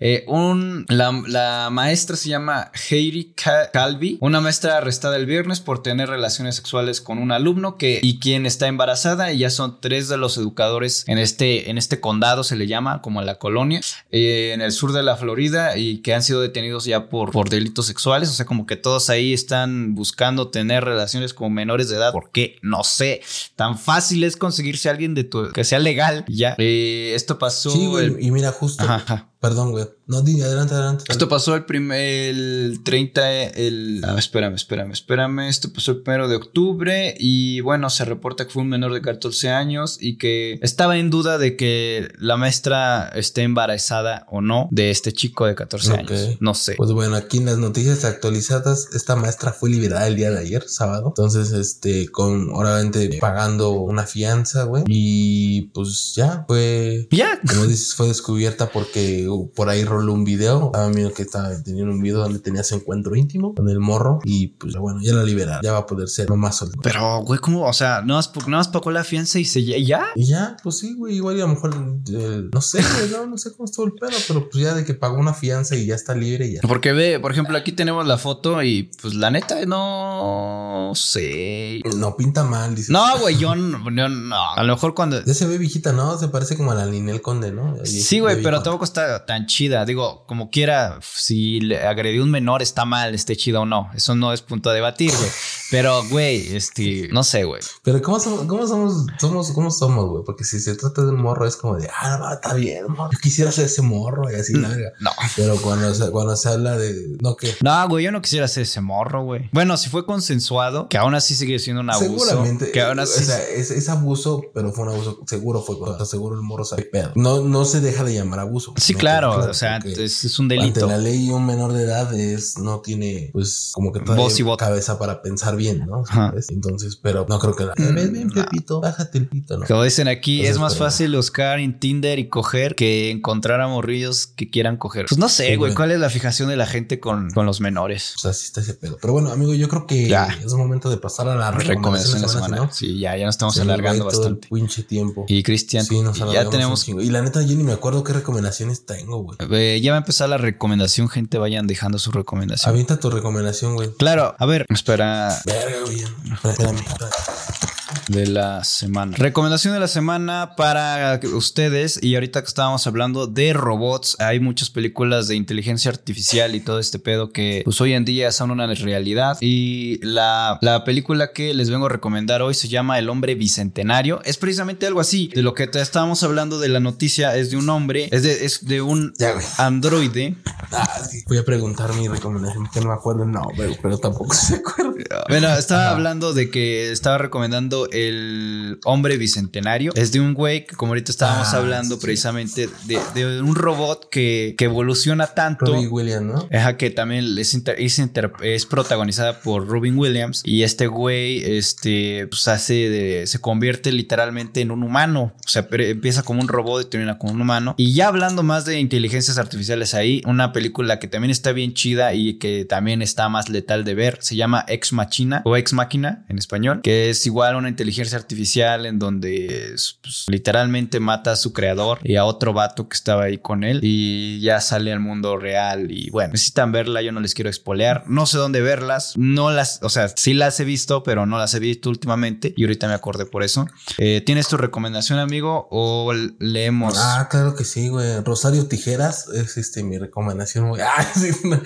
[SPEAKER 2] Eh, un, la, la maestra se llama Heidi Ca- Calvi, una maestra arrestada el viernes por tener relaciones sexuales con un alumno que y quien está embarazada. Y ya son tres de los educadores en este, en este condado, se le llama como en la colonia, eh, en el sur de la Florida y que han sido detenidos ya por, por delitos sexuales. O sea, como que todos ahí están buscando tener relaciones con menores de edad. ¿Por qué? No sé. Tan fácil es conseguirse a alguien de tu que sea legal. y Ya. Eh, esto pasó.
[SPEAKER 3] Sí, güey,
[SPEAKER 2] el-
[SPEAKER 3] y mira, justo.
[SPEAKER 2] Ajá, ajá.
[SPEAKER 3] Perdón, güey. No, di, adelante, adelante.
[SPEAKER 2] Esto pasó el primer, el 30, el... Ah, espérame, espérame, espérame. Esto pasó el primero de octubre y bueno, se reporta que fue un menor de 14 años y que estaba en duda de que la maestra esté embarazada o no de este chico de 14
[SPEAKER 3] Ok.
[SPEAKER 2] años. No sé.
[SPEAKER 3] Pues bueno, aquí en las noticias actualizadas, esta maestra fue liberada el día de ayer, sábado. Entonces, este, con, obviamente, pagando una fianza, güey. Y pues ya, fue,
[SPEAKER 2] Ya.
[SPEAKER 3] como dices, fue descubierta porque por ahí roló un video. A amigo que estaba teniendo un video donde tenía su encuentro íntimo con el morro. Y pues bueno, ya la liberaron. Ya va a poder ser mamá soltera.
[SPEAKER 2] Pero, güey, ¿cómo? O sea, no más, no más pagó la fianza y se ya.
[SPEAKER 3] Y ya, pues sí, güey. Igual y a lo mejor, eh, no sé, güey, no, no sé cómo estuvo el pedo, pero pues ya de que pagó una fianza y ya está libre y ya.
[SPEAKER 2] Porque ve, por ejemplo, aquí tenemos la foto y pues la neta no sé.
[SPEAKER 3] No pinta mal, dice.
[SPEAKER 2] No, güey, yo no, yo no. A lo mejor cuando.
[SPEAKER 3] Ya se ve viejita, ¿no? Se parece como a la Ninel Conde, ¿no?
[SPEAKER 2] Sí, güey, pero tampoco está tan chida. Digo, como quiera, si le agredió un menor, está mal, esté chida o no. Eso no es punto a debatir, güey. Pero, güey, este, no sé, güey.
[SPEAKER 3] Pero ¿cómo somos, cómo somos, somos, cómo somos, güey? Porque si se trata de un morro es como de, ah, no, está bien, morro. Yo quisiera ser ese morro y así, la verga.
[SPEAKER 2] No.
[SPEAKER 3] Pero cuando se, cuando se habla de, no, que
[SPEAKER 2] No, güey, yo no quisiera ser ese morro, güey. Bueno, si fue consensuado, que aún así sigue siendo un abuso.
[SPEAKER 3] seguramente,
[SPEAKER 2] Que aún así.
[SPEAKER 3] o sea, es, es abuso, pero fue un abuso, seguro fue, o sea, seguro el morro sabe pedo. No, no se deja de llamar abuso.
[SPEAKER 2] sí, Claro, o sea, es, es un
[SPEAKER 3] Ante
[SPEAKER 2] delito.
[SPEAKER 3] la ley, un menor de edad es, no tiene, pues, como que
[SPEAKER 2] Voz y voto.
[SPEAKER 3] cabeza para pensar bien, ¿no? Entonces, pero no creo que la. Eh, ven, ven,
[SPEAKER 2] no.
[SPEAKER 3] Pepito, bájate el pito, ¿no?
[SPEAKER 2] Como dicen aquí,
[SPEAKER 3] Entonces,
[SPEAKER 2] es más
[SPEAKER 3] pero-
[SPEAKER 2] fácil buscar en Tinder y coger que encontrar a morrillos que quieran coger. Pues no sé, güey. ¿cuál es la fijación de la gente con, con los menores?
[SPEAKER 3] O sea, sí está ese pedo. Pero bueno, amigo, yo creo que
[SPEAKER 2] Ya.
[SPEAKER 3] es momento de pasar a la recomendación
[SPEAKER 2] Recomendación de la semana.
[SPEAKER 3] semana,
[SPEAKER 2] Sí, ya, ya nos estamos
[SPEAKER 3] se
[SPEAKER 2] alargando
[SPEAKER 3] todo el
[SPEAKER 2] bastante.
[SPEAKER 3] pinche tiempo.
[SPEAKER 2] Y Cristian,
[SPEAKER 3] Sí, nos
[SPEAKER 2] ya tenemos.
[SPEAKER 3] Y la neta, yo ni me acuerdo qué recomendaciones tengo, güey.
[SPEAKER 2] eh, ya va a empezar la recomendación, gente. Vayan dejando su recomendación.
[SPEAKER 3] Avienta tu recomendación, güey.
[SPEAKER 2] Claro, a ver, espera.
[SPEAKER 3] Verga, güey. Espérame. espérame.
[SPEAKER 2] De la semana. Recomendación de la semana para ustedes. Y ahorita que estábamos hablando de robots, hay muchas películas de inteligencia artificial y todo este pedo que pues hoy en día son una realidad. Y la, la película que les vengo a recomendar hoy se llama El hombre bicentenario. Es precisamente algo así. De lo que te estábamos hablando de la noticia es de un hombre, es de, es de un
[SPEAKER 3] Ya,
[SPEAKER 2] androide.
[SPEAKER 3] Ah, sí. Voy a preguntar mi recomendación, que no me acuerdo el nombre, pero tampoco <laughs> se acuerda.
[SPEAKER 2] Bueno, estaba
[SPEAKER 3] Ajá.
[SPEAKER 2] hablando de que estaba recomendando el hombre bicentenario. Es de un güey que, como ahorita estábamos
[SPEAKER 3] Ah,
[SPEAKER 2] hablando
[SPEAKER 3] sí.
[SPEAKER 2] precisamente de, de un robot que, que evoluciona tanto.
[SPEAKER 3] Robbie Williams, ¿no?
[SPEAKER 2] Ajá, que también es, inter- es, inter- es protagonizada por Robin Williams. Y este güey, este, pues hace de- se convierte literalmente en un humano. O sea, empieza como un robot y termina como un humano. Y ya hablando más de inteligencias artificiales ahí, una película que también está bien chida y que también está más letal de ver, se llama Ex Machina o Ex Máquina en español, que es igual una inteligencia artificial en donde es, pues, literalmente mata a su creador y a otro vato que estaba ahí con él y ya sale al mundo real y bueno, necesitan verla, yo no les quiero espolear, no sé dónde verlas, no las, o sea, sí las he visto, pero no las he visto últimamente y ahorita me acordé por eso. Eh, ¿Tienes tu recomendación, amigo, o leemos?
[SPEAKER 3] Ah, claro que sí, güey. Rosario Tijeras es este mi recomendación, güey. <laughs> Ah, sí, no.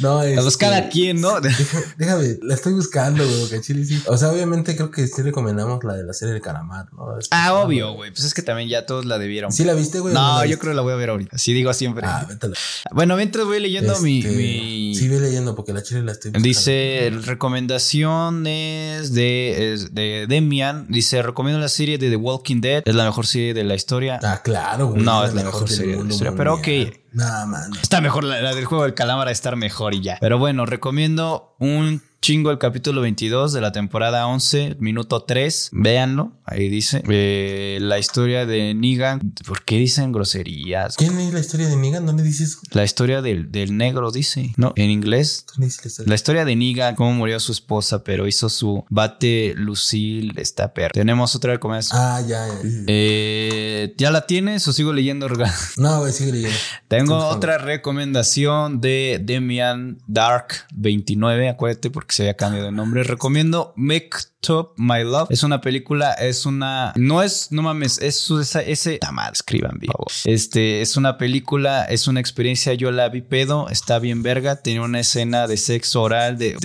[SPEAKER 3] No,
[SPEAKER 2] La pues
[SPEAKER 3] este,
[SPEAKER 2] cada quien, ¿no?
[SPEAKER 3] Deja- Déjame, la estoy buscando, güey, porque chile sí. O sea, obviamente creo que sí recomendamos la de la serie de Calamar, ¿no? Este,
[SPEAKER 2] Ah, obvio, güey, pues es que también ya todos la debieron.
[SPEAKER 3] ¿Sí la viste, güey?
[SPEAKER 2] No, yo creo que la voy a ver ahorita. Así digo siempre.
[SPEAKER 3] Ah, vétala.
[SPEAKER 2] Bueno, mientras voy leyendo mi,
[SPEAKER 3] Este,
[SPEAKER 2] mi-
[SPEAKER 3] Sí, ve leyendo porque la chile la estoy buscando.
[SPEAKER 2] Dice recomendaciones de, de Demian. Dice: Recomiendo la serie de The Walking Dead. Es la mejor serie de la historia.
[SPEAKER 3] Ah, claro, güey.
[SPEAKER 2] No, es la mejor
[SPEAKER 3] del
[SPEAKER 2] serie de la historia, pero ok.
[SPEAKER 3] Nah, man.
[SPEAKER 2] Está mejor la, la del juego del calamar a estar mejor y ya. Pero bueno, recomiendo un chingo el capítulo 22 de la temporada 11, minuto 3. Véanlo, ahí dice. Eh, la historia de Negan. ¿Por qué dicen groserías?
[SPEAKER 3] ¿Quién es la historia de Negan? ¿Dónde dice eso?
[SPEAKER 2] La historia del, del negro dice. No, en inglés.
[SPEAKER 3] ¿Dónde dice la historia?
[SPEAKER 2] La historia de Negan, cómo murió su esposa, pero hizo su bate Lucille, está perro. Tenemos otra recomendación.
[SPEAKER 3] Ah, ya, ya.
[SPEAKER 2] Eh, ¿Ya la tienes o sigo leyendo?
[SPEAKER 3] No, güey, sigue leyendo. <laughs>
[SPEAKER 2] Tengo otra recomendación de Demian Dark 29, acuérdate porque se había cambiado de nombre. Recomiendo Make Top My Love. Es una película, es una. No es, no mames, es esa- ese. Tamar, escriban bien. Este es una película, es una experiencia. Yo la vi pedo, está bien verga. Tenía una escena de sexo oral. De,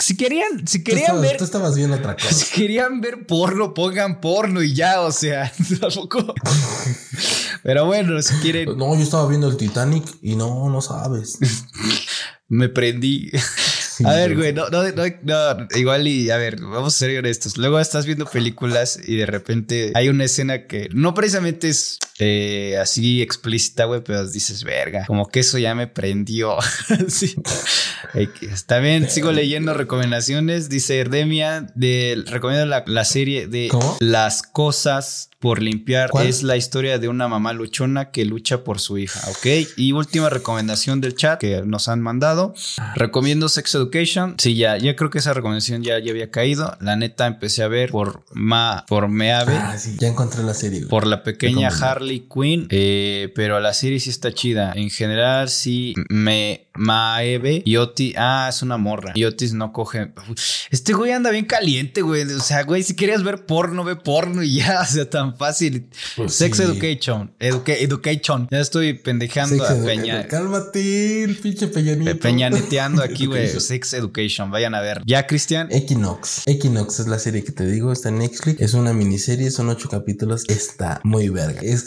[SPEAKER 2] si querían, si
[SPEAKER 3] Tú
[SPEAKER 2] querían
[SPEAKER 3] estabas,
[SPEAKER 2] ver.
[SPEAKER 3] tú estabas viendo otra cosa. <laughs>
[SPEAKER 2] Si querían ver porno, pongan porno y ya, o sea, <laughs> tampoco. Pero bueno, si quieren,
[SPEAKER 3] No, yo estaba viendo el Titanic y no, no sabes. <laughs>
[SPEAKER 2] me prendí. A ver, güey, no, no, no, no, igual y a ver, vamos a ser honestos. Luego estás viendo películas y de repente hay una escena que no precisamente es eh, así explícita, güey, pero dices, verga, como que eso ya me prendió. <laughs> sí. Bien, sigo leyendo recomendaciones. Dice Erdemia, de, recomiendo la, la serie de Las Cosas por limpiar es la historia de una mamá luchona que lucha por su hija, ¿ok? Y última recomendación del chat que nos han mandado. Recomiendo Sex Education. Sí, ya, ya creo que esa recomendación ya, ya había caído. La neta empecé a ver por Ma, por Meave.
[SPEAKER 3] Ah, sí, ya encontré la serie.
[SPEAKER 2] Por la pequeña Harley Quinn. Eh, pero la serie sí está chida. En general, sí me Maeve y Otis. Ah, es una morra. Y Otis no coge. Este güey anda bien caliente, güey. O sea, güey, si querías ver porno, ve porno y ya. <laughs> O sea, tan fácil. Pues Sex Education. education. Ya estoy pendejeando a Peña.
[SPEAKER 3] Cálmate, el pinche Peñanito.
[SPEAKER 2] Peñaneteando <laughs> aquí, güey. Sex Education. Vayan a ver. ¿Ya, Cristian?
[SPEAKER 3] Equinox. Equinox es la serie que te digo. Está en Netflix. Es una miniserie. Son ocho capítulos. Está muy verga. Es,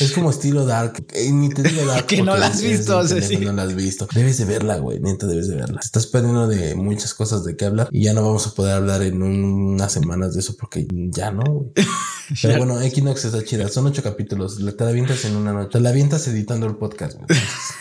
[SPEAKER 3] es como estilo Dark. Eh, ni te digo Dark. <laughs>
[SPEAKER 2] que no la has visto.
[SPEAKER 3] No la has visto. Debes de verla, güey. Neta, debes de verla. estás perdiendo de muchas cosas de qué hablar. Y ya no vamos a poder hablar en unas semanas de eso porque ya no, güey. <laughs> Pero bueno, Equinox está chida. Son ocho capítulos. Te la avientas en una noche. Te la avientas editando el podcast.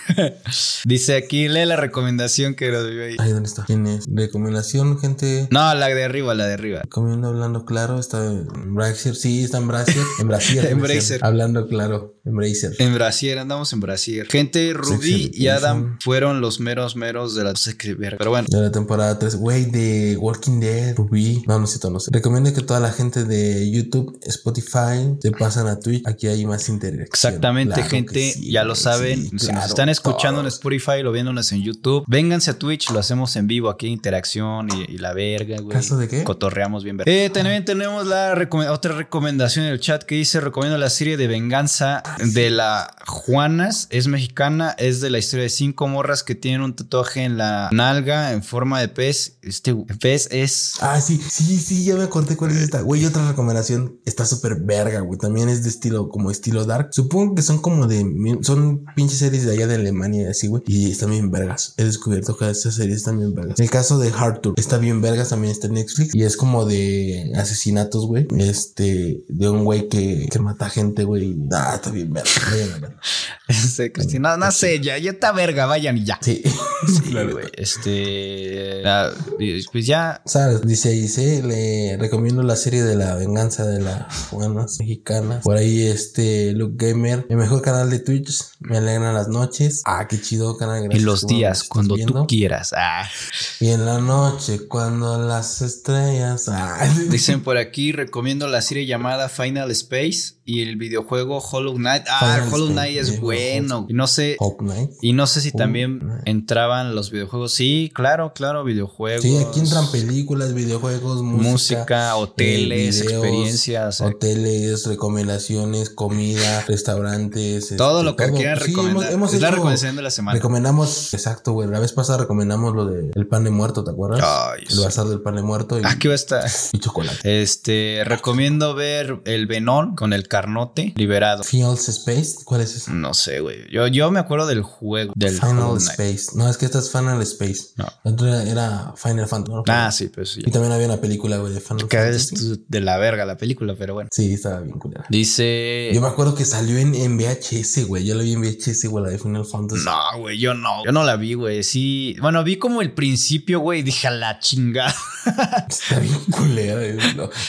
[SPEAKER 3] <laughs>
[SPEAKER 2] Dice aquí, lee la recomendación que lo dio ahí.
[SPEAKER 3] Ay, ¿dónde está? ¿Quién es? Recomendación, gente.
[SPEAKER 2] No, la de arriba, la de arriba.
[SPEAKER 3] Comiendo, hablando claro. Está en Brazier. Sí, está en Brazier. En Brazier. <laughs> en Brazier. Hablando claro. En Brazier.
[SPEAKER 2] En Brazier, andamos en Brazier. Gente, Ruby y Adam fueron los meros meros de la. Pero bueno.
[SPEAKER 3] De la temporada 3. Güey, de Walking Dead. Ruby. No, no sé, no sé. Recomiendo que toda la gente de YouTube, Spotify, se pasan a Twitch. Aquí hay más interacción.
[SPEAKER 2] Exactamente, gente. ya lo saben. si nos están escuchando en Spotify o viéndonos en YouTube, vénganse a Twitch. Lo hacemos en vivo aquí, interacción y, la verga, güey.
[SPEAKER 3] ¿Caso de qué?
[SPEAKER 2] Cotorreamos bien verga. Eh, también tenemos la otra recomendación en el chat que dice: Recomiendo la serie de venganza de la Juanas. Es mexicana. Es de la historia de cinco morras que tienen un tatuaje en la nalga en forma de pez. Este pez es.
[SPEAKER 3] Ah, sí, sí, sí, ya me acordé cuál es esta. Güey, otra recomendación está súper verga, güey. También es de estilo, como estilo dark. Supongo que son como de. Son pinches series de allá de Alemania y así, güey. Y están bien vergas. He descubierto que estas series están bien vergas. El caso de Arthur está bien vergas, también está en Netflix. Y es como de asesinatos, güey. Este, de un güey que, que mata gente, güey. Ah, está bien verga. Vayan.
[SPEAKER 2] Este, <laughs> Cristina, no, sé, ya, ya está verga, vayan y ya.
[SPEAKER 3] Sí, <laughs> <laughs>
[SPEAKER 2] claro. Güey. Este, pues ya.
[SPEAKER 3] ¿Sabes? Dice dice, le recomiendo la serie de la venganza de las mexicanas. Por ahí, este, Luke Gamer, el mejor canal de Twitch. Me alegran las noches. Ah, qué chido canal.
[SPEAKER 2] Gracias. Y los días, cuando tú quieras. Ah.
[SPEAKER 3] Y en la noche, cuando las estrellas. Ah. <laughs>
[SPEAKER 2] Dicen por aquí, recomiendo la serie llamada Final Space y el videojuego Hollow Knight. Ah, Hollow Knight es bueno. Y no sé. Y no sé si también entraban los videojuegos. Sí, claro, claro, videojuegos.
[SPEAKER 3] Sí, aquí entran películas, videojuegos, música, música
[SPEAKER 2] hoteles, experiencias.
[SPEAKER 3] Eh. Hoteles, recomendaciones, comida, restaurantes.
[SPEAKER 2] Todo este, lo que quieran recomendar. es la recomendación de la semana.
[SPEAKER 3] Recomendamos, exacto, güey. La vez pasada recomendamos lo del pan de muerto, ¿te acuerdas? el bazar del pan de muerto.
[SPEAKER 2] Y, Aquí va a estar. <laughs>
[SPEAKER 3] Y chocolate.
[SPEAKER 2] Este, recomiendo ver el Venón con el Carnote liberado.
[SPEAKER 3] Fields Space, ¿cuál es ese?
[SPEAKER 2] No sé, güey. Yo, yo me acuerdo del juego. Del
[SPEAKER 3] Final Space. No, es que esta es Final Space. No. La era, Final Fantasy.
[SPEAKER 2] Ah, sí, pues sí.
[SPEAKER 3] Y también había una película, güey, de Final
[SPEAKER 2] que Fantasy. es de la verga la película, pero bueno.
[SPEAKER 3] Sí, estaba bien culera.
[SPEAKER 2] Dice.
[SPEAKER 3] Yo me acuerdo que salió en, en VHS, güey. Yo la vi en VHS, güey, la de Final Fantasy.
[SPEAKER 2] No, güey, yo no. Yo no la vi, güey. Sí. Bueno, vi como el principio, güey, dije a la chingada.
[SPEAKER 3] Está bien culera.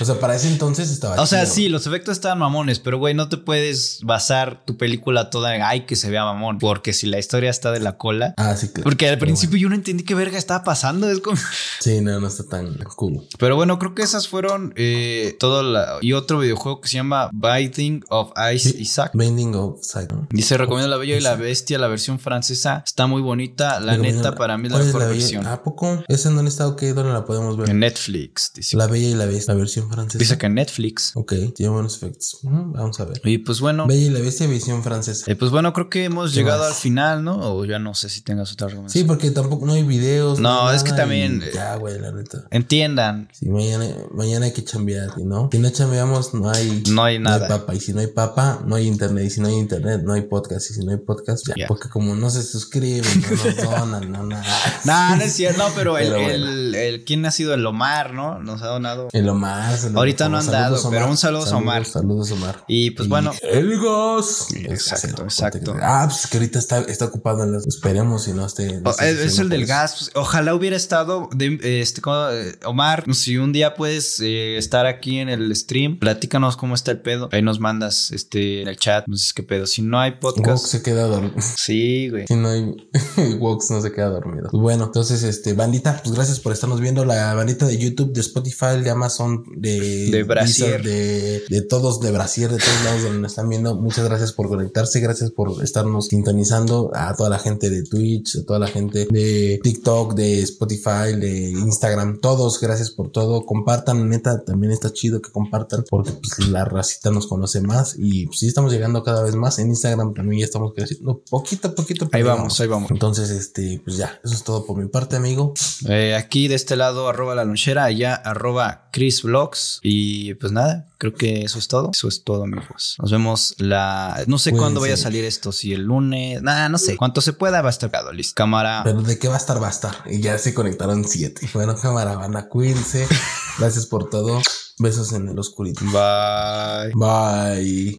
[SPEAKER 3] O sea, para ese entonces estaba.
[SPEAKER 2] O sea, sí, los efectos estaban mamones, pero güey, no te puedes basar tu película toda en ay que se vea mamón, porque si la historia está de la cola.
[SPEAKER 3] Ah, sí, claro.
[SPEAKER 2] Porque al principio yo no entendí qué verga estaba pasando. Es como. <laughs>
[SPEAKER 3] Sí, no, no está tan cool.
[SPEAKER 2] Pero bueno, creo que esas fueron eh, todo la. Y otro videojuego que se llama Binding of Ice Isaac.
[SPEAKER 3] Binding of Isaac.
[SPEAKER 2] Dice: Recomiendo La Bella y la Bestia, la versión francesa. Está muy bonita. La neta, para mí es la mejor versión.
[SPEAKER 3] ¿A poco? ¿Esa en dónde está? Ok, ¿dónde la podemos ver?
[SPEAKER 2] En Netflix.
[SPEAKER 3] Dice. La Bella y la Bestia, la versión francesa.
[SPEAKER 2] Dice que en Netflix.
[SPEAKER 3] Ok, tiene buenos efectos. vamos a ver.
[SPEAKER 2] Y pues bueno.
[SPEAKER 3] Bella y la Bestia, visión francesa.
[SPEAKER 2] Eh, pues bueno, creo que hemos llegado al final, ¿no? O ya no sé si tengas otra recomendación.
[SPEAKER 3] Sí, porque tampoco no hay videos.
[SPEAKER 2] No, es que también.
[SPEAKER 3] Ya, güey, la neta.
[SPEAKER 2] Entiendan.
[SPEAKER 3] Sí, mañana, mañana hay que chambear, ¿no? Si no chambeamos, no hay.
[SPEAKER 2] No hay nada.
[SPEAKER 3] No hay papa. Y si no hay papa, no hay internet. Y si no hay internet, no hay podcast. Y si no hay podcast, ya. Porque como no se suscriben, no nos donan, no nada. <laughs>
[SPEAKER 2] no, no es cierto. No, pero, <laughs> el, el, ¿quién ha sido el Omar, ¿no? Nos ha donado.
[SPEAKER 3] El Omar.
[SPEAKER 2] Ahorita no han dado, pero un saludo a Omar.
[SPEAKER 3] Saludos, Omar.
[SPEAKER 2] Y pues bueno.
[SPEAKER 3] El gas.
[SPEAKER 2] Exacto, exacto.
[SPEAKER 3] Ah, pues que ahorita está, está ocupado en los. Esperemos si no esté.
[SPEAKER 2] Oh, es, el del gas. Pues, ojalá hubiera estado. este, eh, Omar, si un día puedes eh, estar aquí en el stream, platícanos cómo está el pedo. Ahí nos mandas este en el chat. No sé qué pedo. Si no hay podcast.
[SPEAKER 3] Vox se queda dormido.
[SPEAKER 2] Sí, güey.
[SPEAKER 3] Si no hay. <laughs> Vox no se queda dormido. Pues bueno, entonces, este, bandita, pues gracias por estarnos viendo. La bandita de YouTube, de Spotify, de Amazon, de.
[SPEAKER 2] De Brasier.
[SPEAKER 3] De, de todos, de Brasier, de todos lados donde nos están viendo. Muchas gracias por conectarse. Gracias por estarnos sintonizando. A toda la gente de Twitch, a toda la gente de TikTok, de Spotify, de Instagram. Todos, gracias por todo. Compartan, neta, también está chido que compartan porque pues, la racita nos conoce más y pues, sí estamos llegando cada vez más. En Instagram también ya estamos creciendo poquito a poquito.
[SPEAKER 2] Ahí vamos, ahí vamos.
[SPEAKER 3] Entonces, este, pues ya, eso es todo por mi parte, amigo.
[SPEAKER 2] Eh, aquí de este lado, arroba la lonchera, allá, arroba Chris Vlogs. Y pues nada, creo que eso es todo. Eso es todo, amigos. Nos vemos la. No sé cuándo vaya a salir esto, si el lunes. Nada, no sé. Cuanto se pueda, va a estar listo. Cámara.
[SPEAKER 3] Pero de qué va a estar, va a estar. Y ya se conectaron siete. Bueno, cámara, van a cuídense. <laughs> Gracias por todo. Besos en el oscurito.
[SPEAKER 2] Bye.
[SPEAKER 3] Bye.